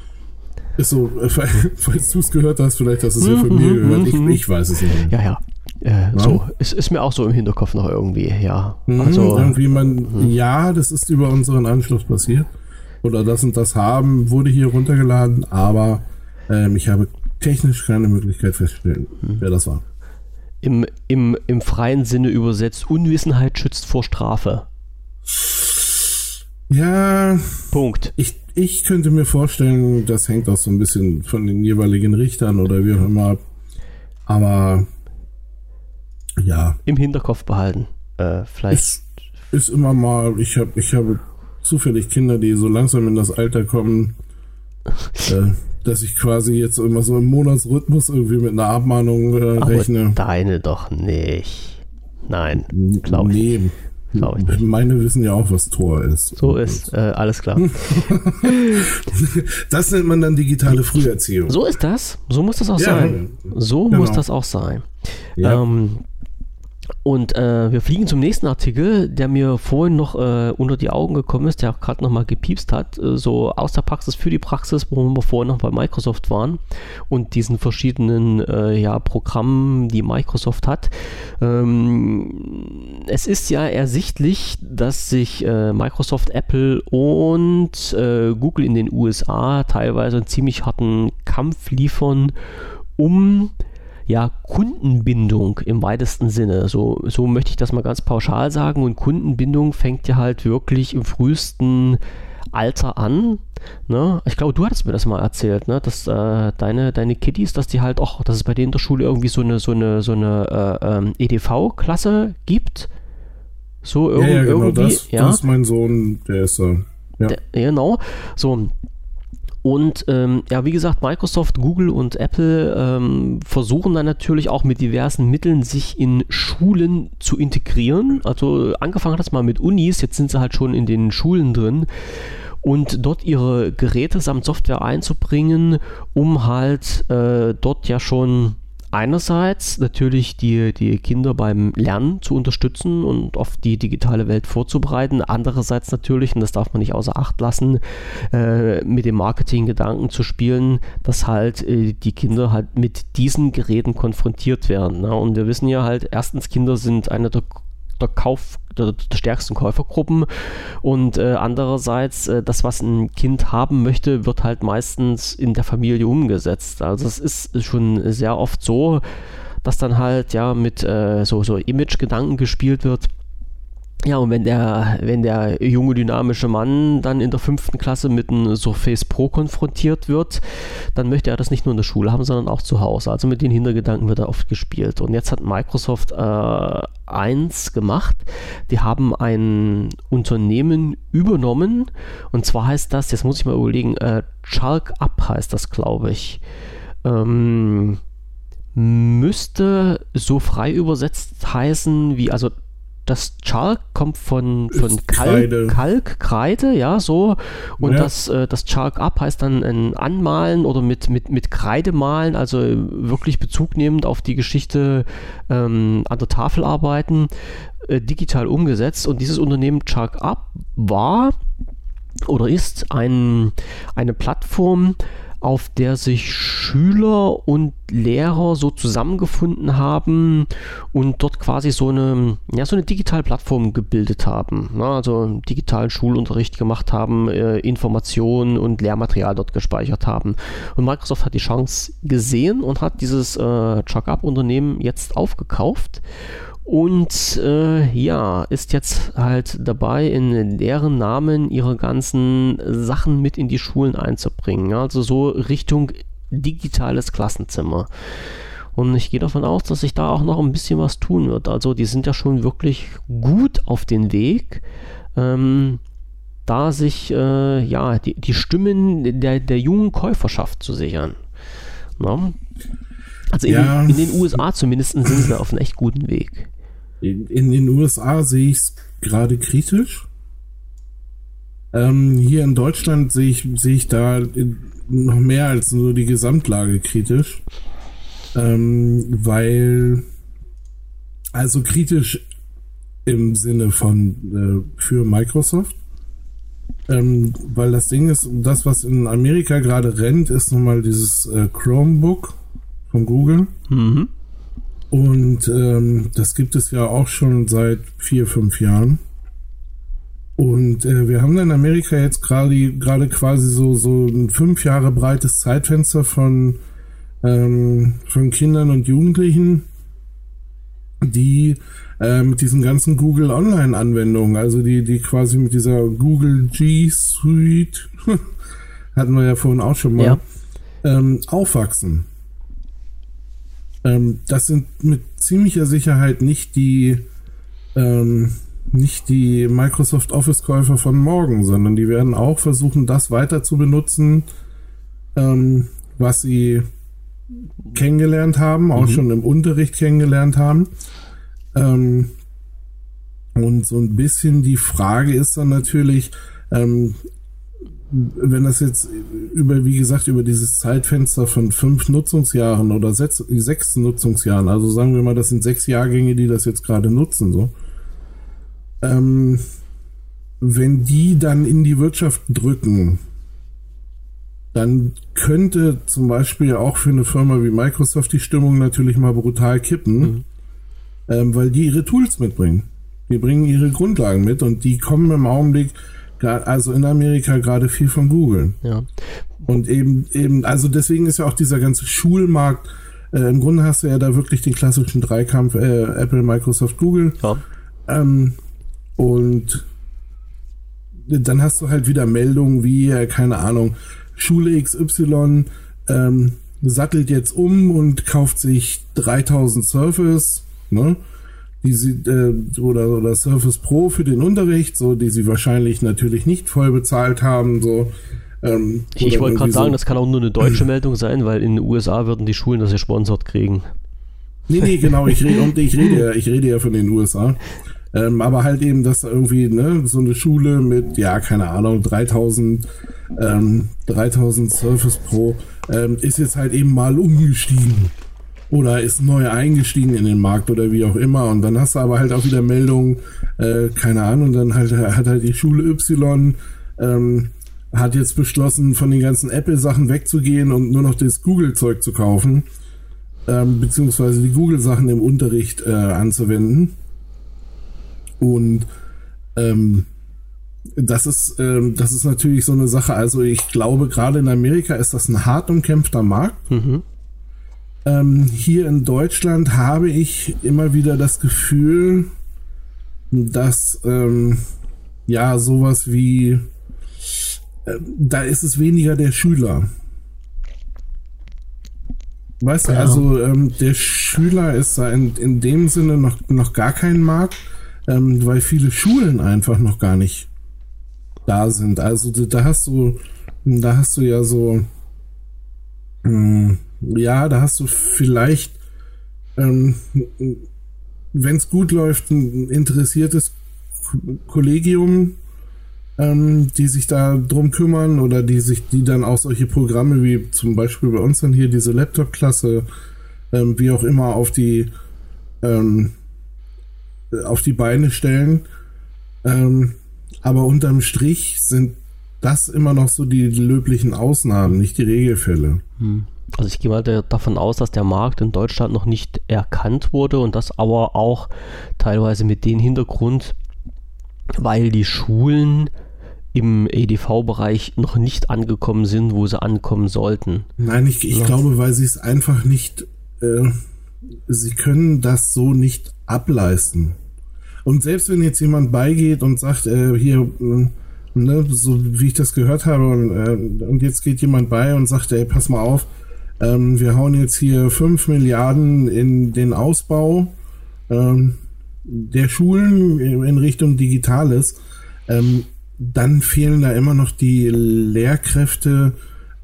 [SPEAKER 2] Ist so, äh, falls du es gehört hast, vielleicht hast du es ja von mir gehört. Ich, ich weiß es nicht.
[SPEAKER 1] Ja, ja. Äh. So, es ist mir auch so im Hinterkopf noch irgendwie, ja.
[SPEAKER 2] Mhm, also, irgendwie man, mhm. ja, das ist über unseren Anschluss passiert. Oder das und das haben, wurde hier runtergeladen, aber ähm, ich habe technisch keine Möglichkeit feststellen, mhm. wer das war.
[SPEAKER 1] Im, im, Im freien Sinne übersetzt, Unwissenheit schützt vor Strafe.
[SPEAKER 2] Ja.
[SPEAKER 1] Punkt.
[SPEAKER 2] Ich, ich könnte mir vorstellen, das hängt auch so ein bisschen von den jeweiligen Richtern oder wie auch immer. Aber ja.
[SPEAKER 1] Im Hinterkopf behalten. Äh, vielleicht.
[SPEAKER 2] Ist, ist immer mal, ich habe ich habe zufällig Kinder, die so langsam in das Alter kommen, äh, dass ich quasi jetzt immer so im Monatsrhythmus irgendwie mit einer Abmahnung äh, rechne.
[SPEAKER 1] Deine doch nicht. Nein, glaube ich. Nee,
[SPEAKER 2] Glaube ich nicht. Meine wissen ja auch, was Tor ist.
[SPEAKER 1] So ist, äh, alles klar.
[SPEAKER 2] das nennt man dann digitale Früherziehung.
[SPEAKER 1] So ist das. So muss das auch ja, sein. So genau. muss das auch sein. Ja. Ähm, und äh, wir fliegen zum nächsten Artikel, der mir vorhin noch äh, unter die Augen gekommen ist, der auch gerade nochmal gepiepst hat, äh, so aus der Praxis für die Praxis, wo wir vorhin noch bei Microsoft waren und diesen verschiedenen äh, ja, Programmen, die Microsoft hat. Ähm, es ist ja ersichtlich, dass sich äh, Microsoft, Apple und äh, Google in den USA teilweise einen ziemlich harten Kampf liefern, um ja, Kundenbindung im weitesten Sinne. So, so möchte ich das mal ganz pauschal sagen. Und Kundenbindung fängt ja halt wirklich im frühesten Alter an. Ne? Ich glaube, du hattest mir das mal erzählt, ne? dass äh, deine, deine Kiddies, dass die halt auch, dass es bei denen in der Schule irgendwie so eine, so eine, so eine äh, ähm, EDV-Klasse gibt. So
[SPEAKER 2] irg ja, ja, genau, irgendwie. Das, ja? das ist mein Sohn, der ist äh,
[SPEAKER 1] ja. Der, genau. So, und ähm, ja, wie gesagt, Microsoft, Google und Apple ähm, versuchen dann natürlich auch mit diversen Mitteln sich in Schulen zu integrieren. Also angefangen hat das mal mit Unis, jetzt sind sie halt schon in den Schulen drin und dort ihre Geräte samt Software einzubringen, um halt äh, dort ja schon einerseits natürlich die, die Kinder beim Lernen zu unterstützen und auf die digitale Welt vorzubereiten. Andererseits natürlich, und das darf man nicht außer Acht lassen, äh, mit dem Marketinggedanken zu spielen, dass halt äh, die Kinder halt mit diesen Geräten konfrontiert werden. Ne? Und wir wissen ja halt, erstens, Kinder sind eine der der Kauf der, der stärksten Käufergruppen und äh, andererseits äh, das, was ein Kind haben möchte, wird halt meistens in der Familie umgesetzt. Also es ist schon sehr oft so, dass dann halt ja mit äh, so, so Image-Gedanken gespielt wird ja, und wenn der, wenn der junge, dynamische Mann dann in der fünften Klasse mit einem Surface Pro konfrontiert wird, dann möchte er das nicht nur in der Schule haben, sondern auch zu Hause. Also mit den Hintergedanken wird er oft gespielt. Und jetzt hat Microsoft äh, eins gemacht. Die haben ein Unternehmen übernommen. Und zwar heißt das, jetzt muss ich mal überlegen, äh, Chalk Up heißt das, glaube ich. Ähm, müsste so frei übersetzt heißen wie, also das Chalk kommt von, von Kalk, Kalk, Kreide, ja, so. Und ja. das, äh, das Chalk Up heißt dann ein Anmalen oder mit, mit, mit Kreide malen, also wirklich Bezug nehmend auf die Geschichte ähm, an der Tafel arbeiten, äh, digital umgesetzt. Und dieses Unternehmen Chalk Up war oder ist ein, eine Plattform, auf der sich Schüler und Lehrer so zusammengefunden haben und dort quasi so eine, ja, so eine digitale Plattform gebildet haben. Ne? Also digitalen Schulunterricht gemacht haben, äh, Informationen und Lehrmaterial dort gespeichert haben. Und Microsoft hat die Chance gesehen und hat dieses äh, Chuck-Up-Unternehmen jetzt aufgekauft und äh, ja, ist jetzt halt dabei, in deren Namen ihre ganzen Sachen mit in die Schulen einzubringen. Also so Richtung digitales Klassenzimmer. Und ich gehe davon aus, dass sich da auch noch ein bisschen was tun wird. Also die sind ja schon wirklich gut auf den Weg, ähm, da sich äh, ja die, die Stimmen der, der jungen Käuferschaft zu sichern. Na? Also in, ja. den, in, den, USA zumindest sind sie auf einem echt guten Weg.
[SPEAKER 2] In, in den USA sehe ich es gerade kritisch. Ähm, hier in Deutschland sehe ich, sehe ich da noch mehr als nur die Gesamtlage kritisch. Ähm, weil, also kritisch im Sinne von äh, für Microsoft. Ähm, weil das Ding ist, das, was in Amerika gerade rennt, ist nochmal dieses äh, Chromebook von Google. Mhm. Und ähm, das gibt es ja auch schon seit vier, fünf Jahren. Und äh, wir haben in Amerika jetzt gerade quasi so, so ein fünf Jahre breites Zeitfenster von, ähm, von Kindern und Jugendlichen, die äh, mit diesen ganzen Google Online-Anwendungen, also die, die quasi mit dieser Google G Suite, hatten wir ja vorhin auch schon mal, ja. ähm, aufwachsen. Ähm, das sind mit ziemlicher Sicherheit nicht die ähm, nicht die Microsoft Office-Käufer von morgen, sondern die werden auch versuchen, das weiter zu benutzen, ähm, was sie kennengelernt haben, auch mhm. schon im Unterricht kennengelernt haben. Ähm, und so ein bisschen die Frage ist dann natürlich, ähm, wenn das jetzt über, wie gesagt, über dieses Zeitfenster von fünf Nutzungsjahren oder sechs, sechs Nutzungsjahren, also sagen wir mal, das sind sechs Jahrgänge, die das jetzt gerade nutzen, so ähm, wenn die dann in die Wirtschaft drücken, dann könnte zum Beispiel auch für eine Firma wie Microsoft die Stimmung natürlich mal brutal kippen, mhm. ähm, weil die ihre Tools mitbringen. Die bringen ihre Grundlagen mit und die kommen im Augenblick, also in Amerika gerade viel von Google.
[SPEAKER 1] Ja.
[SPEAKER 2] Und eben, eben, also deswegen ist ja auch dieser ganze Schulmarkt, äh, im Grunde hast du ja da wirklich den klassischen Dreikampf äh, Apple, Microsoft, Google. Ja. Ähm, und dann hast du halt wieder Meldungen wie, äh, keine Ahnung, Schule XY ähm, sattelt jetzt um und kauft sich 3000 Surface, ne? Die sie, äh, oder, oder Surface Pro für den Unterricht, so, die sie wahrscheinlich natürlich nicht voll bezahlt haben, so.
[SPEAKER 1] Ähm, ich, wollte gerade sagen, so. das kann auch nur eine deutsche Meldung sein, weil in den USA würden die Schulen das ja sponsort kriegen.
[SPEAKER 2] Nee, nee, genau, ich rede, und ich rede, ich rede ja von den USA. Ähm, aber halt eben, dass irgendwie, ne, so eine Schule mit, ja, keine Ahnung, 3000, ähm, 3000 Surface Pro, ähm, ist jetzt halt eben mal umgestiegen. Oder ist neu eingestiegen in den Markt oder wie auch immer. Und dann hast du aber halt auch wieder Meldungen, äh, keine Ahnung, dann halt, hat halt die Schule Y, ähm, hat jetzt beschlossen, von den ganzen Apple-Sachen wegzugehen und nur noch das Google-Zeug zu kaufen, ähm, beziehungsweise die Google-Sachen im Unterricht äh, anzuwenden. Und ähm, das ist, ähm, das ist natürlich so eine Sache. Also ich glaube, gerade in Amerika ist das ein hart umkämpfter Markt. Mhm. Ähm, hier in Deutschland habe ich immer wieder das Gefühl, dass ähm, ja sowas wie äh, da ist es weniger der Schüler. Weißt du, also ähm, der Schüler ist da in, in dem Sinne noch, noch gar kein Markt ähm, weil viele Schulen einfach noch gar nicht da sind. Also da hast du, da hast du ja so, ähm, ja, da hast du vielleicht, ähm, wenn es gut läuft, ein interessiertes Kollegium, ähm, die sich da drum kümmern oder die sich, die dann auch solche Programme wie zum Beispiel bei uns dann hier diese Laptop-Klasse, ähm, wie auch immer auf die ähm, auf die Beine stellen. Ähm, aber unterm Strich sind das immer noch so die löblichen Ausnahmen, nicht die Regelfälle. Hm.
[SPEAKER 1] Also ich gehe mal davon aus, dass der Markt in Deutschland noch nicht erkannt wurde und das aber auch teilweise mit dem Hintergrund, weil die Schulen im EDV-Bereich noch nicht angekommen sind, wo sie ankommen sollten.
[SPEAKER 2] Nein, ich, ich ja. glaube, weil sie es einfach nicht, äh, sie können das so nicht ableisten. Und selbst wenn jetzt jemand beigeht und sagt, äh, hier, äh, ne, so wie ich das gehört habe, und, äh, und jetzt geht jemand bei und sagt, ey, pass mal auf, ähm, wir hauen jetzt hier 5 Milliarden in den Ausbau ähm, der Schulen in Richtung Digitales, ähm, dann fehlen da immer noch die Lehrkräfte,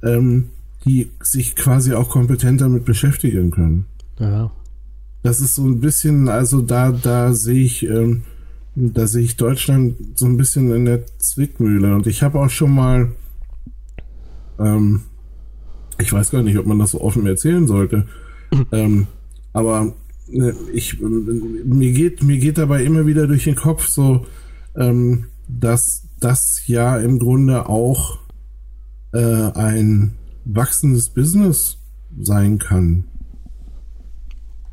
[SPEAKER 2] ähm, die sich quasi auch kompetenter mit beschäftigen können. Ja. Das ist so ein bisschen, also da, da sehe ich, ähm, da sehe ich Deutschland so ein bisschen in der Zwickmühle. Und ich habe auch schon mal, ähm, ich weiß gar nicht, ob man das so offen erzählen sollte, ähm, aber äh, ich, mir geht, mir geht dabei immer wieder durch den Kopf so, ähm, dass das ja im Grunde auch äh, ein wachsendes Business sein kann.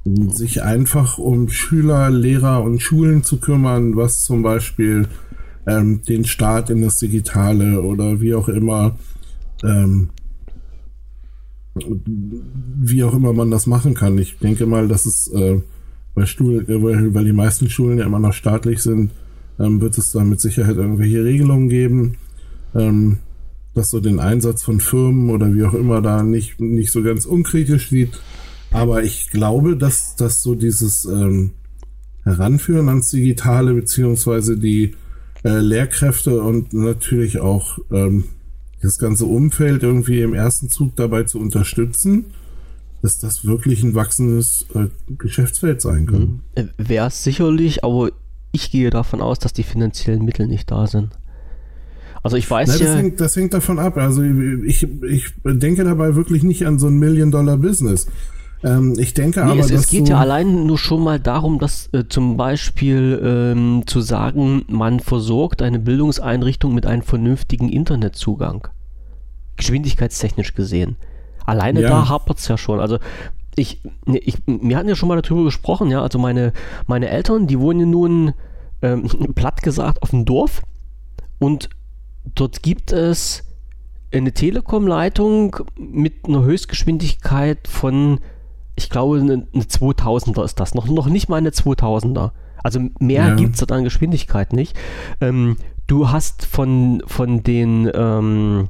[SPEAKER 2] Sich einfach um Schüler, Lehrer und Schulen zu kümmern, was zum Beispiel ähm, den Start in das Digitale oder wie auch immer, ähm, wie auch immer man das machen kann. Ich denke mal, dass es äh, bei Stuhl, äh, weil, die meisten Schulen ja immer noch staatlich sind, ähm, wird es da mit Sicherheit irgendwelche Regelungen geben, ähm, dass so den Einsatz von Firmen oder wie auch immer da nicht, nicht so ganz unkritisch sieht. Aber ich glaube, dass, dass so dieses ähm, Heranführen ans Digitale, beziehungsweise die äh, Lehrkräfte und natürlich auch ähm, das ganze Umfeld irgendwie im ersten Zug dabei zu unterstützen, dass das wirklich ein wachsendes äh, Geschäftsfeld sein kann. Mhm.
[SPEAKER 1] Äh, Wäre es sicherlich, aber ich gehe davon aus, dass die finanziellen Mittel nicht da sind. Also ich weiß
[SPEAKER 2] Na, das, ja, hängt, das hängt davon ab. Also ich, ich denke dabei wirklich nicht an so ein Million-Dollar-Business. Ähm, ich denke nee, aber,
[SPEAKER 1] es, es geht ja allein nur schon mal darum, dass äh, zum Beispiel ähm, zu sagen, man versorgt eine Bildungseinrichtung mit einem vernünftigen Internetzugang. Geschwindigkeitstechnisch gesehen. Alleine ja. da hapert es ja schon. Also ich, ich, wir hatten ja schon mal darüber gesprochen, ja, also meine, meine Eltern, die wohnen nun ähm, platt gesagt auf dem Dorf und dort gibt es eine Telekom-Leitung mit einer Höchstgeschwindigkeit von ich glaube, eine, eine 2000er ist das. Noch, noch nicht mal eine 2000er. Also mehr ja. gibt es an Geschwindigkeit nicht. Ähm, du hast von, von den ähm,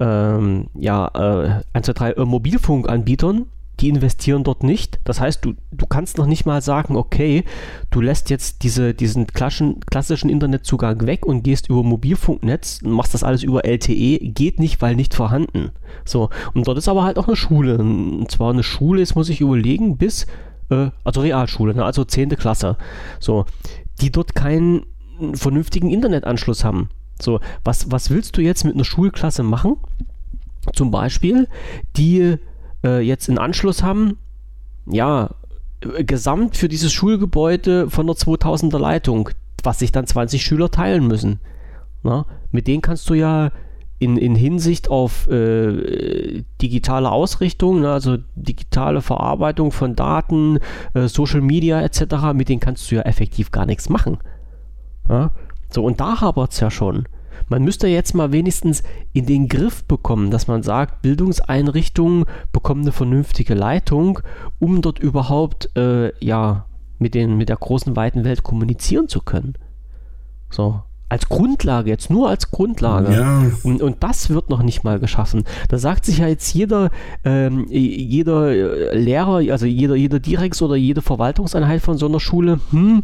[SPEAKER 1] ähm, ja, äh, 1, 2, 3 äh, Mobilfunkanbietern die investieren dort nicht. Das heißt, du, du kannst noch nicht mal sagen, okay, du lässt jetzt diese, diesen klassischen, klassischen Internetzugang weg und gehst über Mobilfunknetz, machst das alles über LTE, geht nicht, weil nicht vorhanden. So, und dort ist aber halt auch eine Schule. Und zwar eine Schule, jetzt muss ich überlegen, bis, äh, also Realschule, ne, also 10. Klasse. So, die dort keinen vernünftigen Internetanschluss haben. So, was, was willst du jetzt mit einer Schulklasse machen? Zum Beispiel, die äh, jetzt einen Anschluss haben, ja, gesamt für dieses Schulgebäude von der 2000er Leitung, was sich dann 20 Schüler teilen müssen. Na, mit denen kannst du ja in, in Hinsicht auf äh, digitale Ausrichtung, ne, also digitale Verarbeitung von Daten, äh, Social Media etc., mit denen kannst du ja effektiv gar nichts machen. Ja? So, und da hapert es ja schon. Man müsste jetzt mal wenigstens in den Griff bekommen, dass man sagt, Bildungseinrichtungen bekommen eine vernünftige Leitung, um dort überhaupt äh, ja mit, den, mit der großen weiten Welt kommunizieren zu können. So, als Grundlage, jetzt nur als Grundlage. Ja. Und, und das wird noch nicht mal geschaffen. Da sagt sich ja jetzt jeder, ähm, jeder äh, Lehrer, also jeder, jeder Direx oder jede Verwaltungseinheit von so einer Schule, hm,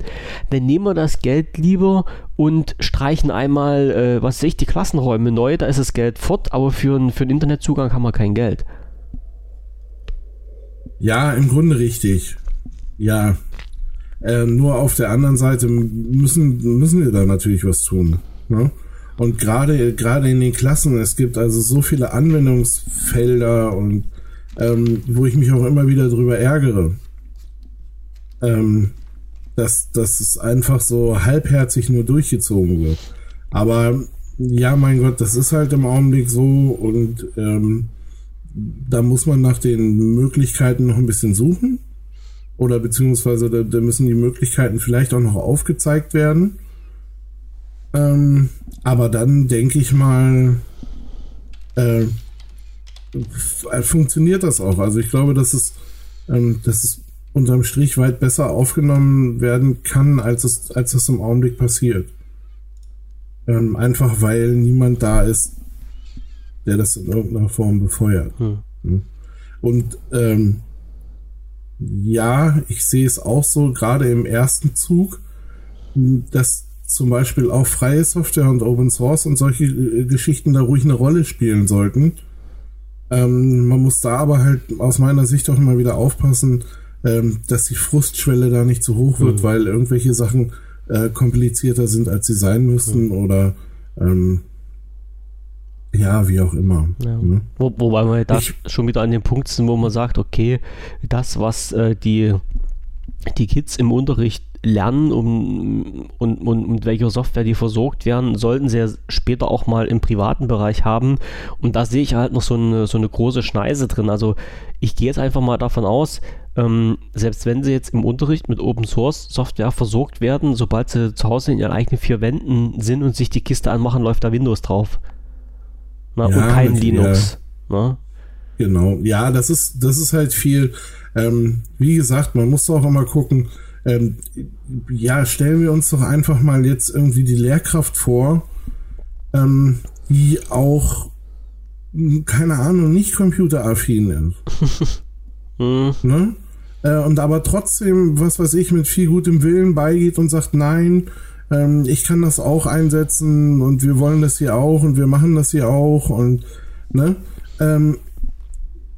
[SPEAKER 1] dann nehmen wir das Geld lieber und streichen einmal, äh, was sehe ich, die Klassenräume neu, da ist das Geld fort, aber für, ein, für einen Internetzugang haben wir kein Geld.
[SPEAKER 2] Ja, im Grunde richtig. Ja, äh, nur auf der anderen Seite müssen, müssen wir da natürlich was tun. Ne? Und gerade gerade in den Klassen, es gibt also so viele Anwendungsfelder und ähm, wo ich mich auch immer wieder drüber ärgere, ähm, dass, dass es einfach so halbherzig nur durchgezogen wird. Aber ja, mein Gott, das ist halt im Augenblick so und ähm, da muss man nach den Möglichkeiten noch ein bisschen suchen oder beziehungsweise da, da müssen die Möglichkeiten vielleicht auch noch aufgezeigt werden. Ähm, aber dann denke ich mal, äh, funktioniert das auch. Also ich glaube, dass es, ähm, dass es unterm Strich weit besser aufgenommen werden kann, als es, als es im Augenblick passiert. Ähm, einfach weil niemand da ist, der das in irgendeiner Form befeuert. Hm. Und ähm, ja, ich sehe es auch so, gerade im ersten Zug, dass zum Beispiel auch freie Software und Open Source und solche äh, Geschichten da ruhig eine Rolle spielen sollten. Ähm, man muss da aber halt aus meiner Sicht auch immer wieder aufpassen, ähm, dass die Frustschwelle da nicht zu hoch wird, mhm. weil irgendwelche Sachen äh, komplizierter sind, als sie sein müssen mhm. oder ähm, ja, wie auch immer. Ja.
[SPEAKER 1] Ne? Wo, wobei wir da ich, schon wieder an dem Punkt sind, wo man sagt, okay, das, was äh, die, die Kids im Unterricht lernen um, und, und mit welcher Software die versorgt werden, sollten sie ja später auch mal im privaten Bereich haben. Und da sehe ich halt noch so eine, so eine große Schneise drin. Also ich gehe jetzt einfach mal davon aus, ähm, selbst wenn sie jetzt im Unterricht mit Open Source Software versorgt werden, sobald sie zu Hause in ihren eigenen vier Wänden sind und sich die Kiste anmachen, läuft da Windows drauf. Na, ja, und kein Linux. Ja.
[SPEAKER 2] Genau, ja, das ist, das ist halt viel. Ähm, wie gesagt, man muss auch immer gucken, ähm, ja, stellen wir uns doch einfach mal jetzt irgendwie die Lehrkraft vor, ähm, die auch, keine Ahnung, nicht computeraffin ist. hm. ne? Äh, und aber trotzdem, was weiß ich, mit viel gutem Willen beigeht und sagt, nein, ähm, ich kann das auch einsetzen und wir wollen das hier auch und wir machen das hier auch und ne? Ähm,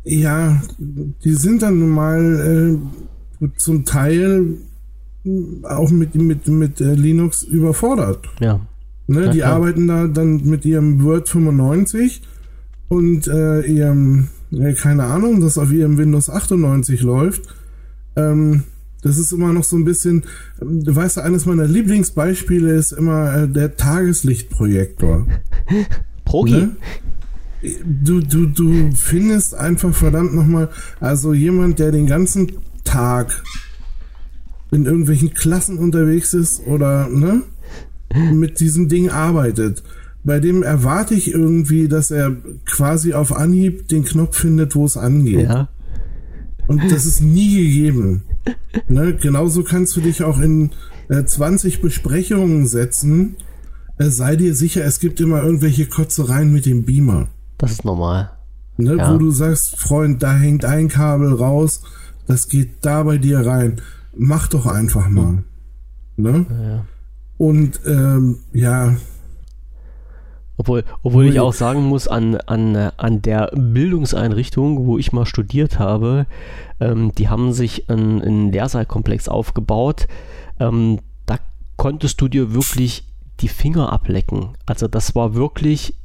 [SPEAKER 2] ja, die sind dann nun mal äh, zum Teil auch mit, mit, mit äh, Linux überfordert.
[SPEAKER 1] Ja.
[SPEAKER 2] Ne, die klar. arbeiten da dann mit ihrem Word 95 und äh, ihrem, äh, keine Ahnung, das auf ihrem Windows 98 läuft. Ähm, das ist immer noch so ein bisschen, du weißt, eines meiner Lieblingsbeispiele ist immer äh, der Tageslichtprojektor.
[SPEAKER 1] Progi. Ne?
[SPEAKER 2] Du, du, du findest einfach verdammt nochmal, also jemand, der den ganzen Tag in irgendwelchen Klassen unterwegs ist oder ne, mit diesem Ding arbeitet. Bei dem erwarte ich irgendwie, dass er quasi auf Anhieb den Knopf findet, wo es angeht. Ja. Und das ist nie gegeben. Ne? Genauso kannst du dich auch in äh, 20 Besprechungen setzen. Äh, sei dir sicher, es gibt immer irgendwelche Kotzereien mit dem Beamer.
[SPEAKER 1] Das ist normal.
[SPEAKER 2] Ne? Ja. Wo du sagst, Freund, da hängt ein Kabel raus, das geht da bei dir rein mach doch einfach mal. Ne? Ja. Und ähm, ja.
[SPEAKER 1] Obwohl, obwohl ich auch sagen muss, an, an, an der Bildungseinrichtung, wo ich mal studiert habe, ähm, die haben sich einen, einen Lehrsaalkomplex aufgebaut. Ähm, da konntest du dir wirklich die Finger ablecken. Also das war wirklich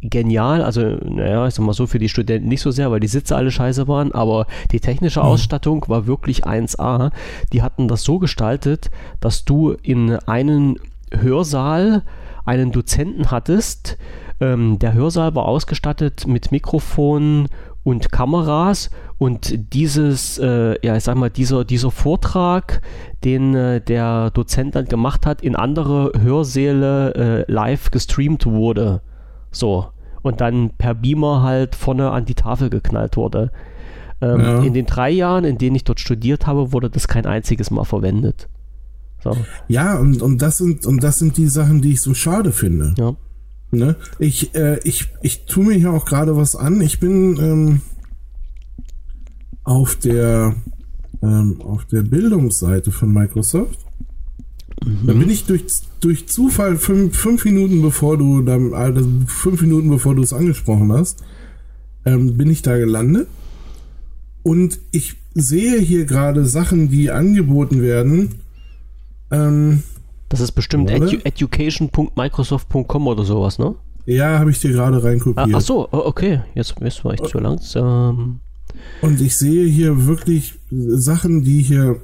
[SPEAKER 1] genial. Also, naja, ich sag mal so, für die Studenten nicht so sehr, weil die Sitze alle scheiße waren, aber die technische mhm. Ausstattung war wirklich 1A. Die hatten das so gestaltet, dass du in einen Hörsaal einen Dozenten hattest. Ähm, der Hörsaal war ausgestattet mit Mikrofonen und Kameras und dieses, äh, ja, ich sag mal, dieser, dieser Vortrag, den äh, der Dozent dann gemacht hat, in andere Hörsäle äh, live gestreamt wurde. So. Und dann per Beamer halt vorne an die Tafel geknallt wurde. Ähm, ja. In den drei Jahren, in denen ich dort studiert habe, wurde das kein einziges Mal verwendet.
[SPEAKER 2] So. Ja, und, und, das sind, und das sind die Sachen, die ich so schade finde. Ja. Ne? Ich, äh, ich, ich tue mir hier auch gerade was an. Ich bin ähm, auf der ähm, auf der Bildungsseite von Microsoft Mhm. Dann bin ich durch, durch Zufall fünf, fünf Minuten bevor du dann, also fünf Minuten bevor du es angesprochen hast, ähm, bin ich da gelandet. Und ich sehe hier gerade Sachen, die angeboten werden.
[SPEAKER 1] Ähm, das ist bestimmt edu education.microsoft.com oder sowas, ne?
[SPEAKER 2] Ja, habe ich dir gerade reinkopiert.
[SPEAKER 1] Ah, ach so, oh, okay. Jetzt, jetzt war ich zu langsam.
[SPEAKER 2] Und ich sehe hier wirklich Sachen, die hier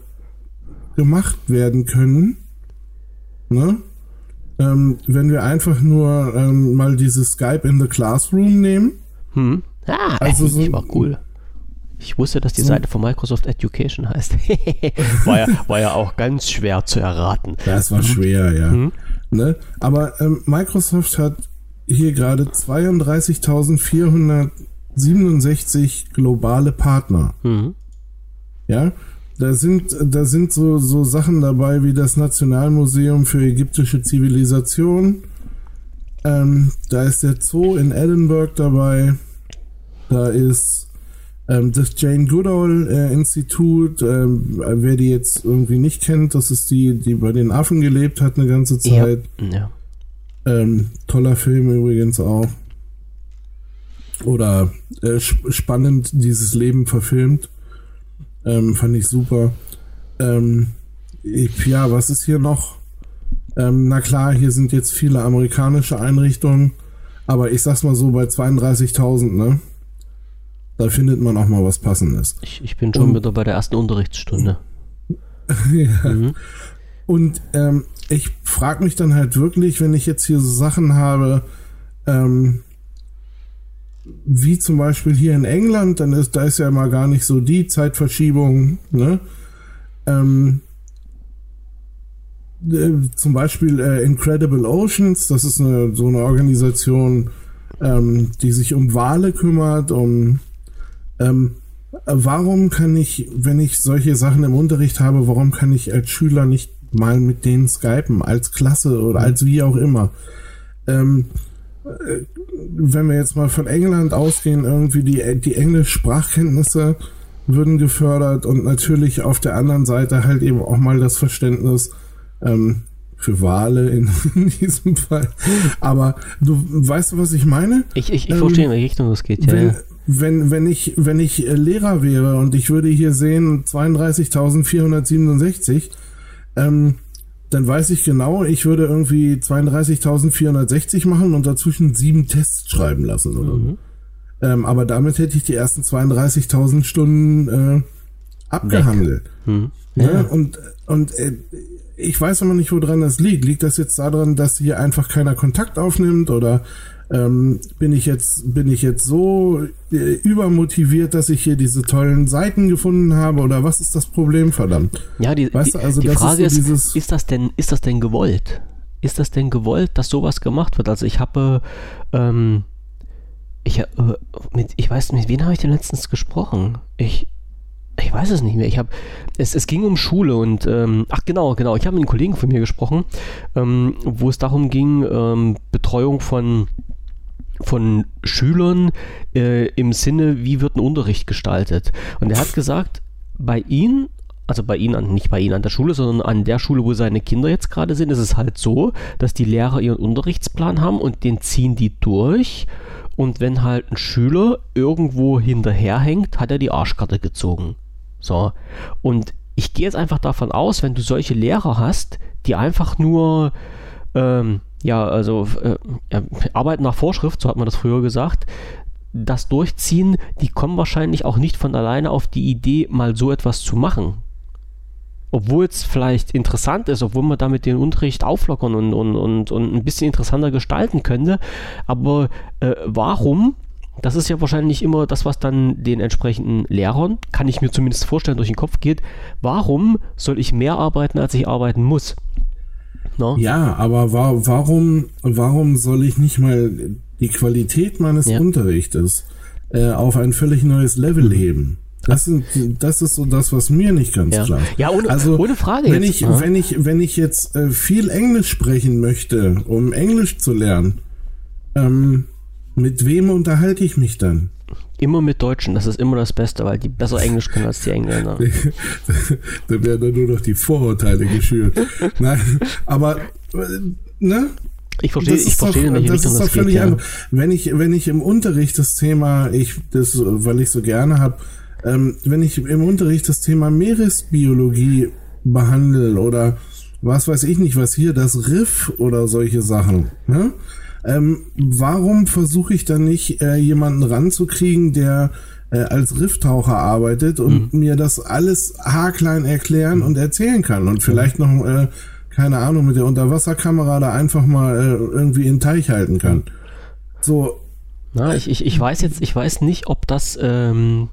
[SPEAKER 2] gemacht werden können, Ne? Ähm, wenn wir einfach nur ähm, mal dieses Skype in the Classroom nehmen.
[SPEAKER 1] Hm. Ah, also so, war cool. Ich wusste, dass die so, Seite von Microsoft Education heißt. war, ja, war ja auch ganz schwer zu erraten.
[SPEAKER 2] Das war schwer, ja. Mhm. Ne? Aber ähm, Microsoft hat hier gerade 32.467 globale Partner. Mhm. Ja, da sind, da sind so, so Sachen dabei wie das Nationalmuseum für ägyptische Zivilisation. Ähm, da ist der Zoo in Edinburgh dabei. Da ist das Jane Goodall äh, Institut. Ähm, wer die jetzt irgendwie nicht kennt, das ist die, die bei den Affen gelebt hat eine ganze Zeit. Ja. ja. Ähm, toller Film übrigens auch. Oder äh, spannend dieses Leben verfilmt. Ähm, fand ich super. Ähm, ich, ja, was ist hier noch? Ähm, na klar, hier sind jetzt viele amerikanische Einrichtungen, aber ich sag's mal so, bei 32.000, ne? Da findet man auch mal was Passendes.
[SPEAKER 1] Ich, ich bin schon Und, wieder bei der ersten Unterrichtsstunde.
[SPEAKER 2] ja. Mhm. Und ähm, ich frage mich dann halt wirklich, wenn ich jetzt hier so Sachen habe, ähm, wie zum Beispiel hier in England, dann ist, da ist ja immer gar nicht so die Zeitverschiebung, ne? Ähm, äh, zum Beispiel äh, Incredible Oceans, das ist eine, so eine Organisation, ähm, die sich um Wale kümmert, um ähm, warum kann ich, wenn ich solche Sachen im Unterricht habe, warum kann ich als Schüler nicht mal mit denen skypen, als Klasse oder als wie auch immer? Ähm, äh, wenn wir jetzt mal von England ausgehen, irgendwie die, die Englisch-Sprachkenntnisse würden gefördert und natürlich auf der anderen Seite halt eben auch mal das Verständnis ähm, für Wale in, in, diesem Fall. Aber du weißt du, was ich meine?
[SPEAKER 1] Ich, ich, ich ähm, verstehe, in welche Richtung das geht,
[SPEAKER 2] ja. Wenn, wenn, wenn ich, wenn ich Lehrer wäre und ich würde hier sehen 32.467, ähm, dann weiß ich genau, ich würde irgendwie 32.460 machen und dazwischen sieben Tests schreiben lassen. Oder? Mhm. Ähm, aber damit hätte ich die ersten 32.000 Stunden äh, abgehandelt. Mhm. Ja. Ja, und und äh, ich weiß aber nicht, woran das liegt. Liegt das jetzt daran, dass hier einfach keiner Kontakt aufnimmt oder ähm, bin ich jetzt bin ich jetzt so äh, übermotiviert, dass ich hier diese tollen Seiten gefunden habe oder was ist das Problem, verdammt?
[SPEAKER 1] Ja, die, weißt du, also die Frage ist, so ist, ist das denn ist das denn gewollt? Ist das denn gewollt, dass sowas gemacht wird? Also ich habe ähm, ich, äh, mit, ich weiß, mit wem habe ich denn letztens gesprochen? Ich, ich weiß es nicht mehr. Ich habe, es, es ging um Schule und, ähm, ach genau, genau. Ich habe mit einem Kollegen von mir gesprochen, ähm, wo es darum ging, ähm, Betreuung von von Schülern äh, im Sinne, wie wird ein Unterricht gestaltet. Und er hat gesagt, bei ihm, also bei ihnen, nicht bei ihnen an der Schule, sondern an der Schule, wo seine Kinder jetzt gerade sind, ist es halt so, dass die Lehrer ihren Unterrichtsplan haben und den ziehen die durch. Und wenn halt ein Schüler irgendwo hinterherhängt, hat er die Arschkarte gezogen. So. Und ich gehe jetzt einfach davon aus, wenn du solche Lehrer hast, die einfach nur ähm, ja, also äh, ja, arbeiten nach Vorschrift, so hat man das früher gesagt, das durchziehen, die kommen wahrscheinlich auch nicht von alleine auf die Idee, mal so etwas zu machen. Obwohl es vielleicht interessant ist, obwohl man damit den Unterricht auflockern und, und, und, und ein bisschen interessanter gestalten könnte. Aber äh, warum das ist ja wahrscheinlich immer das, was dann den entsprechenden Lehrern, kann ich mir zumindest vorstellen, durch den Kopf geht. Warum soll ich mehr arbeiten, als ich arbeiten muss?
[SPEAKER 2] No? Ja, aber wa warum, warum soll ich nicht mal die Qualität meines ja. Unterrichtes äh, auf ein völlig neues Level heben? Das, sind, das ist so das, was mir nicht ganz
[SPEAKER 1] ja.
[SPEAKER 2] klar
[SPEAKER 1] ist. Ja, ohne, also, ohne Frage.
[SPEAKER 2] Wenn jetzt, ich, ja. wenn ich, wenn ich jetzt äh, viel Englisch sprechen möchte, um Englisch zu lernen, ähm, mit wem unterhalte ich mich dann?
[SPEAKER 1] Immer mit Deutschen, das ist immer das Beste, weil die besser Englisch können als die Engländer.
[SPEAKER 2] da werden dann nur noch die Vorurteile geschürt. Nein, aber, ne?
[SPEAKER 1] Ich verstehe, ich verstehe, doch, in welche das Richtung ist das geht,
[SPEAKER 2] ja. Wenn ich, wenn ich im Unterricht das Thema, ich, das, weil ich so gerne habe, ähm, wenn ich im Unterricht das Thema Meeresbiologie behandle oder was weiß ich nicht, was hier, das Riff oder solche Sachen, ne? Ähm, warum versuche ich dann nicht, äh, jemanden ranzukriegen, der äh, als Rifftaucher arbeitet und mhm. mir das alles haarklein erklären mhm. und erzählen kann und vielleicht noch, äh, keine Ahnung, mit der Unterwasserkamera da einfach mal äh, irgendwie in den Teich halten kann. So.
[SPEAKER 1] Na, ich, ich, ich weiß jetzt, ich weiß nicht, ob das, ähm,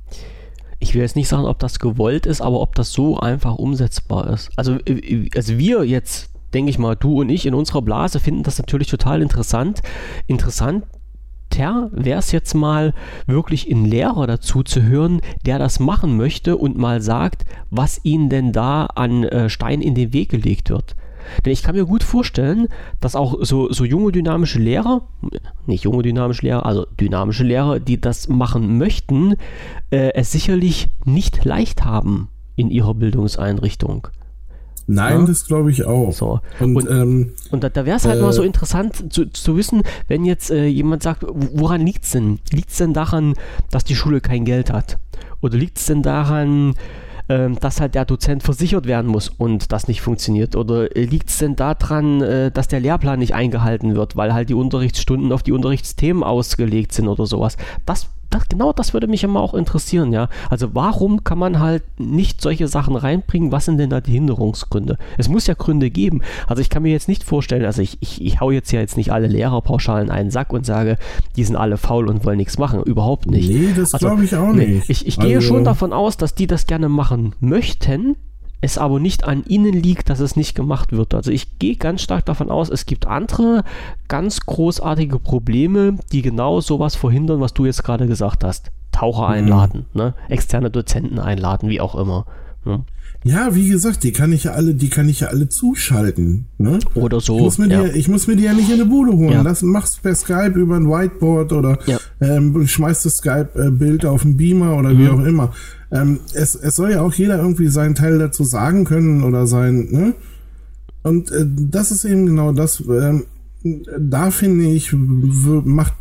[SPEAKER 1] ich will jetzt nicht sagen, ob das gewollt ist, aber ob das so einfach umsetzbar ist. Also, äh, also wir jetzt denke ich mal, du und ich in unserer Blase finden das natürlich total interessant. Interessant wäre es jetzt mal wirklich einen Lehrer dazu zu hören, der das machen möchte und mal sagt, was ihnen denn da an äh, Stein in den Weg gelegt wird. Denn ich kann mir gut vorstellen, dass auch so, so junge dynamische Lehrer, nicht junge dynamische Lehrer, also dynamische Lehrer, die das machen möchten, äh, es sicherlich nicht leicht haben in ihrer Bildungseinrichtung.
[SPEAKER 2] Nein, ja? das glaube ich auch.
[SPEAKER 1] So. Und, und, ähm, und da, da wäre es halt äh, mal so interessant zu, zu wissen, wenn jetzt äh, jemand sagt, woran liegt es denn? Liegt es denn daran, dass die Schule kein Geld hat? Oder liegt es denn daran, ähm, dass halt der Dozent versichert werden muss und das nicht funktioniert? Oder liegt es denn daran, äh, dass der Lehrplan nicht eingehalten wird, weil halt die Unterrichtsstunden auf die Unterrichtsthemen ausgelegt sind oder sowas? Das das, genau das würde mich immer auch interessieren, ja. Also warum kann man halt nicht solche Sachen reinbringen? Was sind denn da die Hinderungsgründe? Es muss ja Gründe geben. Also ich kann mir jetzt nicht vorstellen, also ich, ich, ich hau jetzt ja jetzt nicht alle Lehrerpauschalen in einen Sack und sage, die sind alle faul und wollen nichts machen. Überhaupt nicht.
[SPEAKER 2] Nee, das also, glaube ich auch nicht.
[SPEAKER 1] Ich, ich gehe also, schon davon aus, dass die das gerne machen möchten, es aber nicht an ihnen liegt, dass es nicht gemacht wird. Also ich gehe ganz stark davon aus, es gibt andere ganz großartige Probleme, die genau sowas verhindern, was du jetzt gerade gesagt hast. Taucher mhm. einladen, ne? externe Dozenten einladen, wie auch immer. Ne?
[SPEAKER 2] Ja, wie gesagt, die kann ich ja alle, die kann ich ja alle zuschalten. Ne?
[SPEAKER 1] Oder so.
[SPEAKER 2] Ich muss, mir ja. die, ich muss mir die ja nicht in eine Bude holen. Ja. Das machst per Skype über ein Whiteboard oder ja. ähm, schmeißt das Skype-Bild auf den Beamer oder mhm. wie auch immer. Ähm, es, es soll ja auch jeder irgendwie seinen Teil dazu sagen können oder sein, ne? Und äh, das ist eben genau das, äh, da finde ich, macht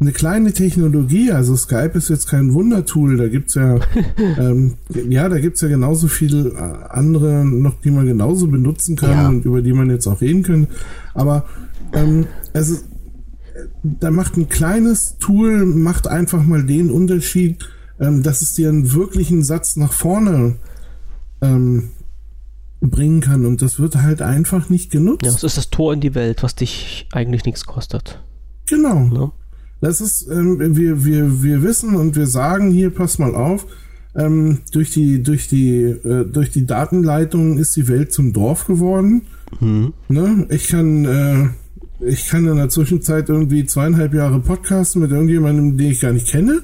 [SPEAKER 2] eine kleine Technologie, also Skype ist jetzt kein Wundertool, da gibt's ja, ähm, ja, da gibt's ja genauso viele äh, andere noch, die man genauso benutzen kann ja. und über die man jetzt auch reden kann. Aber ähm, also, da macht ein kleines Tool, macht einfach mal den Unterschied, ähm, dass es dir einen wirklichen Satz nach vorne ähm, bringen kann. Und das wird halt einfach nicht genutzt.
[SPEAKER 1] Ja, das ist das Tor in die Welt, was dich eigentlich nichts kostet.
[SPEAKER 2] Genau. Ne? Das ist, ähm, wir, wir, wir wissen und wir sagen hier, pass mal auf, ähm, durch die, durch die, äh, durch die Datenleitung ist die Welt zum Dorf geworden. Mhm. Ne? Ich kann, äh, ich kann in der Zwischenzeit irgendwie zweieinhalb Jahre podcasten mit irgendjemandem, den ich gar nicht kenne.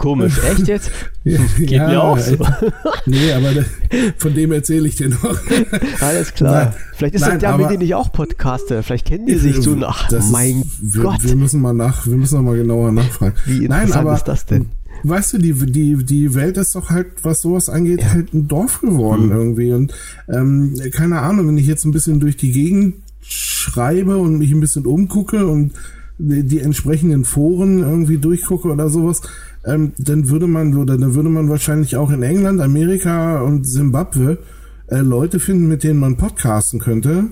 [SPEAKER 1] Komisch, echt jetzt? Geht
[SPEAKER 2] ja, mir auch so. nee, aber von dem erzähle ich dir noch.
[SPEAKER 1] Alles klar. Nein, Vielleicht ist nein, das der, mit dem ich auch podcaste. Vielleicht kennen die sich so nach. Mein
[SPEAKER 2] ist,
[SPEAKER 1] Gott.
[SPEAKER 2] Wir, wir, müssen mal nach, wir müssen mal genauer nachfragen.
[SPEAKER 1] Wie interessant nein, aber, ist das denn?
[SPEAKER 2] Weißt du, die, die, die Welt ist doch halt, was sowas angeht, ja. halt ein Dorf geworden mhm. irgendwie. Und ähm, keine Ahnung, wenn ich jetzt ein bisschen durch die Gegend schreibe und mich ein bisschen umgucke und die, die entsprechenden Foren irgendwie durchgucke oder sowas, ähm, dann würde man, oder dann würde man wahrscheinlich auch in England, Amerika und Simbabwe äh, Leute finden, mit denen man podcasten könnte.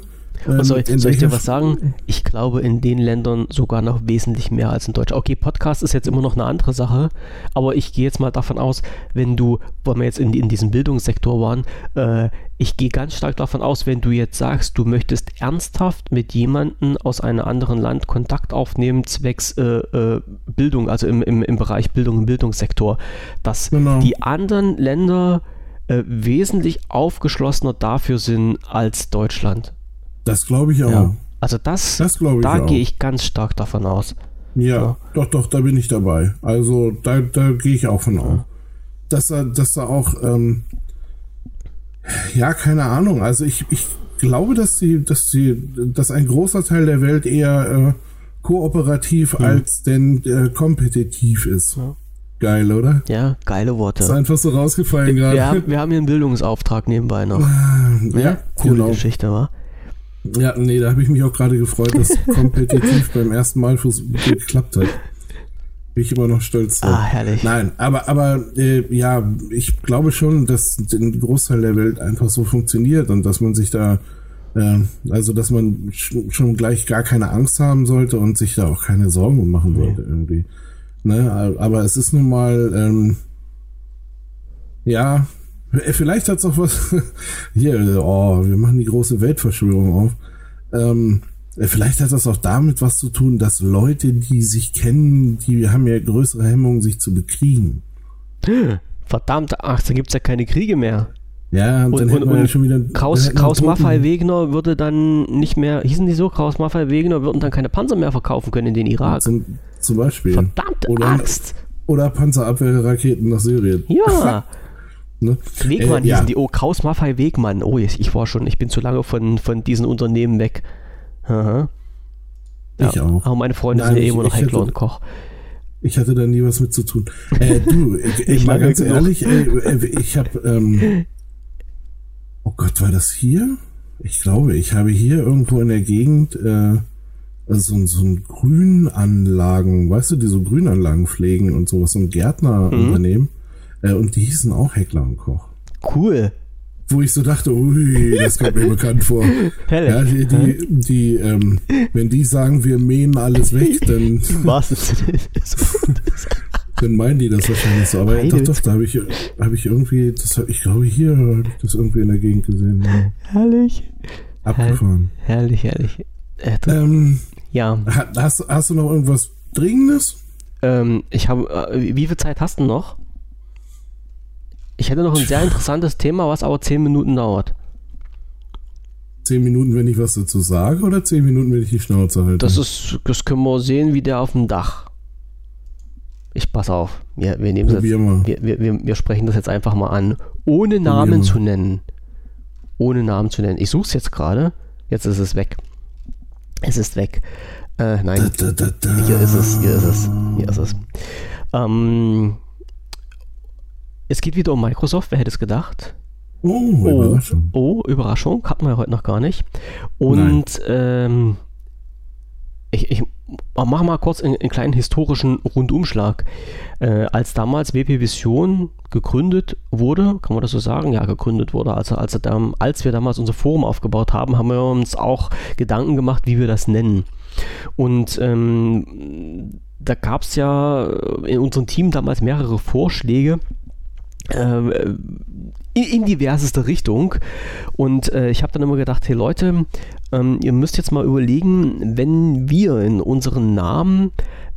[SPEAKER 1] Ähm, soll, soll ich dir was sagen? Ich glaube in den Ländern sogar noch wesentlich mehr als in Deutschland. Okay, Podcast ist jetzt immer noch eine andere Sache, aber ich gehe jetzt mal davon aus, wenn du, weil wir jetzt in, in diesem Bildungssektor waren, äh, ich gehe ganz stark davon aus, wenn du jetzt sagst, du möchtest ernsthaft mit jemandem aus einem anderen Land Kontakt aufnehmen, zwecks äh, äh, Bildung, also im, im, im Bereich Bildung im Bildungssektor, dass genau. die anderen Länder äh, wesentlich aufgeschlossener dafür sind als Deutschland.
[SPEAKER 2] Das glaube ich auch. Ja.
[SPEAKER 1] Also das, das da gehe ich ganz stark davon aus.
[SPEAKER 2] Ja, ja, doch, doch, da bin ich dabei. Also da, da gehe ich auch von aus. Dass da, dass da auch, ähm, ja, keine Ahnung. Also ich, ich glaube, dass sie, dass sie, dass ein großer Teil der Welt eher äh, kooperativ hm. als denn äh, kompetitiv ist. Ja. Geil, oder?
[SPEAKER 1] Ja, geile Worte.
[SPEAKER 2] Ist einfach so rausgefallen gerade.
[SPEAKER 1] Wir haben, wir haben hier einen Bildungsauftrag nebenbei noch. Ah, ja, ja coole genau. Geschichte, war.
[SPEAKER 2] Ja, nee, da habe ich mich auch gerade gefreut, dass kompetitiv beim ersten Mal fürs geklappt hat. Bin ich immer noch stolz
[SPEAKER 1] drauf. Ah, herrlich.
[SPEAKER 2] Nein, aber, aber äh, ja, ich glaube schon, dass ein Großteil der Welt einfach so funktioniert und dass man sich da, äh, also dass man schon gleich gar keine Angst haben sollte und sich da auch keine Sorgen machen sollte nee. irgendwie. Ne? Aber es ist nun mal, ähm, ja, vielleicht hat es auch was. Hier, oh, wir machen die große Weltverschwörung auf. Ähm, äh, vielleicht hat das auch damit was zu tun, dass Leute, die sich kennen, die haben ja größere Hemmungen, sich zu bekriegen.
[SPEAKER 1] Verdammt, ach, da gibt es ja keine Kriege mehr.
[SPEAKER 2] Ja, und, dann und, und, ja schon wieder.
[SPEAKER 1] Kraus, Kraus Maffei Wegner würde dann nicht mehr, hießen die so, Kraus Maffei Wegner würden dann keine Panzer mehr verkaufen können in den Irak.
[SPEAKER 2] Sind, Zum Beispiel.
[SPEAKER 1] Verdammte
[SPEAKER 2] oder,
[SPEAKER 1] Axt.
[SPEAKER 2] Oder Panzerabwehrraketen nach Syrien.
[SPEAKER 1] Ja.
[SPEAKER 2] Ne?
[SPEAKER 1] Wegmann,
[SPEAKER 2] Äh,
[SPEAKER 1] die
[SPEAKER 2] ja.
[SPEAKER 1] sind die oh, Kraus Maffei Wegmann. Oh, ich, ich war schon, ich bin zu lange von, von diesen Unternehmen weg. Aha.
[SPEAKER 2] Ich auch.
[SPEAKER 1] Aber meine Freunde
[SPEAKER 2] Nein,
[SPEAKER 1] sind ja immer noch Heckler und Koch.
[SPEAKER 2] Ich hatte da nie was mit zu tun. Äh, du, ich, ich mal ganz ehrlich, äh, äh, ich habe, ähm, oh Gott, war das hier? Ich glaube, ich habe hier irgendwo in der Gegend äh, also so, ein- so ein Grünanlagen, weißt du, die so Grünanlagen pflegen und sowas, so ein Gärtnerunternehmen. Äh, und die hießen auch Heckler und Koch.
[SPEAKER 1] Cool.
[SPEAKER 2] Wo ich so dachte, ui, das kommt mir bekannt vor.
[SPEAKER 1] Herrlich.
[SPEAKER 2] Ja, die, die, die ähm, wenn die sagen, wir mähen alles weg, dann,
[SPEAKER 1] Was ist
[SPEAKER 2] dann meinen die das wahrscheinlich so. Aber
[SPEAKER 1] Meine
[SPEAKER 2] doch, doch, da habe ich, hab ich irgendwie, das, ich glaube, hier habe ich das irgendwie in der Gegend gesehen. Ja.
[SPEAKER 1] Herrlich.
[SPEAKER 2] Abgefahren.
[SPEAKER 1] Herrlich, herrlich. Äh,
[SPEAKER 2] Ähm,
[SPEAKER 1] ja,
[SPEAKER 2] ha- hast, hast du noch irgendwas Dringendes?
[SPEAKER 1] ähm, ich habe, äh, wie viel Zeit hast du noch? Ich hätte noch ein sehr interessantes Thema, was aber zehn Minuten dauert.
[SPEAKER 2] Zehn Minuten, wenn ich was dazu sage, oder zehn Minuten, wenn ich die Schnauze halte?
[SPEAKER 1] Das ist, das können wir sehen, wie der auf dem Dach. Ich pass auf. Wir, wir nehmen das jetzt, wir, wir, wir, sprechen das jetzt einfach mal an. Ohne Namen zu nennen. Ohne Namen zu nennen. Ich suche es jetzt gerade. Jetzt ist es weg. Es ist weg. Äh, nein,
[SPEAKER 2] Da, da, da.
[SPEAKER 1] hier ist es. Hier ist es. Hier ist es. Ähm, es geht wieder um Microsoft. Wer hätte es gedacht?
[SPEAKER 2] Oh, Überraschung.
[SPEAKER 1] Oh, Überraschung, hatten wir ja heute noch gar nicht. Und ähm, ich, ich mache mal kurz einen, einen kleinen historischen Rundumschlag. Äh, als damals WP Vision gegründet wurde, kann man das so sagen? Ja, gegründet wurde. Also als, als wir damals unser Forum aufgebaut haben, haben wir uns auch Gedanken gemacht, wie wir das nennen. Und ähm, da gab es ja in unserem Team damals mehrere Vorschläge in, in diverseste Richtung. Und äh, ich habe dann immer gedacht, hey Leute, ähm, ihr müsst jetzt mal überlegen, wenn wir in unseren Namen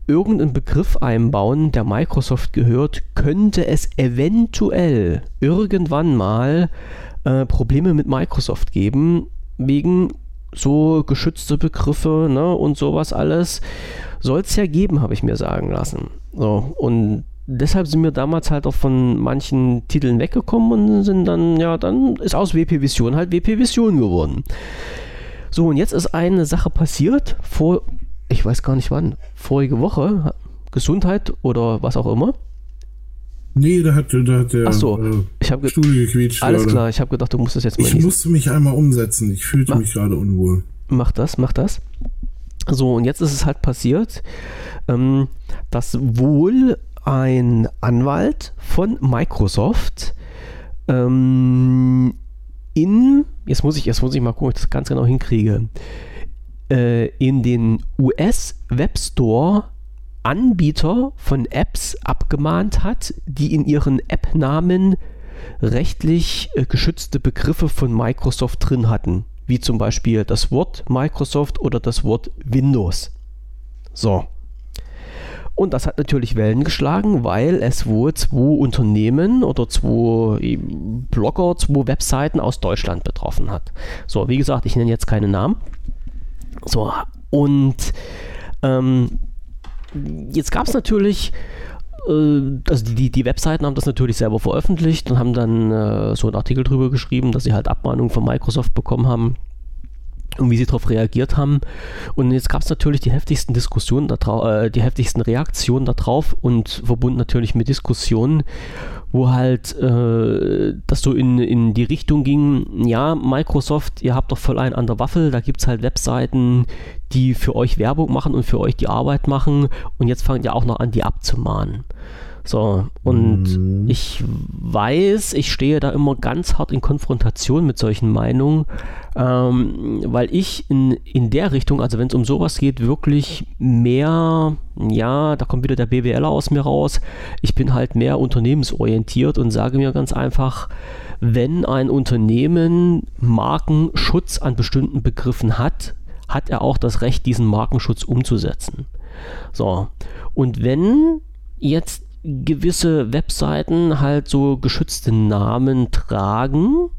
[SPEAKER 1] irgendeinen Begriff einbauen, der Microsoft gehört, könnte es eventuell irgendwann mal äh, Probleme mit Microsoft geben, wegen so geschützte Begriffe ne, und sowas alles. Soll es ja geben, habe ich mir sagen lassen. So, und deshalb sind wir damals halt auch von manchen Titeln weggekommen und sind dann, ja, dann ist aus WP Vision halt WP Vision geworden. So, und jetzt ist eine Sache passiert, vor, ich weiß gar nicht wann, vorige Woche, Gesundheit oder was auch immer.
[SPEAKER 2] Nee, da hat, da hat der
[SPEAKER 1] Ach so,
[SPEAKER 2] äh,
[SPEAKER 1] Ich habe
[SPEAKER 2] Stuhl gequietscht.
[SPEAKER 1] alles
[SPEAKER 2] oder?
[SPEAKER 1] klar, ich habe gedacht, du musst das jetzt mal
[SPEAKER 2] Ich
[SPEAKER 1] lesen.
[SPEAKER 2] musste mich einmal umsetzen. Ich fühlte
[SPEAKER 1] Mach.
[SPEAKER 2] mich gerade unwohl.
[SPEAKER 1] Mach das, mach das. So, und jetzt ist es halt passiert, ähm, dass wohl ein Anwalt von Microsoft ähm, in, jetzt muss ich, jetzt muss ich mal gucken, ob ich das ganz genau hinkriege, äh, in den US Web Store Anbieter von Apps abgemahnt hat, die in ihren App-Namen rechtlich äh, geschützte Begriffe von Microsoft drin hatten, wie zum Beispiel das Wort Microsoft oder das Wort Windows. So. Und das hat natürlich Wellen geschlagen, weil es wohl zwei Unternehmen oder zwei äh, Blogger, zwei Webseiten aus Deutschland betroffen hat. So, wie gesagt, ich nenne jetzt keine Namen. So, und ähm, jetzt gab es natürlich, äh, also die, die, die Webseiten haben das natürlich selber veröffentlicht und haben dann äh, so einen Artikel drüber geschrieben, dass sie halt Abmahnungen von Microsoft bekommen haben und wie sie darauf reagiert haben. Und jetzt gab es natürlich die heftigsten Diskussionen, da drau- äh, die heftigsten Reaktionen darauf und verbunden natürlich mit Diskussionen, wo halt äh, das so in, in die Richtung ging, ja, Microsoft, ihr habt doch voll einen an der Waffel, da gibt es halt Webseiten, die für euch Werbung machen und für euch die Arbeit machen und jetzt fangen ihr auch noch an, die abzumahnen. So, und
[SPEAKER 2] Mhm.
[SPEAKER 1] ich weiß, ich stehe da immer ganz hart in Konfrontation mit solchen Meinungen, ähm, weil ich in, in der Richtung, also wenn es um sowas geht, wirklich mehr, ja, da kommt wieder der BWLer aus mir raus, ich bin halt mehr unternehmensorientiert und sage mir ganz einfach, wenn ein Unternehmen Markenschutz an bestimmten Begriffen hat, hat er auch das Recht, diesen Markenschutz umzusetzen. So, und wenn jetzt gewisse Webseiten halt so geschützte Namen tragen,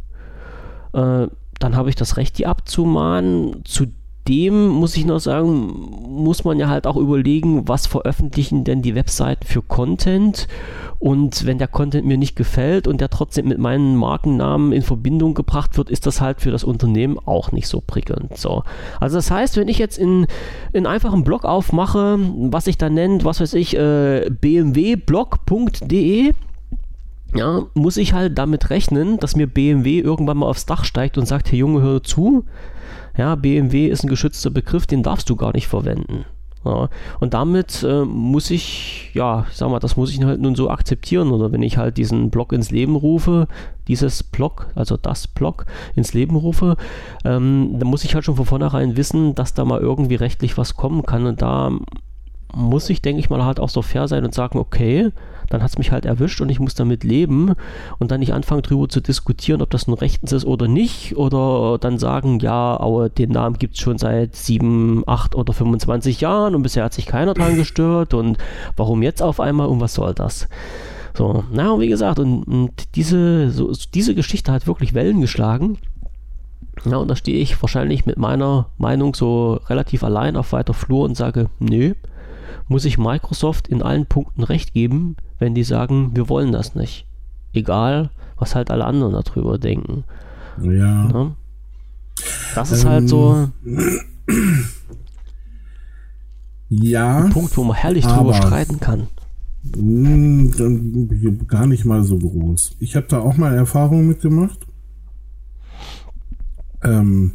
[SPEAKER 1] äh, dann habe ich das Recht, die abzumahnen. Zu dem muss ich noch sagen, muss man ja halt auch überlegen, was veröffentlichen denn die Webseiten für Content und wenn der Content mir nicht gefällt und der trotzdem mit meinen Markennamen in Verbindung gebracht wird, ist das halt für das Unternehmen auch nicht so prickelnd. So. Also das heißt, wenn ich jetzt in, in einfachen Blog aufmache, was sich da nennt, was weiß ich, äh, bmwblog.de, ja, muss ich halt damit rechnen, dass mir BMW irgendwann mal aufs Dach steigt und sagt, hey Junge, hör zu, ja, BMW ist ein geschützter Begriff, den darfst du gar nicht verwenden. Ja, und damit äh, muss ich, ja, ich sag mal, das muss ich halt nun so akzeptieren. Oder wenn ich halt diesen Blog ins Leben rufe, dieses Blog, also das Blog ins Leben rufe, ähm, dann muss ich halt schon von vornherein wissen, dass da mal irgendwie rechtlich was kommen kann. Und da muss ich, denke ich mal, halt auch so fair sein und sagen, okay, dann hat es mich halt erwischt und ich muss damit leben und dann nicht anfangen drüber zu diskutieren, ob das nun rechtens ist oder nicht oder dann sagen, ja, aber den Namen gibt es schon seit 7, 8 oder 25 Jahren und bisher hat sich keiner dran gestört und warum jetzt auf einmal und was soll das? So, na und wie gesagt, und, und diese, so, diese Geschichte hat wirklich Wellen geschlagen. Ja, und da stehe ich wahrscheinlich mit meiner Meinung so relativ allein auf weiter Flur und sage, nö, muss ich Microsoft in allen Punkten recht geben, wenn die sagen, wir wollen das nicht. Egal, was halt alle anderen darüber denken.
[SPEAKER 2] Ja. ja?
[SPEAKER 1] Das ist halt ähm, halt so.
[SPEAKER 2] Ja.
[SPEAKER 1] Ein Punkt, wo man herrlich drüber streiten kann.
[SPEAKER 2] Hm, gar nicht mal so groß. Ich habe da auch mal Erfahrungen mitgemacht. Ähm,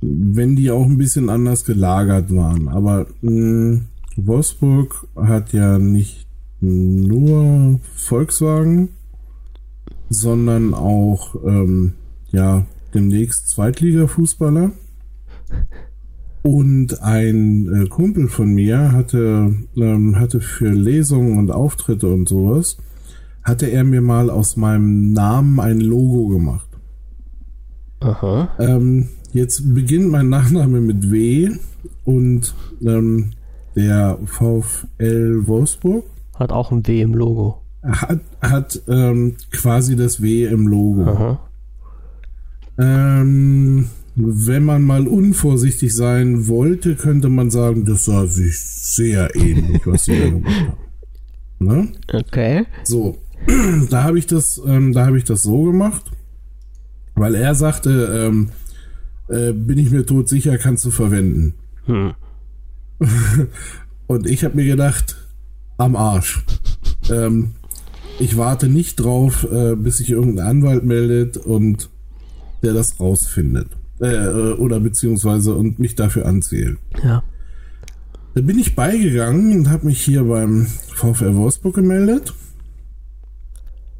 [SPEAKER 2] wenn die auch ein bisschen anders gelagert waren. Aber mh, hm, Wolfsburg hat ja nicht nur Volkswagen, sondern auch ähm, ja demnächst Zweitliga-Fußballer. Und ein äh, Kumpel von mir hatte, ähm, hatte für Lesungen und Auftritte und sowas, hatte er mir mal aus meinem Namen ein Logo gemacht.
[SPEAKER 1] Aha.
[SPEAKER 2] Ähm, Jetzt beginnt mein Nachname mit W und ähm, der VfL Wolfsburg
[SPEAKER 1] hat auch ein W im Logo.
[SPEAKER 2] Hat, hat ähm, quasi das W im Logo. Ähm, wenn man mal unvorsichtig sein wollte, könnte man sagen, das sah sich sehr ähnlich, was sie da gemacht haben. Ne?
[SPEAKER 1] Okay.
[SPEAKER 2] So, da habe ich das, ähm, da habe ich das so gemacht, weil er sagte, ähm, äh, bin ich mir tot sicher, kannst du verwenden. Hm. Und ich habe mir gedacht, am Arsch. ähm, ich warte nicht drauf, äh, bis sich irgendein Anwalt meldet und der das rausfindet. Äh, äh oder beziehungsweise und mich dafür anzählt.
[SPEAKER 1] Ja.
[SPEAKER 2] Da bin ich beigegangen und habe mich hier beim VfR Wolfsburg gemeldet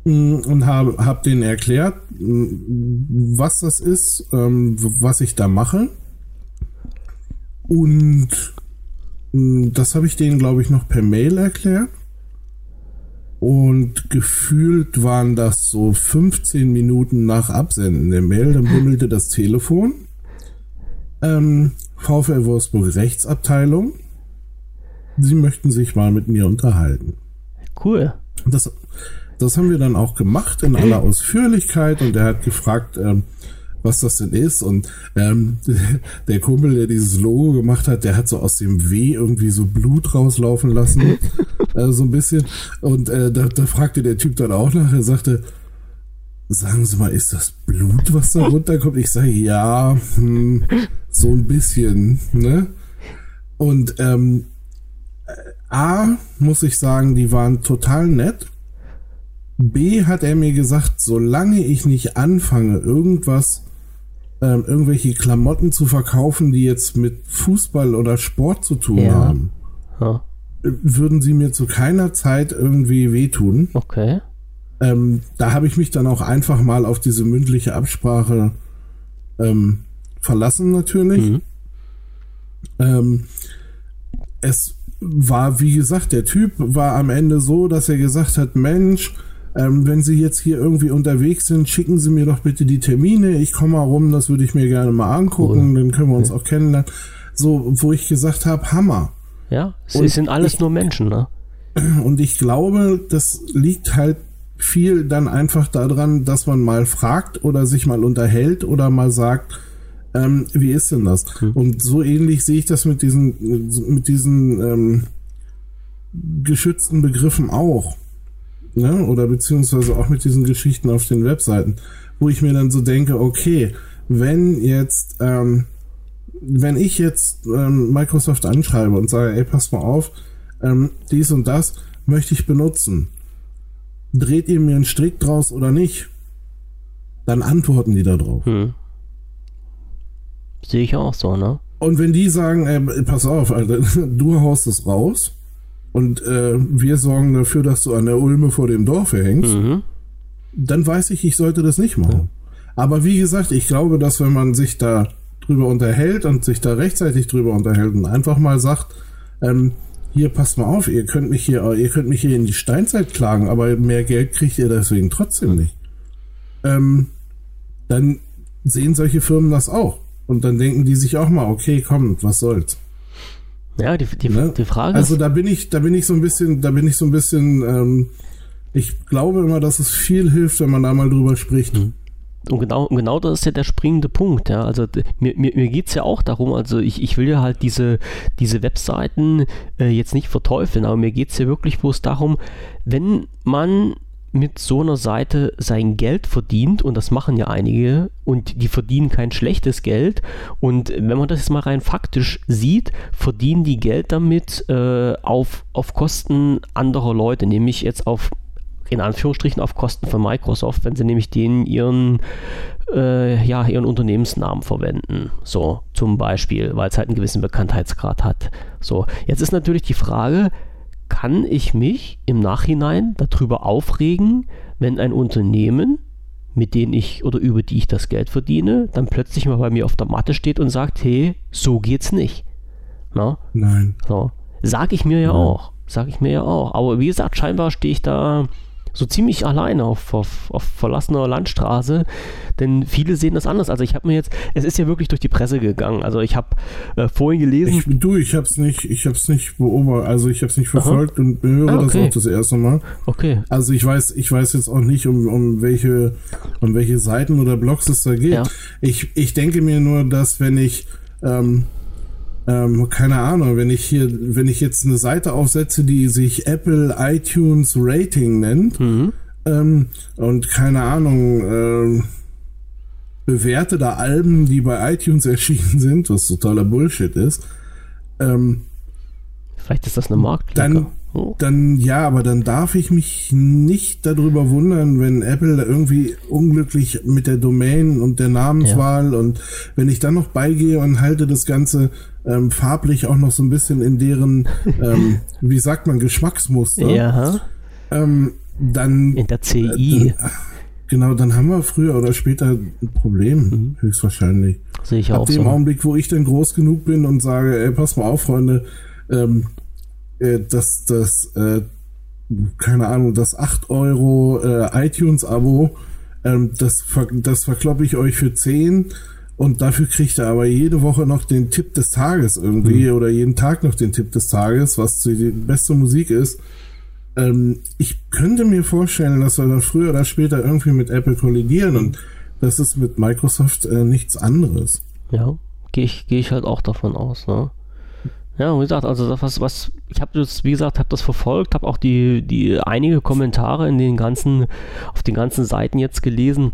[SPEAKER 2] und habe hab denen erklärt, was das ist, ähm, was ich da mache. Und das habe ich denen, glaube ich, noch per Mail erklärt. Und gefühlt waren das so 15 Minuten nach Absenden der Mail, dann bimmelte das Telefon. Ähm, VfL Wolfsburg Rechtsabteilung. Sie möchten sich mal mit mir unterhalten.
[SPEAKER 1] Cool.
[SPEAKER 2] Das, das haben wir dann auch gemacht in aller Ausführlichkeit und er hat gefragt, ähm, was das denn ist. Und ähm, der Kumpel, der dieses Logo gemacht hat, der hat so aus dem W irgendwie so Blut rauslaufen lassen. äh, so ein bisschen. Und äh, da, da fragte der Typ dann auch nach, er sagte, sagen Sie mal, ist das Blut, was da runterkommt? Ich sage, ja, hm, so ein bisschen, ne? Und ähm, A, muss ich sagen, die waren total nett. B hat er mir gesagt, solange ich nicht anfange, irgendwas, ähm, irgendwelche Klamotten zu verkaufen, die jetzt mit Fußball oder Sport zu tun ja. haben, ja. würden sie mir zu keiner Zeit irgendwie wehtun.
[SPEAKER 1] Okay.
[SPEAKER 2] Ähm, da habe ich mich dann auch einfach mal auf diese mündliche Absprache ähm, verlassen, natürlich. Mhm. Ähm, es war, wie gesagt, der Typ war am Ende so, dass er gesagt hat, Mensch, ähm, wenn Sie jetzt hier irgendwie unterwegs sind, schicken Sie mir doch bitte die Termine. Ich komme mal rum, das würde ich mir gerne mal angucken, cool. dann können wir uns okay. auch kennenlernen. So, wo ich gesagt habe, Hammer.
[SPEAKER 1] Ja, sie und sind alles ich, nur Menschen, ne?
[SPEAKER 2] Und ich glaube, das liegt halt viel dann einfach daran, dass man mal fragt oder sich mal unterhält oder mal sagt, Ähm, wie ist denn das? Mhm. Und so ähnlich sehe ich das mit diesen, mit diesen ähm, geschützten Begriffen auch. Ne? Oder beziehungsweise auch mit diesen Geschichten auf den Webseiten, wo ich mir dann so denke, okay, wenn jetzt, ähm, wenn ich jetzt ähm, Microsoft anschreibe und sage, ey, pass mal auf, ähm, dies und das möchte ich benutzen. Dreht ihr mir einen Strick draus oder nicht? Dann antworten die da drauf. Hm.
[SPEAKER 1] Sehe ich auch so, ne?
[SPEAKER 2] Und wenn die sagen, ey, pass auf, Alter, du haust es raus und äh, wir sorgen dafür, dass du an der Ulme vor dem Dorf hängst, mhm. dann weiß ich, ich sollte das nicht machen. Ja. Aber wie gesagt, ich glaube, dass wenn man sich da drüber unterhält und sich da rechtzeitig drüber unterhält und einfach mal sagt, ähm, hier passt mal auf, ihr könnt mich hier, ihr könnt mich hier in die Steinzeit klagen, aber mehr Geld kriegt ihr deswegen trotzdem nicht. Ähm, dann sehen solche Firmen das auch. Und dann denken die sich auch mal, okay, komm, was soll's.
[SPEAKER 1] Ja, die, die, ne? die Frage
[SPEAKER 2] Also da bin ich, da bin ich so ein bisschen, da bin ich so ein bisschen, ähm, ich glaube immer, dass es viel hilft, wenn man da mal drüber spricht. Mhm.
[SPEAKER 1] Und genau, und genau das ist ja der springende Punkt. Ja. Also mir, mir, mir geht es ja auch darum, also ich, ich will ja halt diese, diese Webseiten äh, jetzt nicht verteufeln, aber mir geht es ja wirklich bloß darum, wenn man mit so einer Seite sein Geld verdient, und das machen ja einige, und die verdienen kein schlechtes Geld. Und wenn man das jetzt mal rein faktisch sieht, verdienen die Geld damit äh, auf, auf Kosten anderer Leute, nämlich jetzt auf in Anführungsstrichen auf Kosten von Microsoft, wenn sie nämlich denen ihren, äh, ja, ihren Unternehmensnamen verwenden. So zum Beispiel, weil es halt einen gewissen Bekanntheitsgrad hat. So, jetzt ist natürlich die Frage, kann ich mich im Nachhinein darüber aufregen, wenn ein Unternehmen, mit denen ich oder über die ich das Geld verdiene, dann plötzlich mal bei mir auf der Matte steht und sagt, hey, so geht's nicht.
[SPEAKER 2] Na? Nein.
[SPEAKER 1] So. Sag ich mir ja Nein. auch. Sag ich mir ja auch. Aber wie gesagt, scheinbar stehe ich da so ziemlich alleine auf, auf, auf verlassener Landstraße, denn viele sehen das anders. Also ich habe mir jetzt, es ist ja wirklich durch die Presse gegangen. Also ich habe äh, vorhin gelesen.
[SPEAKER 2] Ich, du, ich habe es nicht, ich habe es nicht beobachtet, also ich habe es nicht verfolgt Aha. und höre ah, okay. das auch das erste Mal.
[SPEAKER 1] Okay.
[SPEAKER 2] Also ich weiß, ich weiß jetzt auch nicht, um, um welche, um welche Seiten oder Blogs es da geht. Ja. Ich, ich denke mir nur, dass wenn ich ähm, ähm, keine Ahnung, wenn ich hier, wenn ich jetzt eine Seite aufsetze, die sich Apple iTunes Rating nennt, mhm. ähm, und keine Ahnung, ähm, bewerte da Alben, die bei iTunes erschienen sind, was totaler Bullshit ist, ähm,
[SPEAKER 1] Vielleicht ist das eine Marktlücke.
[SPEAKER 2] Dann, Oh. Dann ja, aber dann darf ich mich nicht darüber wundern, wenn Apple irgendwie unglücklich mit der Domain und der Namenswahl ja. und wenn ich dann noch beigehe und halte das Ganze ähm, farblich auch noch so ein bisschen in deren, ähm, wie sagt man, Geschmacksmuster.
[SPEAKER 1] Ja.
[SPEAKER 2] Ähm, dann
[SPEAKER 1] in der CI.
[SPEAKER 2] Äh, genau, dann haben wir früher oder später ein Problem, mhm. höchstwahrscheinlich.
[SPEAKER 1] Sehe ich Ab auch.
[SPEAKER 2] Ab dem so. Augenblick, wo ich dann groß genug bin und sage, ey, pass mal auf, Freunde, ähm, äh, dass das, äh, keine Ahnung, das 8 Euro äh, iTunes-Abo, ähm, das, ver das verkloppe ich euch für 10 und dafür kriegt er aber jede Woche noch den Tipp des Tages irgendwie mhm. oder jeden Tag noch den Tipp des Tages, was die beste Musik ist. Ähm, ich könnte mir vorstellen, dass wir da früher oder später irgendwie mit Apple kollidieren und das ist mit Microsoft äh, nichts anderes.
[SPEAKER 1] Ja, gehe ich, geh ich halt auch davon aus, ne? Ja, wie gesagt, also das, was, was ich habe das, wie gesagt, habe das verfolgt, habe auch die, die einige Kommentare in den ganzen, auf den ganzen Seiten jetzt gelesen.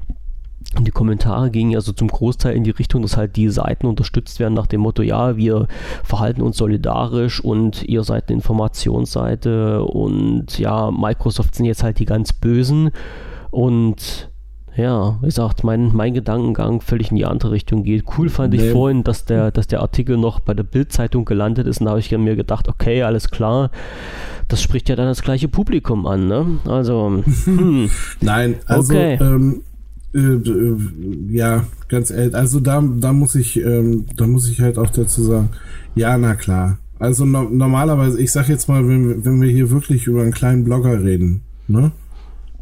[SPEAKER 1] Und die Kommentare gingen also zum Großteil in die Richtung, dass halt die Seiten unterstützt werden nach dem Motto, ja, wir verhalten uns solidarisch und ihr seid eine Informationsseite und ja, Microsoft sind jetzt halt die ganz Bösen und ja, wie gesagt, mein, mein Gedankengang völlig in die andere Richtung geht. Cool fand ich vorhin, dass der, dass der Artikel noch bei der Bildzeitung gelandet ist und da habe ich mir gedacht, okay, alles klar, das spricht ja dann das gleiche Publikum an, ne? Also,
[SPEAKER 2] hm. Nein, also, okay. ähm, äh, äh, ja, ganz ehrlich, also da, da muss ich, ähm, da muss ich halt auch dazu sagen, ja, na klar. Also no normalerweise, ich sag jetzt mal, wenn, wenn wir hier wirklich über einen kleinen Blogger reden, ne?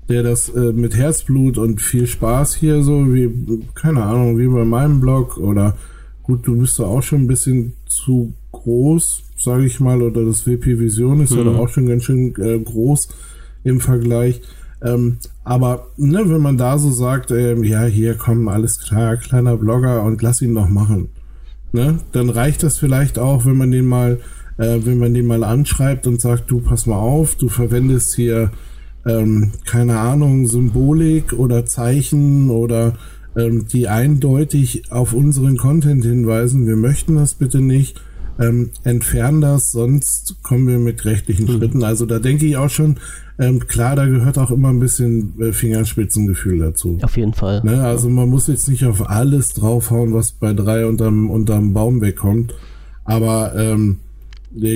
[SPEAKER 2] der das äh, mit Herzblut und viel Spaß hier so wie, keine Ahnung, wie bei meinem Blog oder gut, du bist da auch schon ein bisschen zu groß, sage ich mal, oder das WP Vision ist mhm. ja auch schon ganz schön äh, groß im Vergleich. Ähm, aber ne, wenn man da so sagt, ähm, ja, hier kommen alles klar, kleiner Blogger und lass ihn doch machen, ne, dann reicht das vielleicht auch, wenn man den mal, äh, wenn man den mal anschreibt und sagt, du pass mal auf, du verwendest hier ähm, keine Ahnung Symbolik oder Zeichen oder ähm, die eindeutig auf unseren Content hinweisen. Wir möchten das bitte nicht ähm, entfernen das, sonst kommen wir mit rechtlichen mhm. Schritten. Also da denke ich auch schon, ähm, klar, da gehört auch immer ein bisschen äh, Fingerspitzengefühl dazu.
[SPEAKER 1] Auf jeden Fall.
[SPEAKER 2] Ne? Also man muss jetzt nicht auf alles draufhauen, was bei drei unterm, unterm Baum wegkommt. Aber ähm,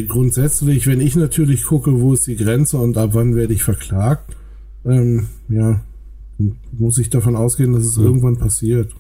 [SPEAKER 2] grundsätzlich, wenn ich natürlich gucke, wo ist die Grenze und ab wann werde ich verklagt, ähm, ja, muss ich davon ausgehen, dass es mhm. irgendwann passiert.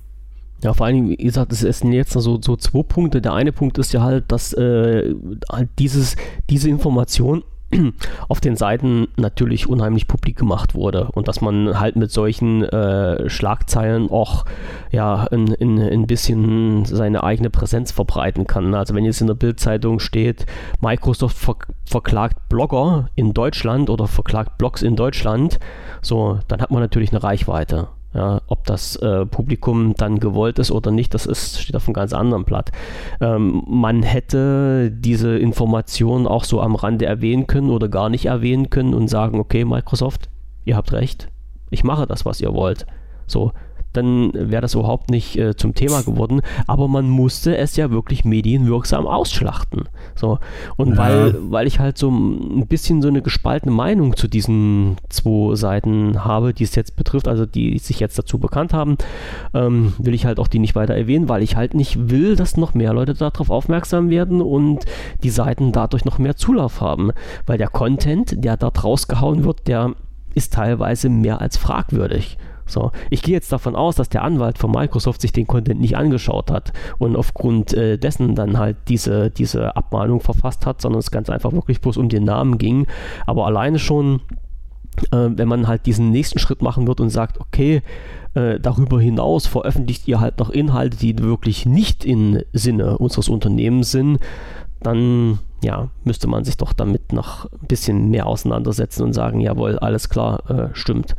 [SPEAKER 1] Ja, vor allem, wie gesagt, es sind jetzt so, so zwei Punkte. Der eine Punkt ist ja halt, dass äh, halt dieses, diese Information auf den Seiten natürlich unheimlich publik gemacht wurde und dass man halt mit solchen äh, Schlagzeilen auch ja ein, ein, ein bisschen seine eigene Präsenz verbreiten kann. Also wenn jetzt in der Bildzeitung steht, Microsoft ver verklagt Blogger in Deutschland oder verklagt Blogs in Deutschland, so, dann hat man natürlich eine Reichweite. Ja, ob das äh, Publikum dann gewollt ist oder nicht, das ist, steht auf einem ganz anderen Blatt. Ähm, man hätte diese Information auch so am Rande erwähnen können oder gar nicht erwähnen können und sagen, okay, Microsoft, ihr habt recht, ich mache das, was ihr wollt. So, dann wäre das überhaupt nicht äh, zum Thema geworden. Aber man musste es ja wirklich medienwirksam ausschlachten. So. Und ja. weil, weil ich halt so ein bisschen so eine gespaltene Meinung zu diesen zwei Seiten habe, die es jetzt betrifft, also die sich jetzt dazu bekannt haben, ähm, will ich halt auch die nicht weiter erwähnen, weil ich halt nicht will, dass noch mehr Leute darauf aufmerksam werden und die Seiten dadurch noch mehr Zulauf haben. Weil der Content, der dort rausgehauen wird, der ist teilweise mehr als fragwürdig. So, ich gehe jetzt davon aus, dass der Anwalt von Microsoft sich den Content nicht angeschaut hat und aufgrund äh, dessen dann halt diese, diese Abmahnung verfasst hat, sondern es ganz einfach wirklich bloß um den Namen ging. Aber alleine schon, äh, wenn man halt diesen nächsten Schritt machen wird und sagt, okay, äh, darüber hinaus veröffentlicht ihr halt noch Inhalte, die wirklich nicht im Sinne unseres Unternehmens sind, dann ja, müsste man sich doch damit noch ein bisschen mehr auseinandersetzen und sagen, jawohl, alles klar, äh, stimmt.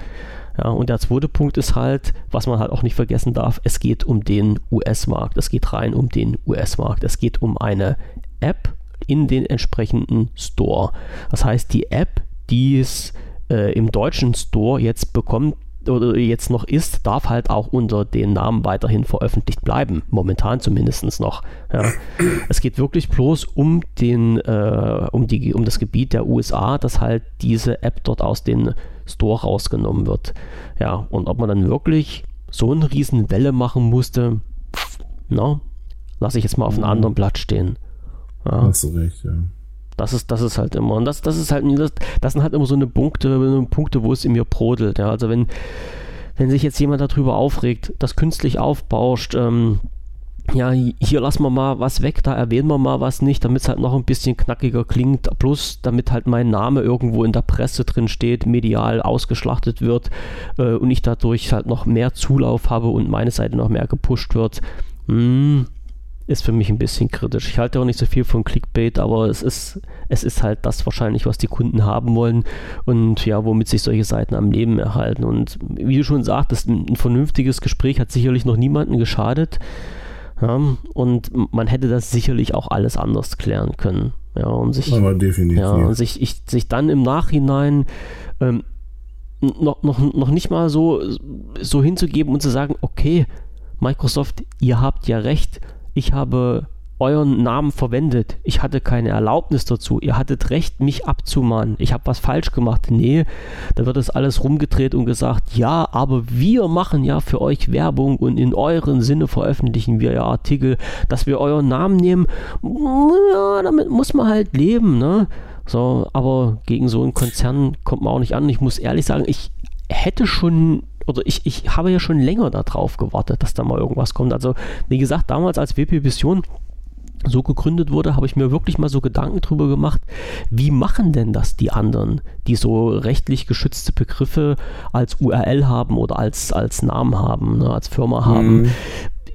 [SPEAKER 1] Ja, und der zweite Punkt ist halt, was man halt auch nicht vergessen darf, es geht um den US-Markt. Es geht rein um den US-Markt. Es geht um eine App in den entsprechenden Store. Das heißt, die App, die es äh, im deutschen Store jetzt bekommt, oder jetzt noch ist, darf halt auch unter den Namen weiterhin veröffentlicht bleiben. Momentan zumindest noch. Ja. Es geht wirklich bloß um, den, äh, um, die, um das Gebiet der USA, dass halt diese App dort aus den Store rausgenommen wird. Ja, und ob man dann wirklich so eine riesen Welle machen musste, na, lasse ich jetzt mal auf einem mhm. anderen Blatt stehen.
[SPEAKER 2] Ja. Hast du recht, ja.
[SPEAKER 1] Das ist, das ist halt immer, und das, das ist halt, das, das sind halt immer so eine Punkte, Punkte, wo es in mir brodelt. Ja. Also wenn, wenn sich jetzt jemand darüber aufregt, das künstlich aufbauscht, ähm, ja, hier lassen wir mal was weg, da erwähnen wir mal was nicht, damit es halt noch ein bisschen knackiger klingt, plus damit halt mein Name irgendwo in der Presse drin steht, medial ausgeschlachtet wird äh, und ich dadurch halt noch mehr Zulauf habe und meine Seite noch mehr gepusht wird. Hm, ist für mich ein bisschen kritisch. Ich halte auch nicht so viel von Clickbait, aber es ist, es ist halt das wahrscheinlich, was die Kunden haben wollen und ja, womit sich solche Seiten am Leben erhalten. Und wie du schon sagtest, ein, vernünftiges Gespräch hat sicherlich noch niemanden geschadet. Ja, und man hätte das sicherlich auch alles anders klären können. Ja, und sich,
[SPEAKER 2] Aber definitiv.
[SPEAKER 1] Ja, und sich, ich, sich dann im Nachhinein ähm, noch, noch, noch nicht mal so, so hinzugeben und zu sagen, okay, Microsoft, ihr habt ja recht, ich habe euren Namen verwendet. Ich hatte keine Erlaubnis dazu. Ihr hattet recht, mich abzumahnen. Ich habe was falsch gemacht. Nee, da wird das alles rumgedreht und gesagt, ja, aber wir machen ja für euch Werbung und in euren Sinne veröffentlichen wir ja Artikel, dass wir euren Namen nehmen. Ja, damit muss man halt leben, ne? So, aber gegen so einen Konzern kommt man auch nicht an. Ich muss ehrlich sagen, ich hätte schon oder ich, ich habe ja schon länger darauf gewartet, dass da mal irgendwas kommt. Also, wie gesagt, damals als WP Vision so gegründet wurde, habe ich mir wirklich mal so Gedanken drüber gemacht, wie machen denn das die anderen, die so rechtlich geschützte Begriffe als URL haben oder als, als Namen haben, ne, als Firma haben. Mhm.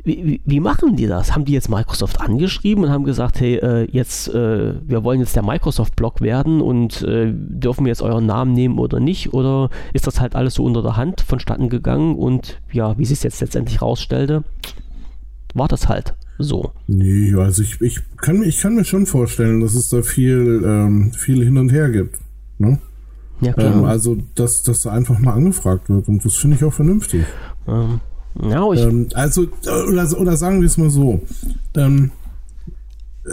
[SPEAKER 1] Wie, wie, machen die das? Haben die jetzt Microsoft angeschrieben und haben gesagt, hey, äh, jetzt, äh, wir wollen jetzt der Microsoft-Blog werden und äh, dürfen wir jetzt euren Namen nehmen oder nicht? Oder ist das halt alles so unter der Hand vonstatten gegangen und ja, wie sich es jetzt letztendlich rausstellte, war das halt so.
[SPEAKER 2] Nee, also ich, ich, kann, ich kann mir schon vorstellen, dass es da viel, ähm, viel hin und her gibt. Ne? Ja, klar. Ähm, also, dass, dass da einfach mal angefragt wird und das finde ich auch vernünftig. Ähm, ja, ich ähm, also, oder, oder sagen wir es mal so. Ähm, äh,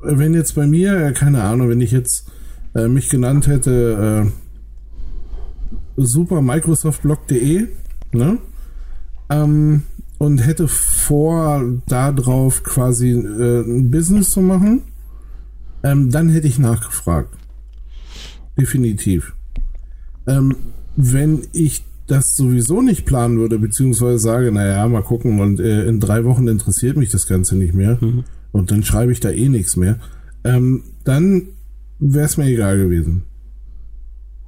[SPEAKER 2] wenn jetzt bei mir, äh, keine Ahnung, wenn ich jetzt äh, mich genannt hätte, äh, supermicrosoftblog.de, ne? Ähm, und hätte vor, darauf quasi äh, ein Business zu machen, ähm, dann hätte ich nachgefragt. Definitiv. Ähm, wenn ich das sowieso nicht planen würde, beziehungsweise sage, naja, mal gucken, und äh, in drei Wochen interessiert mich das Ganze nicht mehr mhm. und dann schreibe ich da eh nichts mehr, ähm, dann wäre es mir egal gewesen.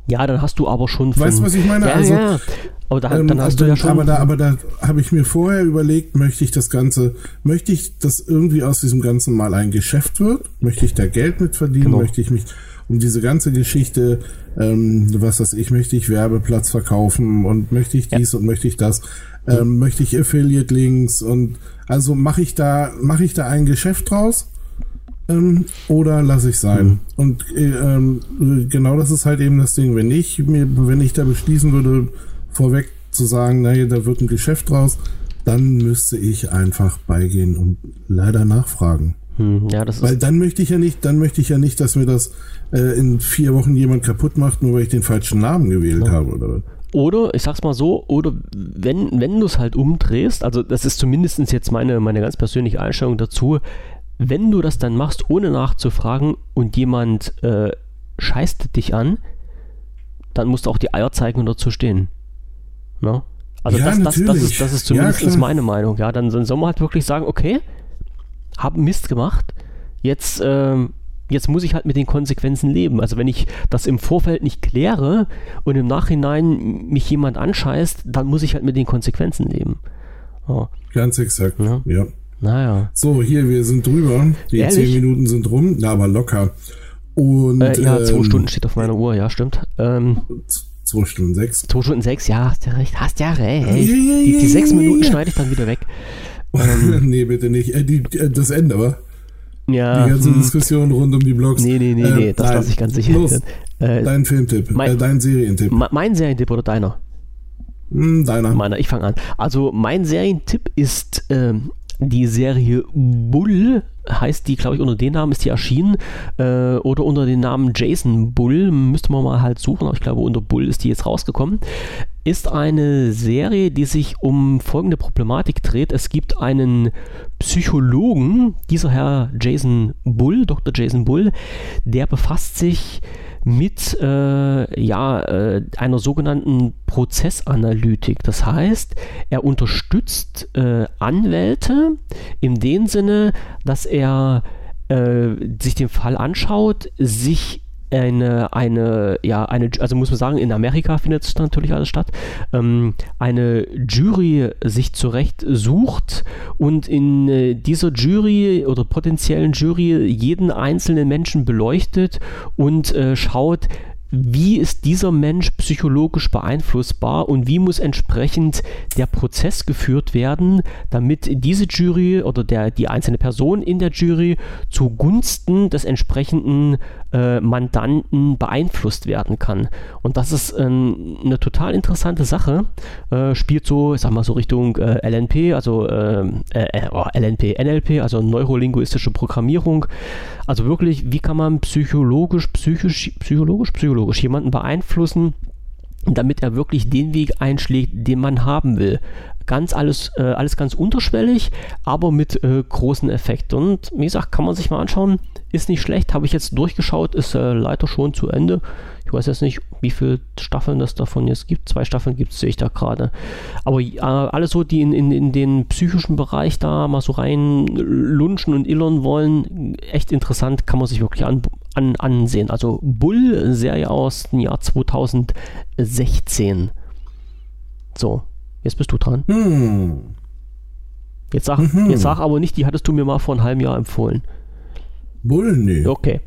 [SPEAKER 1] Ja, dann hast du aber schon.
[SPEAKER 2] Weißt du, was ich meine?
[SPEAKER 1] Ja,
[SPEAKER 2] also,
[SPEAKER 1] ja. Aber da, ähm, dann hast
[SPEAKER 2] dann,
[SPEAKER 1] du ja schon.
[SPEAKER 2] Aber da, aber da habe ich mir vorher überlegt, möchte ich das Ganze, möchte ich, dass irgendwie aus diesem Ganzen mal ein Geschäft wird? Möchte ich da Geld mit verdienen? Genau. Möchte ich mich um diese ganze Geschichte, ähm, was weiß ich, möchte ich Werbeplatz verkaufen und möchte ich dies ja. und möchte ich das, ähm, möchte ich Affiliate-Links und also mache ich da, mache ich da ein Geschäft draus? Ähm, oder lasse ich sein. Mhm. Und äh, ähm, genau das ist halt eben das Ding. Wenn ich mir, wenn ich da beschließen würde, vorweg zu sagen, naja, da wird ein Geschäft draus, dann müsste ich einfach beigehen und leider nachfragen.
[SPEAKER 1] Hm, ja, das
[SPEAKER 2] Weil dann möchte ich ja nicht, dann möchte ich ja nicht, dass mir das äh, in vier Wochen jemand kaputt macht, nur weil ich den falschen Namen gewählt ja. habe, oder
[SPEAKER 1] Oder, ich sag's mal so, oder wenn, wenn du es halt umdrehst, also das ist zumindest jetzt meine, meine ganz persönliche Einstellung dazu, wenn du das dann machst, ohne nachzufragen und jemand äh, scheißt dich an, dann musst du auch die Eier zeigen und dazu stehen. Ne? Also ja, das, das, das, ist, das ist zumindest ja, meine Meinung. Ja, dann, dann soll man halt wirklich sagen, okay, hab Mist gemacht, jetzt, ähm, jetzt muss ich halt mit den Konsequenzen leben. Also wenn ich das im Vorfeld nicht kläre und im Nachhinein mich jemand anscheißt, dann muss ich halt mit den Konsequenzen leben.
[SPEAKER 2] Oh. Ganz exakt, ja. ja.
[SPEAKER 1] Naja.
[SPEAKER 2] So, hier, wir sind drüber. Die Ehrlich? zehn Minuten sind rum, na, aber locker. Und,
[SPEAKER 1] äh, ja, zwei ähm, Stunden steht auf meiner Uhr, ja, stimmt. Ähm,
[SPEAKER 2] zwei Stunden sechs.
[SPEAKER 1] Zwei Stunden sechs, ja, hast ja recht, hast ja recht. Ja, ja, die, die sechs Minuten schneide ich dann wieder weg.
[SPEAKER 2] Ähm, nee, bitte nicht. Äh, die, äh, das Ende, wa?
[SPEAKER 1] Ja.
[SPEAKER 2] Die ganze hm. Diskussion rund um die Blogs.
[SPEAKER 1] Nee, nee, nee, äh, nee, das lasse ich ganz sicher.
[SPEAKER 2] Los, äh, dein Filmtipp, mein, äh, dein Serientipp.
[SPEAKER 1] Mein Serientipp oder deiner?
[SPEAKER 2] Hm, deiner.
[SPEAKER 1] Meiner, ich fange an. Also, mein Serientipp ist ähm, die Serie Bull heißt die, glaube ich, unter dem Namen ist die erschienen äh, oder unter dem Namen Jason Bull, müsste man mal halt suchen, aber ich glaube, unter Bull ist die jetzt rausgekommen. Ist eine Serie, die sich um folgende Problematik dreht. Es gibt einen Psychologen, dieser Herr Jason Bull, Dr. Jason Bull, der befasst sich mit äh, ja, äh, einer sogenannten Prozessanalytik. Das heißt, er unterstützt äh, Anwälte in dem Sinne, dass er äh, sich den Fall anschaut, sich eine, eine, ja, eine, also muss man sagen, in Amerika findet es natürlich alles statt, ähm, eine Jury sich zurecht sucht und in äh, dieser Jury oder potenziellen Jury jeden einzelnen Menschen beleuchtet und äh, schaut, wie ist dieser Mensch psychologisch beeinflussbar und wie muss entsprechend der Prozess geführt werden, damit diese Jury oder der, die einzelne Person in der Jury zugunsten des entsprechenden äh, Mandanten beeinflusst werden kann. Und das ist ähm, eine total interessante Sache. Äh, spielt so, ich sag mal so Richtung äh, LNP, also ähm, äh, äh, oh, LNP, NLP, also neurolinguistische Programmierung. Also wirklich, wie kann man psychologisch, psychisch, psychologisch, psychologisch jemanden beeinflussen, damit er wirklich den Weg einschlägt, den man haben will. Ganz alles, äh, alles ganz unterschwellig, aber mit äh, großen Effekten. Und wie gesagt, kann man sich mal anschauen. Ist nicht schlecht, habe ich jetzt durchgeschaut, ist äh, leider schon zu Ende. Ich weiß jetzt nicht, wie viele Staffeln das davon jetzt gibt. Zwei Staffeln gibt es, sehe ich da gerade. Aber äh, alle so, die in, in, in den psychischen Bereich da mal so rein lunchen und illern wollen, echt interessant, kann man sich wirklich an, an, ansehen. Also Bull, Serie aus dem Jahr 2016. So, jetzt bist du dran.
[SPEAKER 2] Hm.
[SPEAKER 1] Jetzt sag, mhm. jetzt sag aber nicht, die hattest du mir mal vor einem halben Jahr empfohlen.
[SPEAKER 2] Bull, nee.
[SPEAKER 1] Okay.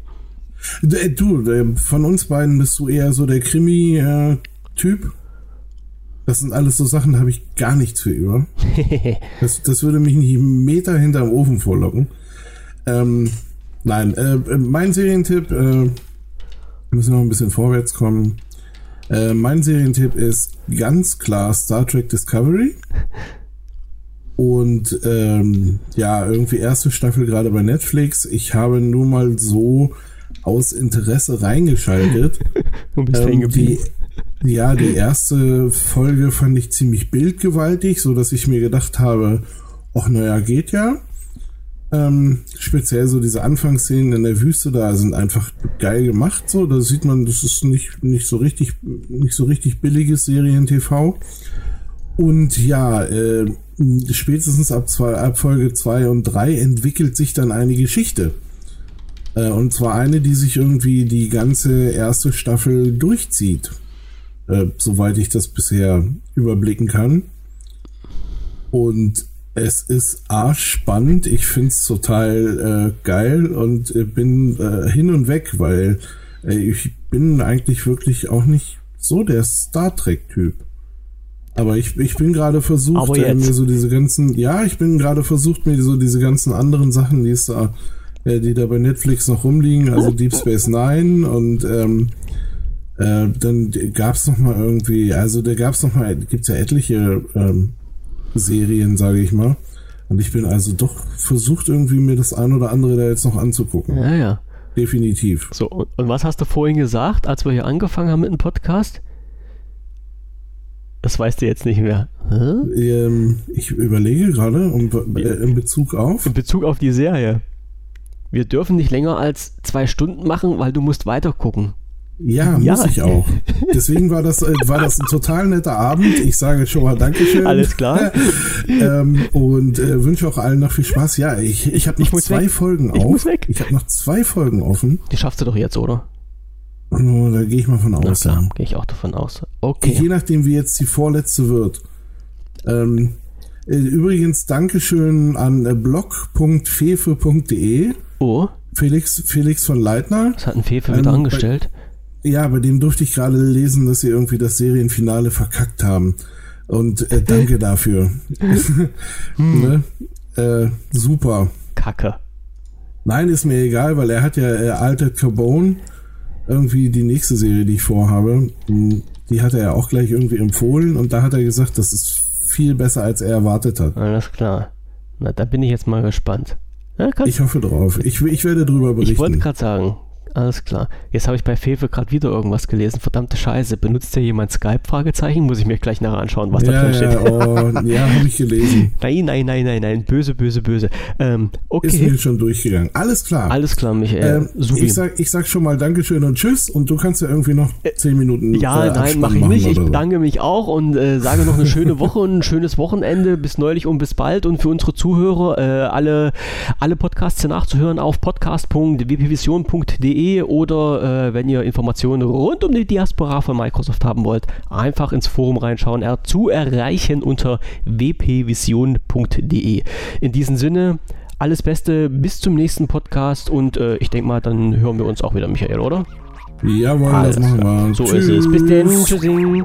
[SPEAKER 2] Äh, du, äh, von uns beiden bist du eher so der Krimi-Typ. Das sind alles so Sachen, da habe ich gar nichts für über. das, das würde mich nicht einen Meter hinterm Ofen vorlocken. Ähm, nein, äh, mein Serientipp, äh, müssen noch ein bisschen vorwärts kommen. Äh, mein Serientipp ist ganz klar Star Trek Discovery. Und ähm, ja, irgendwie erste Staffel gerade bei Netflix. Ich habe nur mal so aus Interesse reingeschaltet.
[SPEAKER 1] Und bist ähm,
[SPEAKER 2] die, ja, die erste Folge fand ich ziemlich bildgewaltig, so dass ich mir gedacht habe, ach naja, geht ja. Ähm, speziell so diese Anfangsszenen in der Wüste da sind einfach geil gemacht. So, da sieht man, das ist nicht nicht so richtig nicht so richtig billiges Serien-TV. Und ja, äh, spätestens ab, zwei, ab Folge 2 und 3 entwickelt sich dann eine Geschichte. Äh, und zwar eine, die sich irgendwie die ganze erste Staffel durchzieht. Äh, soweit ich das bisher überblicken kann. Und es ist arschspannend. Ich finde es total äh, geil und äh, bin äh, hin und weg, weil äh, ich bin eigentlich wirklich auch nicht so der Star Trek-Typ. Aber ich, ich bin gerade versucht, äh, mir so diese ganzen, ja, ich bin gerade versucht, mir so diese ganzen anderen Sachen, die es da, äh, die da bei Netflix noch rumliegen, also Deep Space Nine und ähm, äh, dann gab's noch mal irgendwie, also da gab's noch mal, gibt's ja etliche ähm, Serien, sage ich mal. Und ich bin also doch versucht, irgendwie mir das ein oder andere da jetzt noch anzugucken.
[SPEAKER 1] Ja, ja.
[SPEAKER 2] Definitiv.
[SPEAKER 1] So, und, und was hast du vorhin gesagt, als wir hier angefangen haben mit dem Podcast? Das weißt du jetzt nicht mehr.
[SPEAKER 2] Ähm, ich überlege gerade um, äh, in Bezug auf.
[SPEAKER 1] In Bezug auf die Serie. Wir dürfen nicht länger als zwei Stunden machen, weil du musst weiter
[SPEAKER 2] Ja, ja, muss ich auch. Deswegen war das, äh, war das ein total netter Abend. Ich sage schon mal Dankeschön.
[SPEAKER 1] Alles klar.
[SPEAKER 2] ähm, und äh, wünsche auch allen noch viel Spaß. Ja, ich, ich habe noch ich zwei weg. Folgen
[SPEAKER 1] ich
[SPEAKER 2] auf.
[SPEAKER 1] Muss weg.
[SPEAKER 2] Ich habe noch zwei Folgen offen.
[SPEAKER 1] Die schaffst du doch jetzt, oder?
[SPEAKER 2] Oh, da gehe ich mal von aus.
[SPEAKER 1] Klar, gehe ich auch davon aus. Okay.
[SPEAKER 2] Je nachdem, wie jetzt die vorletzte wird. Ähm, äh, übrigens, Dankeschön an äh, blog.fefe.de.
[SPEAKER 1] Oh.
[SPEAKER 2] Felix, Felix von Leitner.
[SPEAKER 1] Was hat ein Fefe wieder ähm, angestellt?
[SPEAKER 2] Ja, bei dem durfte ich gerade lesen, dass sie irgendwie das Serienfinale verkackt haben. Und äh, danke dafür. hm. ne? äh, super.
[SPEAKER 1] Kacke.
[SPEAKER 2] Nein, ist mir egal, weil er hat ja äh, Altered Carbone irgendwie die nächste Serie, die ich vorhabe, hm, die hat er ja auch gleich irgendwie empfohlen und da hat er gesagt, das ist viel besser, als er erwartet hat.
[SPEAKER 1] Alles klar. Na, da bin ich jetzt mal gespannt.
[SPEAKER 2] Ja, ich hoffe drauf. Ich, ich werde drüber berichten.
[SPEAKER 1] Ich wollte gerade sagen, alles klar. Jetzt habe ich bei Fefe gerade wieder irgendwas gelesen. Verdammte Scheiße. Benutzt ja jemand Skype? Fragezeichen. Muss ich mir gleich nachher anschauen, was
[SPEAKER 2] ja,
[SPEAKER 1] da drin steht.
[SPEAKER 2] Ja, oh, ja habe ich gelesen.
[SPEAKER 1] nein, nein, nein, nein, nein. Böse, böse, böse. Ähm, okay.
[SPEAKER 2] Ist mir schon durchgegangen. Alles klar.
[SPEAKER 1] Alles klar, Michael.
[SPEAKER 2] Ähm, ich, sag, ich sag schon mal Dankeschön und Tschüss. Und du kannst ja irgendwie noch äh, zehn Minuten.
[SPEAKER 1] Ja, äh, nein, mache ich nicht. Ich bedanke so. mich auch und äh, sage noch eine schöne Woche und ein schönes Wochenende. Bis neulich und bis bald. Und für unsere Zuhörer, äh, alle, alle Podcasts nachzuhören auf podcast.wpvision.de oder äh, wenn ihr Informationen rund um die Diaspora von Microsoft haben wollt, einfach ins Forum reinschauen. Er zu erreichen unter wpvision.de. In diesem Sinne, alles Beste, bis zum nächsten Podcast und äh, ich denke mal, dann hören wir uns auch wieder, Michael, oder?
[SPEAKER 2] Jawohl, Alles das machen wir.
[SPEAKER 1] So Tschüss. ist es. Bis dann. Tschüssing.